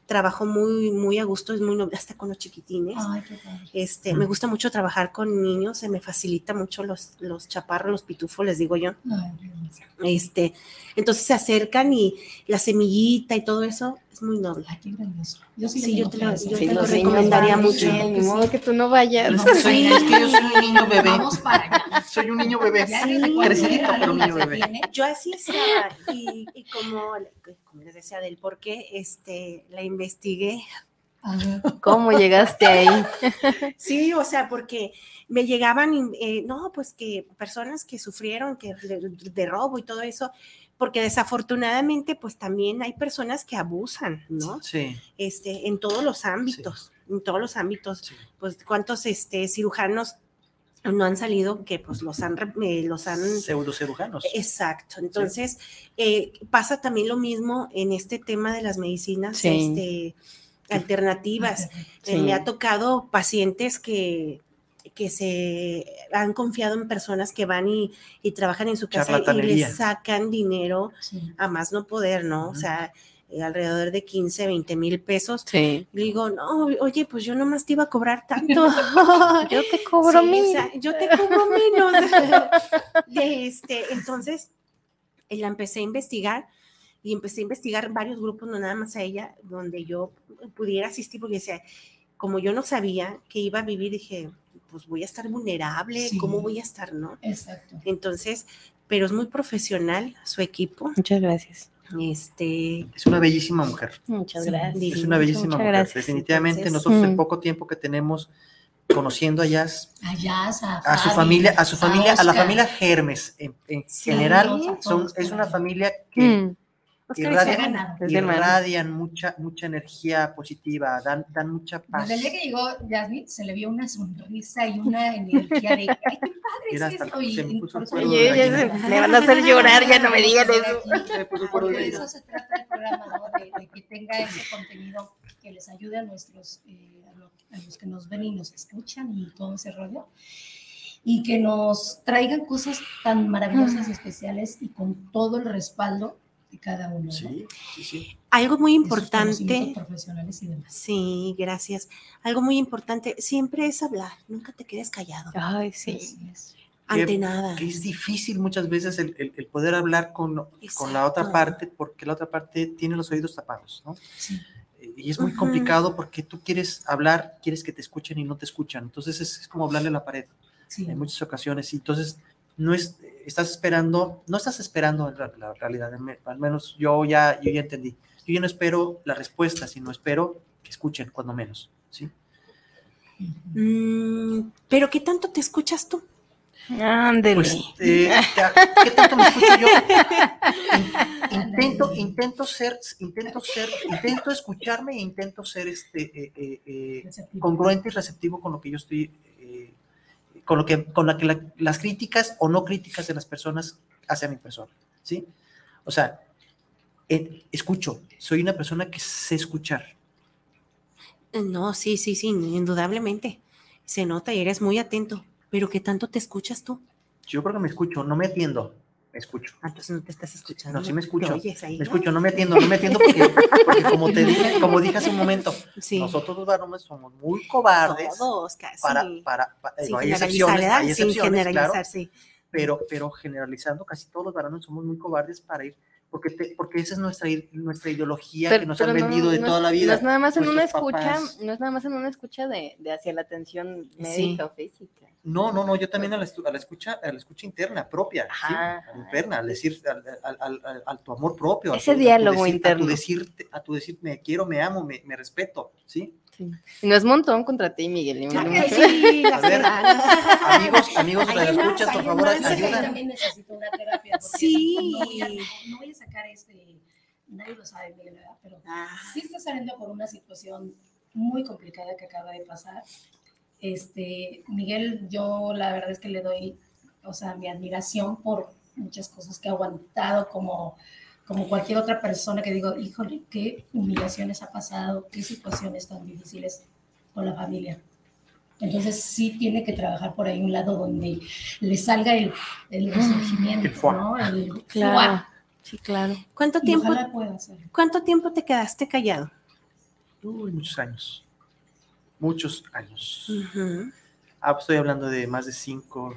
Trabajo muy, muy a gusto, es muy noble, hasta con los chiquitines. Ay, qué. Este, me gusta mucho trabajar con niños, se me facilita mucho los, los chaparros, los pitufos, les digo yo. Ay. Este, entonces se acercan y la semillita y todo eso es muy noble. Ay, qué grandioso. Yo sí, yo te lo- yo Sí, te recomendaría mucho. sí, Ni modo que tú no vayas. No, Soy- es que yo soy un niño bebé. Vamos para allá. Soy un niño bebé. Crecidito, pero un niño bebé. Yo así estaba y, y como, como les decía del por qué, este, la investigué. ¿Cómo llegaste ahí? Sí, o sea, porque me llegaban, eh, no, pues que personas que sufrieron que de, de robo y todo eso, porque desafortunadamente, pues también hay personas que abusan, ¿no? Sí, Este, en todos los ámbitos, en todos los ámbitos. sí. Pues cuántos este, cirujanos no han salido que pues los han, eh, los han Pseudocirujanos. Exacto. Entonces, eh, pasa también lo mismo en este tema de las medicinas Sí. este, alternativas. Sí. Eh, me ha tocado pacientes que, que se han confiado en personas que van y, y trabajan en su casa y les sacan dinero Sí. a más no poder, ¿no? O Ujú. sea, eh, alrededor de 15, 20 mil pesos. Sí. Le digo, no, oye, pues yo nomás te iba a cobrar tanto. Yo te cobro Sí, o mil. sea, yo te cobro menos. De este, entonces, eh, la empecé a investigar y empecé a investigar varios grupos, no nada más a ella, donde yo pudiera asistir, porque decía, como yo no sabía que iba a vivir, dije, pues voy a estar vulnerable, Sí. ¿cómo voy a estar, no? Exacto. Entonces, pero es muy profesional su equipo. Muchas gracias. Este, Es una bellísima mujer. Muchas Sí, gracias. Es una bellísima Muchas mujer. gracias. Definitivamente Entonces, nosotros el mm. poco tiempo que tenemos conociendo a Jazz, Allá, a su familia, a su familia, a la familia Germes en, en Sí, general, son, es una familia que Mm, Oscar irradia- está ganado. Es mi hermano. irradian mucha, mucha energía positiva, dan, dan mucha paz. Desde el día que llegó Jasmine, se le vio una sonrisa y una energía de, ay, qué padre es esto. Y, por eso. Me van a hacer llorar, ya no me digan eso. De eso se trata el programa, ¿no? De, de que tenga ese contenido que les ayude a nuestros, eh, a, lo- a los que nos ven y nos escuchan y todo ese rollo. Y que nos traigan cosas tan maravillosas y especiales y con todo el respaldo de cada uno. ¿no? Sí, sí. Algo muy importante. conocimientos profesionales y demás. Sí, gracias. Algo muy importante, siempre es hablar, nunca te quedes callado Ay, sí. Ante Que- nada. Que es difícil muchas veces el, el- el poder hablar con, con la otra parte porque la otra parte tiene los oídos tapados, ¿no? Sí. Y es muy complicado porque tú quieres hablar, quieres que te escuchen y no te escuchan. Entonces es, es como hablarle a la pared Sí. en muchas ocasiones. Y entonces no es, estás esperando, no estás esperando la, la realidad. al me- Al menos yo ya, yo ya entendí. Yo ya no espero la respuesta, sino espero que escuchen, cuando menos. ¿sí? Mm, Pero ¿qué tanto te escuchas tú? Ándele. Pues, eh, ¿qué tanto me escucho yo? In- Intento, intento ser, intento ser, intento escucharme e intento ser este, eh, eh, congruente y receptivo con lo que yo estoy, con lo que, con la que la- las críticas o no críticas de las personas hacia mi persona, ¿sí? O sea, eh, escucho, soy una persona que sé escuchar, Eh, No, sí, sí, sí, indudablemente. Se nota y eres muy atento. Pero ¿qué tanto te escuchas tú? yo creo que me escucho, no me atiendo, me escucho. Ah, Entonces no te estás escuchando. No, sí me escucho. oyes ahí. Me escucho, no me atiendo, no me atiendo porque, porque como te dije, como dije hace un momento, Sí. nosotros los varones somos muy cobardes Todos, casi. para, para, pa- Sin no, hay excepciones, Sin claro, generalizar, sí. pero, pero generalizando, casi todos los varones somos muy cobardes para ir, porque, te- porque esa es nuestra, nuestra ideología que nos han no- vendido de no toda la vida. No es nada más en una escucha, papás. no es nada más en una escucha de, de hacia la atención médica o física. No, no, no, yo también a la, estu- a la escucha, a la escucha interna, propia, interna, al decir, al, al- al- tu amor propio. a Ese tu- a tu diálogo decir- interno. A tu decir, a tu decir, me quiero, me amo, me, me respeto, ¿sí? Sí. Y no es montón contra ti, Miguel. Claro que sí, las A ver. Amigos, amigos más, escuchas, por favor. Yo ayuda. también necesito una terapia. Sí. No voy, a, no voy a sacar este, nadie lo sabe, Miguel, ¿verdad? Pero Ah, sí está saliendo por una situación muy complicada que acaba de pasar. Este, Miguel, yo la verdad es que le doy, o sea, mi admiración por muchas cosas que ha aguantado como, como cualquier otra persona que digo, híjole, qué humillaciones ha pasado, qué situaciones tan difíciles con la familia. Entonces sí tiene que trabajar por ahí un lado donde le salga el, el resurgimiento, El. ¿no? El Claro. Sí, claro. ¿Cuánto Y tiempo. ¿Cuánto tiempo te quedaste callado? Uy, muchos años. Muchos años. Ah, estoy hablando de más de 5,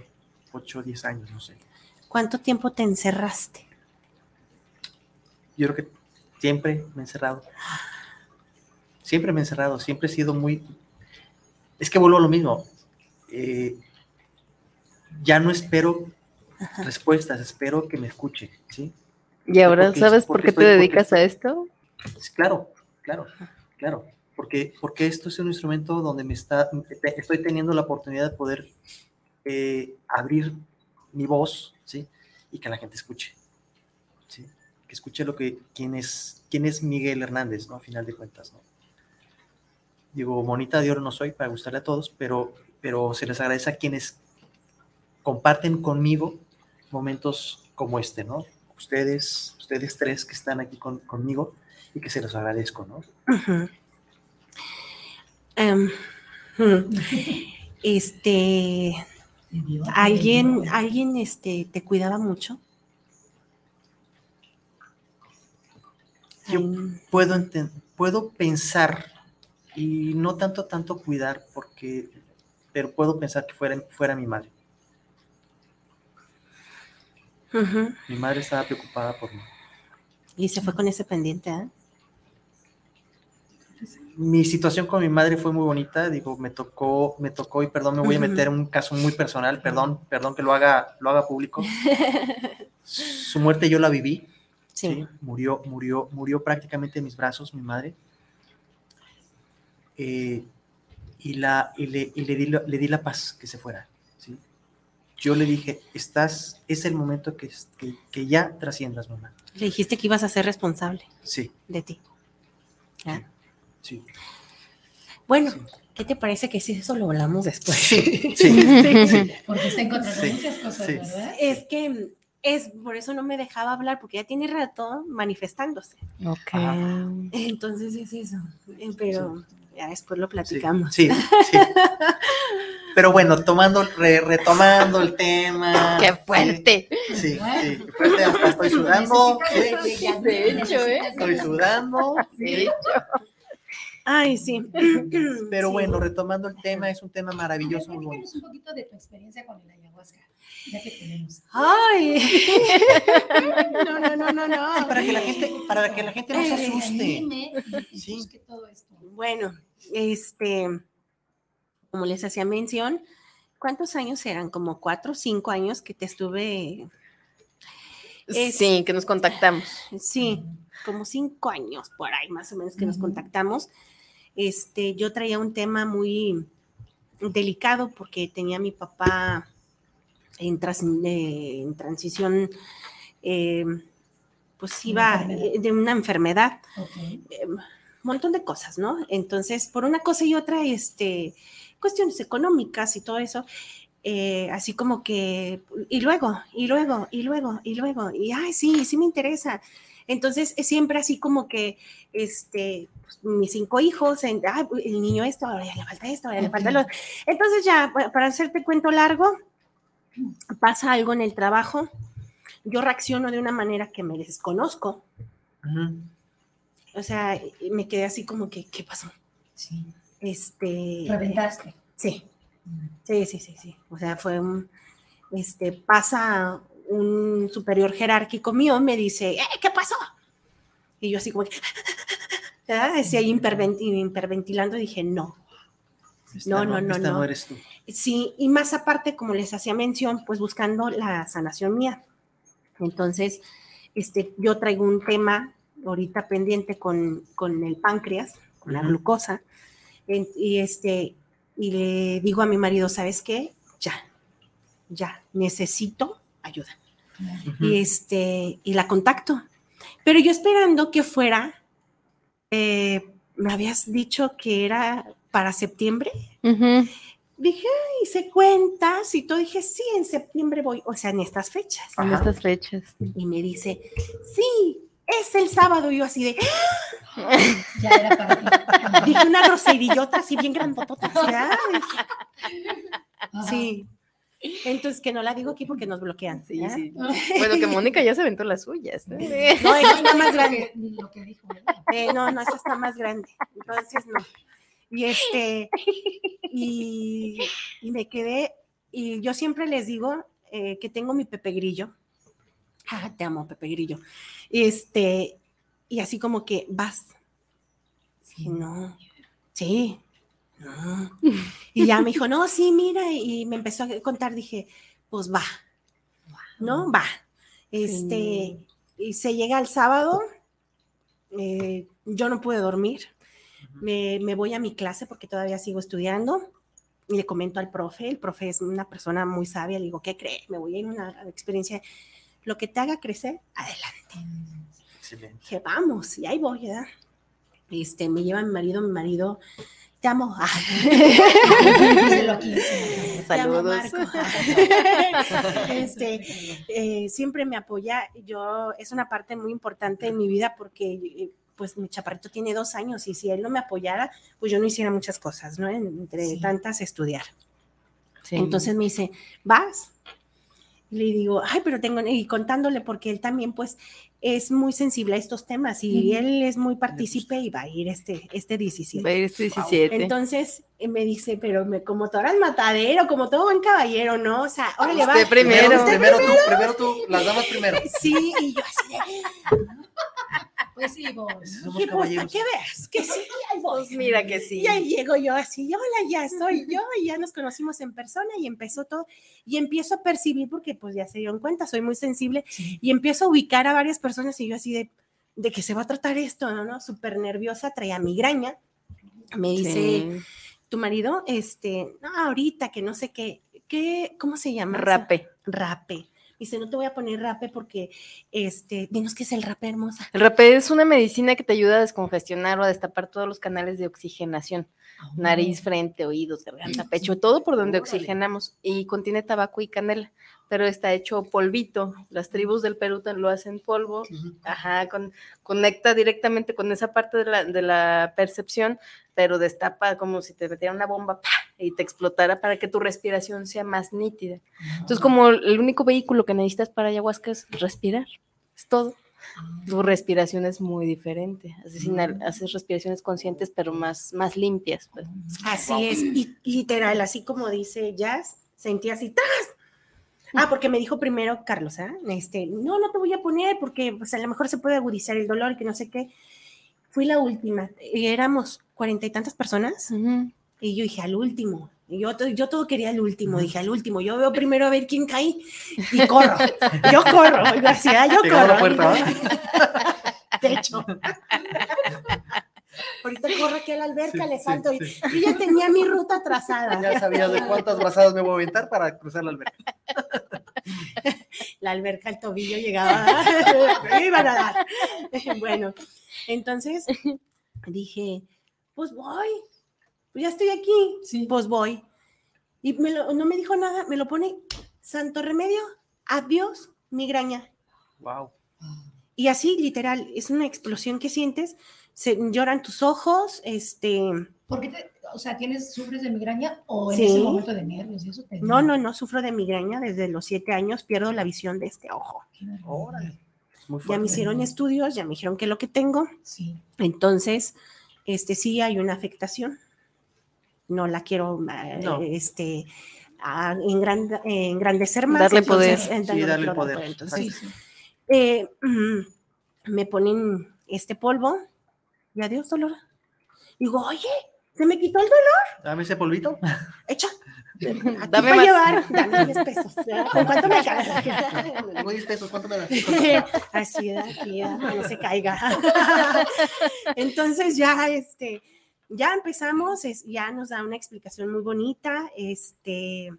8, 10 años, no sé. ¿Cuánto tiempo te encerraste? Yo creo que siempre me he encerrado. Siempre me he encerrado, siempre he sido muy... Es que vuelvo a lo mismo. Eh, ya no espero respuestas, espero que me escuchen, ¿sí? ¿Y ahora Porque- sabes por qué te dedicas porque- a esto? Claro, claro, claro. Porque, porque esto es un instrumento donde me está, estoy teniendo la oportunidad de poder eh, abrir mi voz, ¿sí? Y que la gente escuche. Que escuche lo que, quién es, quién es Miguel Hernández, ¿no? A final de cuentas, ¿no? Digo, monita de oro no soy para gustarle a todos, pero, pero se les agradece a quienes comparten conmigo momentos como este, ¿no? Ustedes, ustedes tres que están aquí con- conmigo y que se los agradezco, ¿no? Em, este, ¿alguien, alguien este, te cuidaba mucho? Yo- Puedo, puedo pensar y no tanto, tanto cuidar, porque, pero puedo pensar que fuera, fuera mi madre. Mi madre estaba preocupada por mí. Y se fue con ese pendiente, ¿ah? Mi situación con mi madre fue muy bonita, digo, me tocó, me tocó, y perdón, me voy a meter en un caso muy personal, perdón, perdón que lo haga, lo haga público. Su muerte yo la viví, ¿sí? Murió, murió, murió prácticamente en mis brazos, mi madre. Eh, y la, y le, y le, di, la- le di la paz que se fuera, ¿sí? Yo le dije, estás, es el momento que, que, que ya trasciendas, mamá. Le dijiste que ibas a ser responsable Sí, de ti. ¿ah? sí. Bueno, Sí. ¿qué te parece que si eso lo hablamos después? Sí, sí, sí. Porque está encontrando Sí, muchas cosas, sí. ¿verdad? Es que es por eso no me dejaba hablar, porque ya tiene rato manifestándose. Ok. Entonces es eso. Eh, Pero ya después lo platicamos. Sí, sí. Pero bueno, tomando, re- retomando el tema. ¡Qué fuerte! Sí, sí, sí, qué fuerte, hasta estoy sudando. sí, De hecho, ¿eh? Estoy sudando. Sí. Ay, sí. Pero Sí. bueno, retomando el tema, es un tema maravilloso, muy bonito. Platícanos un poquito de tu experiencia con el ayahuasca, ya que tenemos. Ay. No, no, no, no, no. Para que la gente, para que la gente no se asuste. Sí. Bueno, este, como les hacía mención, ¿cuántos años eran? Como cuatro o cinco años que te estuve, Es- Sí, que nos contactamos. sí, como cinco años por ahí más o menos que nos contactamos. Este, yo traía un tema muy delicado porque tenía a mi papá en, eh, en transición, eh, pues iba de una enfermedad. Ok. eh, montón de cosas, ¿no? Entonces, por una cosa y otra, este, cuestiones económicas y todo eso, eh, así como que, y luego, y luego, y luego, y luego, y ay, sí, sí me interesa. Entonces, es siempre así como que, este, pues, mis cinco hijos, en, ah, el niño esto, ahora ya le falta esto, ahora le falta lo. Entonces, ya, pa- para hacerte cuento largo, pasa algo en el trabajo, yo reacciono de una manera que me desconozco, o sea, me quedé así como que, ¿qué pasó? Sí. Este. Reventaste. Sí, sí, sí, sí, sí. O sea, fue un. Este, pasa un superior jerárquico mío, me dice, "Eh, ¿qué pasó? Y yo así como. Decía hiperventilando, dije, no. Esta No, no, no, esta no. eres tú. Sí, y más aparte, como les hacía mención, pues buscando la sanación mía. Entonces, este, yo traigo un tema ahorita pendiente con, con el páncreas, con la glucosa, y este, y le digo a mi marido, ¿sabes qué? Ya, ya, necesito ayuda. Y este, y la contacto. Pero yo esperando que fuera, eh, me habías dicho que era para septiembre. Dije, hice cuentas y todo. Dije, sí, en septiembre voy, o sea, en estas fechas. En estas fechas. Y me dice, sí, es el sábado. Y yo así de, Ya era para ti. dije una groserillota así bien grandotota. Ajá. Sí. Entonces, que no la digo aquí porque nos bloquean. Sí, sí. Bueno, que Mónica ya se aventó las suyas. ¿no? No, esa está más grande. Lo que dijo ella. Eh, no, no, esa está más grande. Entonces, no. Y este, y, y me quedé, y yo siempre les digo eh, que tengo mi Pepe Grillo. Ah, te amo, Pepe Grillo. Este, y así como que vas. Dije, no, sí, no. Y ya me dijo, no, sí, mira, y me empezó a contar, dije, pues va, ¿no? Va. Este, y se llega el sábado, eh, yo no pude dormir, me, me voy a mi clase porque todavía sigo estudiando. Y le comento al profe, el profe es una persona muy sabia, le digo, ¿qué cree? Me voy a ir a una experiencia, lo que te haga crecer, adelante. Excelente. Dije, vamos, y ahí voy, ¿verdad? Este, me lleva mi marido, mi marido, te amo. Saludos. Este, eh, siempre me apoya. Yo, es una parte muy importante en mi vida porque eh, pues mi chaparrito tiene dos años y si él no me apoyara, pues yo no hiciera muchas cosas, ¿no? Entre Sí. tantas estudiar. Sí. Entonces me dice, ¿vas? Le digo, ay, pero tengo, y contándole, porque él también, pues, es muy sensible a estos temas y él es muy partícipe y va a ir este, este 17. Va a ir este 17. Entonces eh, me dice, pero me, como todo el matadero, como todo buen caballero, ¿no? O sea, órale, va. Usted primero. Primero tú, primero tú, las damas primero. Sí, y yo así de, Pues sí, vos. ¿qué pues, caballeros. que veas? Que sí, ahí voy. Pues mira que sí. Y ahí llego yo así, hola, ya soy yo, y ya nos conocimos en persona y empezó todo, y empiezo a percibir, porque pues ya se dieron cuenta, soy muy sensible, Sí. y empiezo a ubicar a varias personas y yo así de, de que se va a tratar esto, ¿no? ¿no? Súper nerviosa, traía migraña, me dice, Sí. tu marido, este, no, ahorita que no sé qué, ¿qué, cómo se llama? Rape. Rape. Dice, no te voy a poner rape porque, este, dinos qué es el rape, hermosa. El rapé es una medicina que te ayuda a descongestionar o a destapar todos los canales de oxigenación. Nariz, frente, oídos, garganta, pecho, todo por donde oxigenamos. Y contiene tabaco y canela pero está hecho polvito. Las tribus del Perú lo hacen polvo. Ajá, con- conecta directamente con esa parte de la, de la percepción, pero destapa como si te metiera una bomba ¡pa! y te explotara para que tu respiración sea más nítida. Entonces, como el único vehículo que necesitas para ayahuasca es respirar, es todo. Tu respiración es muy diferente. Haces, inhal- haces respiraciones conscientes, pero más, más limpias. pues. Así es, y literal, así como dice Jazz, sentí así, ¡tas! Ah, porque me dijo primero Carlos, ¿ah? Este, no, no te voy a poner porque pues, a lo mejor se puede agudizar el dolor, que no sé qué. Fui la última, y éramos cuarenta y tantas personas, y yo dije, al último. Yo, yo todo quería al último, dije, al último. Yo veo primero a ver quién cae y corro. Yo corro, García, yo Llegaba a corro. la puerta, De hecho. Ahorita corro aquí a la alberca, Sí, le sí, salto. y-. Yo ya tenía mi ruta trazada. Ya sabía de cuántas brazadas me voy a aventar para cruzar la alberca. la alberca al tobillo llegaba, me iban a dar. Bueno, entonces dije, pues voy, pues ya estoy aquí, Sí. pues voy. Y me lo- no me dijo nada, me lo pone, santo remedio, adiós, migraña. Wow. Y así, literal, es una explosión que sientes, se lloran tus ojos, este, ¿Por qué te, o sea, tienes, sufres de migraña o en Sí. ese momento de nervios y eso te no, no, no, sufro de migraña desde los siete años, pierdo la visión de este ojo. Órale. Muy Ya fuerte. me hicieron estudios, ya me dijeron que es lo que tengo, Sí. Entonces, este sí hay una afectación. No la quiero eh, No. este, a- engrand- eh, engrandecer más. Darle entonces, poder. eh, Sí, darle poder. Entonces, Sí, sí. eh, mm, me ponen este polvo y adiós dolor. Digo, oye, se me quitó el dolor. Dame ese polvito. Echa. Aquí Dame más. llevar, dame 10 pesos. ¿Con cuánto me cae? Tengo 10 pesos, ¿cuánto me das? Así, aquí, que no se caiga. Entonces ya, este, ya empezamos, es- ya nos da una explicación muy bonita, este,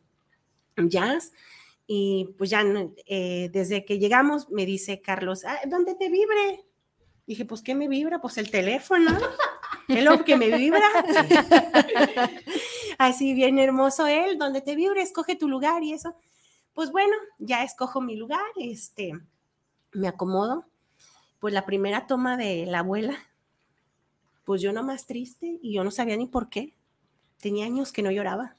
Jazz, y pues ya eh, desde que llegamos me dice Carlos, "Ah, ¿dónde te vibre? Dije, pues, ¿qué me vibra? Pues el teléfono. Es lo que me vibra. Así bien hermoso él, donde te vibre, escoge tu lugar y eso. Pues bueno, ya escojo mi lugar, este, me acomodo. Pues la primera toma de la abuela, pues yo nomás triste y yo no sabía ni por qué. Tenía años que no lloraba.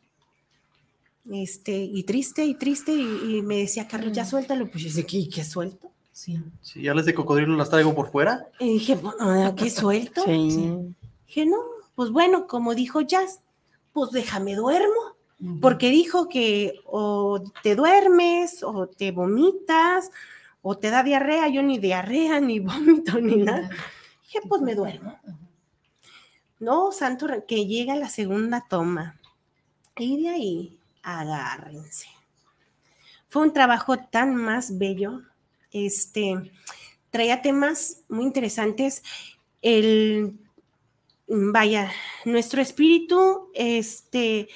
Este, y triste y triste, y, y me decía, Carlos, ya Mm. suéltalo. Pues yo decía, ¿qué, qué suelto? Sí. Si ya las de cocodrilo las traigo por fuera. Y dije, bueno, ¿qué suelto? Sí. Dije, no, pues bueno, como dijo Jazz, pues déjame duermo. Porque dijo que o te duermes o te vomitas o te da diarrea, yo ni diarrea, ni vómito, ni nada. Dije, pues me duermo. No, santo, que llega la segunda toma. Y de ahí, agárrense. Fue un trabajo tan más bello. Este, traía temas muy interesantes. El, vaya, nuestro espíritu, este,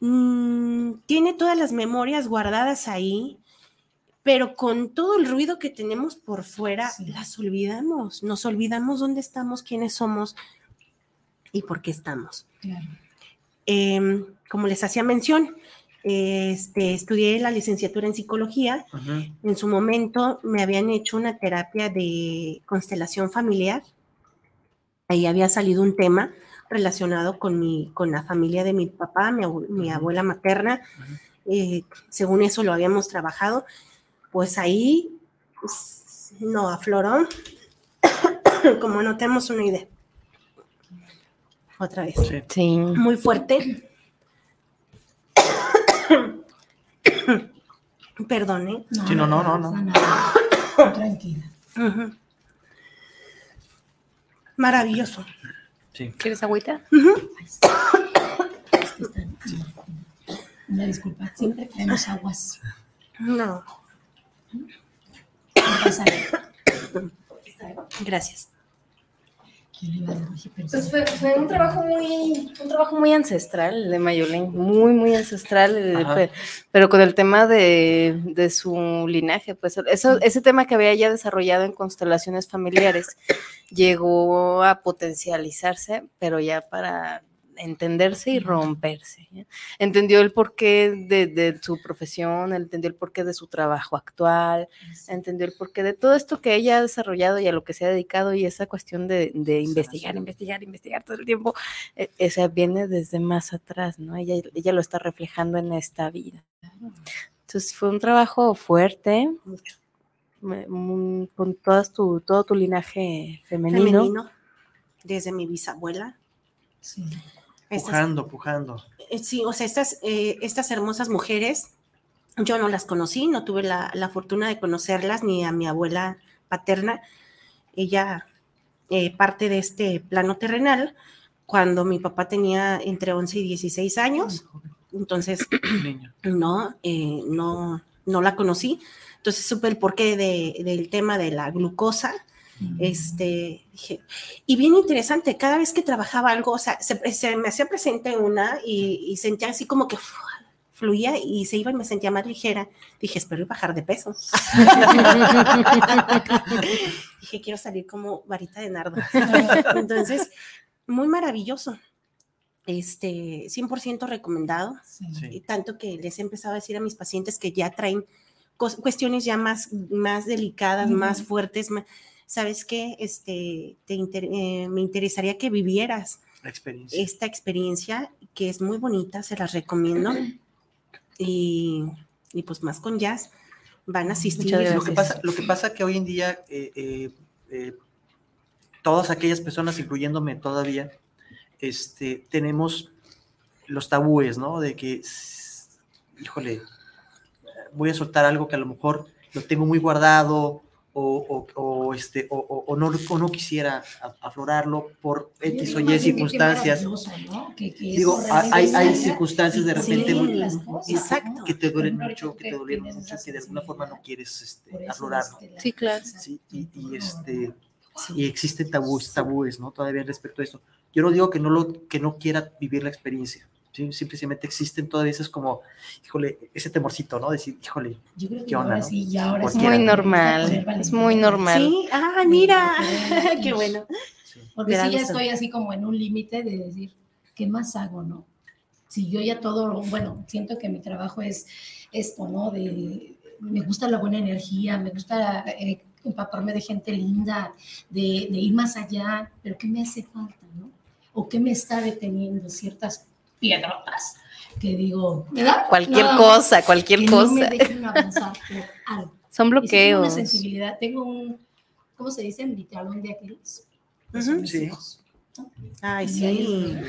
mm, tiene todas las memorias guardadas ahí, pero con todo el ruido que tenemos por fuera, Sí. las olvidamos. Nos olvidamos dónde estamos, quiénes somos y por qué estamos. Claro. Em, como les hacía mención, este, estudié la licenciatura en psicología. En su momento me habían hecho una terapia de constelación familiar. Ahí había salido un tema relacionado con, mi, con la familia de mi papá, mi, abue- mi abuela materna. Eh, según eso lo habíamos trabajado. Pues ahí pues, no afloró, como no tenemos una idea. Otra vez Sí. Sí. muy fuerte. Perdone. Sí, no, no, no, no. nada. Tranquila. Maravilloso. Sí. ¿Quieres agüita? Sí. Es que están- Una disculpa. Siempre traemos aguas. No, No gracias. ¿Quién le iba a decir? Pero Pues fue, fue un trabajo muy, un trabajo muy ancestral de Mayolín, muy, muy ancestral, eh, pe- pero con el tema de, de su linaje, pues eso, ese tema que había ya desarrollado en constelaciones familiares llegó a potencializarse, pero ya para entenderse y romperse. ¿ya? Entendió el porqué de, de su profesión, entendió el porqué de su trabajo actual, entendió el porqué de todo esto que ella ha desarrollado y a lo que se ha dedicado y esa cuestión de, de investigar, investigar, investigar todo el tiempo, eh, esa viene desde más atrás, ¿no? Ella, ella lo está reflejando en esta vida. Entonces fue un trabajo fuerte, con todas tu, todo tu linaje femenino. Femenino, desde mi bisabuela. Sí. Estas- Pujando, pujando. eh, sí, o sea, estas, eh, estas hermosas mujeres, yo no las conocí, no tuve la, la fortuna de conocerlas, ni a mi abuela paterna. Ella eh, parte de este plano terrenal cuando mi papá tenía entre 11 y 16 años. Entonces, no, eh, no, no la conocí. Entonces supe el porqué de- del tema de la glucosa. Este, dije, y bien interesante, cada vez que trabajaba algo, o sea, se, se me hacía presente una y, y sentía así como que fluía y se iba y me sentía más ligera. Dije, espero bajar de peso. Dije, quiero salir como varita de nardo. Entonces, muy maravilloso. Este, 100% recomendado. Sí. Tanto que les he empezado a decir a mis pacientes que ya traen cuestiones ya más, más delicadas, más fuertes. ma- ¿Sabes qué? Este, te inter- eh, me interesaría que vivieras La experiencia. esta experiencia que es muy bonita, se las recomiendo. Y, y pues más con jazz van a asistir. Lo que pasa, lo que pasa que hoy en día eh, eh, eh, todas aquellas personas, incluyéndome todavía, este, tenemos los tabúes, ¿no? De que, híjole, voy a soltar algo que a lo mejor lo tengo muy guardado o, o- o, este, o, o- o no, o no quisiera aflorarlo por X o Y circunstancias. ¿no? Que- que Digo, hay, hay circunstancias de repente muy- exacto. ¿no? que te duelen mucho, que te duelen mucho, que de alguna forma no quieres este, aflorarlo. es que la- Sí, claro. Sí, y, y, este, y existen tabúes, tabúes, ¿no? Todavía respecto a esto. Yo no digo que no, lo, que no quiera vivir la experiencia, ¿sí? Simplemente existen todavía esas como, híjole, ese temorcito, ¿no? Decir, híjole, Yo creo que ¿Qué onda, ahora no? sí, ya ahora Es sí. Muy normal, es muy normal. Sí, ah, mira, qué bueno. sí, Porque da sí ya estoy así como en un límite de decir, ¿qué más hago, no? Si yo ya todo, bueno, siento que mi trabajo es esto, ¿no? De, me gusta la buena energía, me gusta eh, empaparme de gente linda, de, de ir más allá, pero ¿qué me hace falta, no? ¿O qué me está deteniendo ciertas piedrotas? Que digo, ¿verdad? Cualquier cosa, cualquier que cosa. no me dejen avanzar por algo. Son sí tengo una bloqueos. sensibilidad, tengo un, ¿cómo se dice? Mi talón de Aquiles. mis Sí. hijos. Ay, sí. ahí-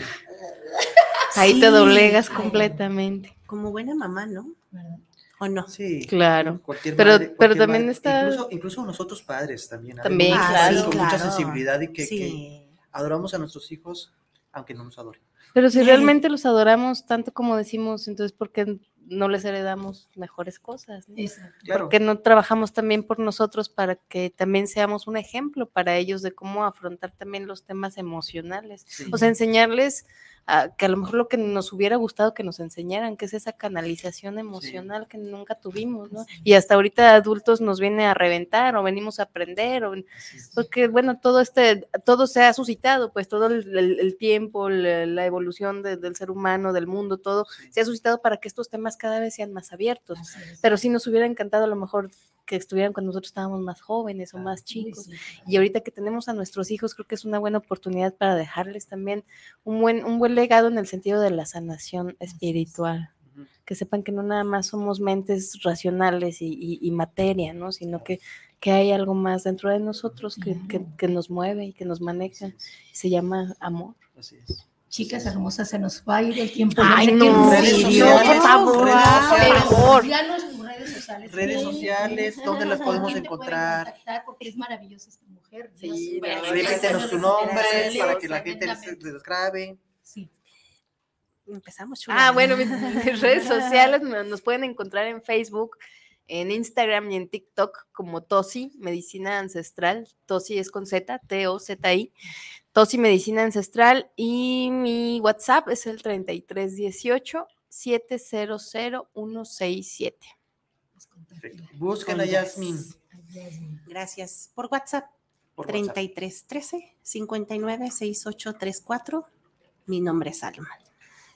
Ahí te doblegas Ay. completamente. Como buena mamá, ¿no? ¿verdad? ¿O no? sí. Claro. Cualquier Pero- madre- pero también madre, está- Incluso, incluso nosotros padres también. También, claro. con mucha sensibilidad y que, sí. que adoramos a nuestros hijos, aunque no nos adoren. Pero si realmente los adoramos tanto como decimos, entonces ¿por qué no les heredamos mejores cosas? no? Claro. ¿Por qué no trabajamos también por nosotros para que también seamos un ejemplo para ellos de cómo afrontar también los temas emocionales? Sí. O sea, enseñarles a, que a lo mejor lo que nos hubiera gustado que nos enseñaran, que es esa canalización emocional que nunca tuvimos, ¿no? Y hasta ahorita adultos nos viene a reventar o venimos a aprender, o, porque bueno, todo este, todo se ha suscitado, pues todo el, el- el tiempo, la, la evolución de- del ser humano, del mundo, todo se ha suscitado para que estos temas cada vez sean más abiertos. Pero sí nos hubiera encantado a lo mejor que estuvieran cuando nosotros estábamos más jóvenes o Claro. más chicos. sí. Y ahorita que tenemos a nuestros hijos, creo que es una buena oportunidad para dejarles también un buen, un buen legado en el sentido de la sanación espiritual. Que sepan que no nada más somos mentes racionales y, y- y materia, ¿no? Sino que, que hay algo más dentro de nosotros que, que- que nos mueve y que nos maneja. Se llama amor. Así es. Chicas hermosas, se nos va a ir el tiempo. Ay, Ya no, redes serio, sociales, por favor, por favor. Sus redes sociales. Redes Sí. sociales, ¿dónde las podemos ¿Dónde te pueden encontrar? contactar? Porque es maravillosa esta mujer. Sí, no. Repítenos tu nombre para que la gente les, grabe. Sí. Empezamos, chula. Ah, bueno, mis, mis redes sociales nos pueden encontrar en Facebook, en Instagram y en TikTok como Tosi Medicina Ancestral. Tosi es con Z, T-O-Z-I. Tosi Medicina Ancestral y mi WhatsApp es el 3318 700167. Perfecto. Busquen a Yasmin. Gracias. Por WhatsApp, por WhatsApp. 3313 59 6834. Mi nombre es Alma.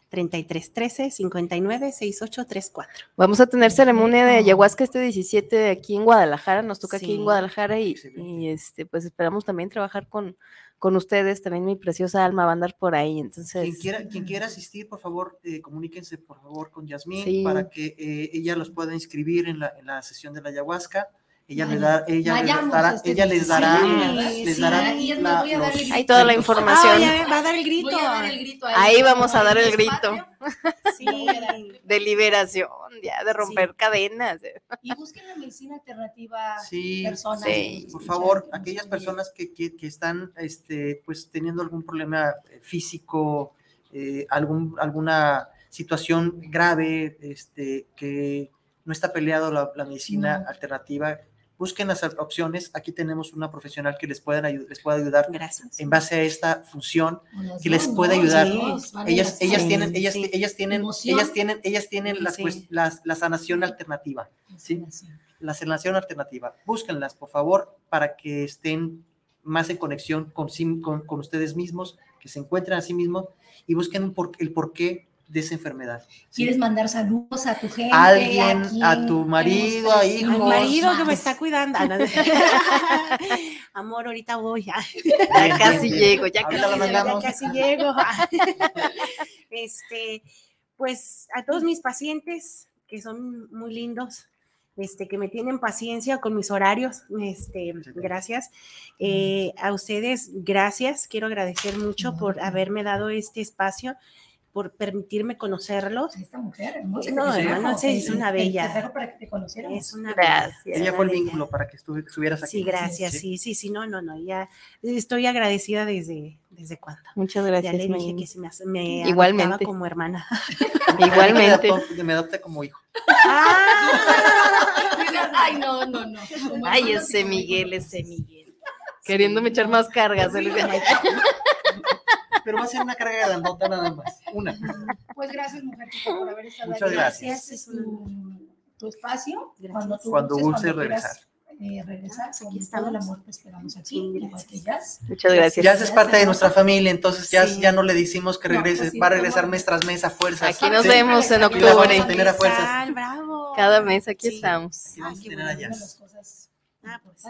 3313 59 6834. Vamos a tener ceremonia de ayahuasca este 17 de aquí en Guadalajara, nos toca aquí en Guadalajara y, y, este pues esperamos también trabajar con, con ustedes, también mi preciosa alma va a andar por ahí, entonces Quien quiera, quien quiera asistir, por favor, eh, comuníquense por favor con Yasmín Sí. para que eh, ella los pueda inscribir en la, en la sesión de la ayahuasca. Ella les Vaya- da, ella les dará, este ella les 17, dará, les Sí, dará y es más, la- voy a dar los- el Hay toda la información. Ah, va a dar el grito. Voy a dar el grito Ahí vamos a dar el grito. de liberación, ya de romper cadenas. Y busquen la medicina alternativa Sí, personas. por favor, aquellas personas que, que- que están este, pues, teniendo algún problema eh, físico, eh, algún, alguna situación grave, este, que no está peleado la, la medicina No. alternativa, busquen las opciones. Aquí tenemos una profesional que les, pueden ayu- les puede ayudar Gracias. en base a esta función. Que les puede ayudar. Ellas, las ellas tienen, ellas, sí. ellas tienen, ellas tienen, ellas tienen la, Sí. las- la sanación alternativa. ¿sí? La sanación alternativa. Búsquenlas, por favor, para que estén más en conexión con, sí- con, con ustedes mismos, que se encuentren a sí mismos y busquen por- el porqué de esa enfermedad. ¿sí? ¿Quieres mandar saludos a tu gente? A alguien, quién? a tu marido, a hijos. Al tres marido que me está cuidando. Ah. Amor, ahorita voy. ya. Ya Bien, casi bien, bien. llego, ya Ahorita casi. Ya casi llego. Este, pues a todos mis pacientes que son muy lindos, este, que me tienen paciencia con mis horarios, este, gracias. Eh, a ustedes, gracias. Quiero agradecer mucho por haberme dado este espacio, por permitirme conocerlos. Esta mujer hermosa. No, hermano, sí, es una bella. para que te. Es una Gracias. bella, Ella fue el vínculo para que estu- estuvieras aquí. Sí, gracias, sí, sí, sí, no, no, no, ya estoy agradecida desde, desde cuándo. Muchas Ya gracias, le dije que se me, hace- me Igualmente. como hermana. Igualmente. Me adopté como hijo. Ay, no, no, no. Como Ay, ese Miguel, ese Miguel. Queriéndome echar más cargas. Pero va a ser una carga grandota nada más. Una. Pues gracias, mujer, por haber estado Muchas aquí. gracias. Este es tu, tu espacio. Gracias. Cuando tú Cuando gustes, regresar. eh, regresar, Aquí estamos. el amor te esperamos aquí. Sí, igual gracias. que Jazz. Muchas gracias. Ya es parte de nuestra familia, entonces ya, Sí. ya no le decimos que No, regrese, pues sí, va a regresar favor. mes tras mes a fuerzas. Aquí nos Sí. vemos en Aquí la vamos octubre. a tener a fuerzas. Bravo. Cada mes aquí Sí. estamos. Aquí vamos a Ay, tener a de Jazz. las cosas Ah, pues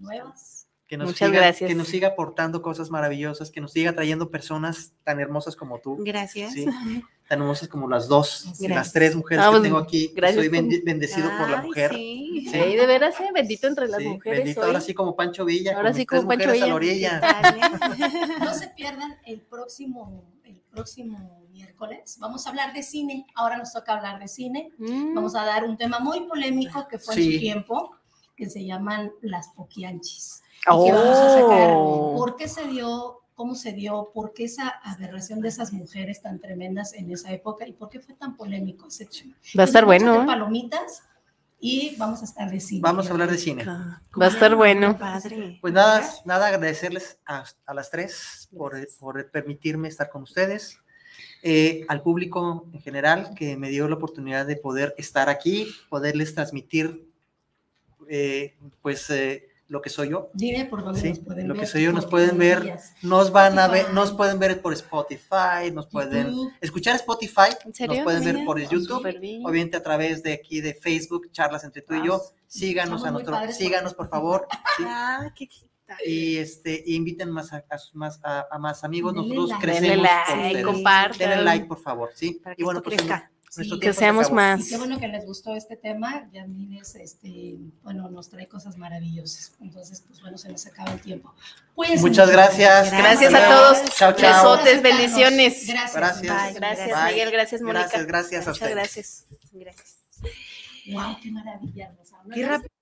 nuevas. Que nos Muchas siga, gracias. Que nos siga aportando cosas maravillosas, que nos siga trayendo personas tan hermosas como tú, Gracias. ¿sí? tan hermosas como las dos, Gracias. las tres mujeres Ah, que pues, tengo aquí. gracias Soy bendecido por la mujer. Sí. Sí, de veras, eh, bendito entre las Sí, mujeres. bendito, hoy. ahora sí como Pancho Villa, Ahora con sí mis tres como Pancho mujeres a la Villa. orilla. ¿eh? No se pierdan el próximo, el próximo miércoles. Vamos a hablar de cine. Ahora nos toca hablar de cine. Mm, Vamos a dar un tema muy polémico que fue en su tiempo, que se llaman las poquianchis. Y que vamos a sacar Oh. por qué se dio, cómo se dio, por qué esa aberración de esas mujeres tan tremendas en esa época y por qué fue tan polémico ese tema. Va a estar Entonces, vamos bueno. ¿eh? palomitas y vamos a estar de cine. Vamos a hablar de cine. Va a estar bueno. Padre. Pues nada, nada agradecerles a, a las tres por, por permitirme estar con ustedes, eh, al público en general que me dio la oportunidad de poder estar aquí, poderles transmitir eh, pues eh, lo que soy yo. Dime por dónde Sí, nos pueden lo ver. que soy yo nos pueden ver, nos van a ver, nos pueden ver por Spotify, nos pueden YouTube. escuchar Spotify, ¿En serio? nos pueden ver por YouTube, obviamente a través de aquí de Facebook, charlas entre tú y yo. Síganos Somos a muy nuestro, padres por síganos por favor. sí. Ah, qué quita. y este y inviten más a, a sus- más a, a más amigos Denle nosotros like. crecemos Denle like, compartan. denle like por favor sí Para que y bueno esto pues crezca. Sí, Que seamos más. Y qué bueno que les gustó este tema. Yasmín es, este, bueno, nos trae cosas maravillosas. Entonces, pues bueno, se nos acaba el tiempo. Muchas gracias Gracias a todos. chao chao Besotes, bendiciones. Gracias. Gracias. Bye. Gracias, Bye. Miguel. Gracias, Mónica. gracias gracias a Muchas gracias. Gracias. Wow, qué maravilla. Qué rápido.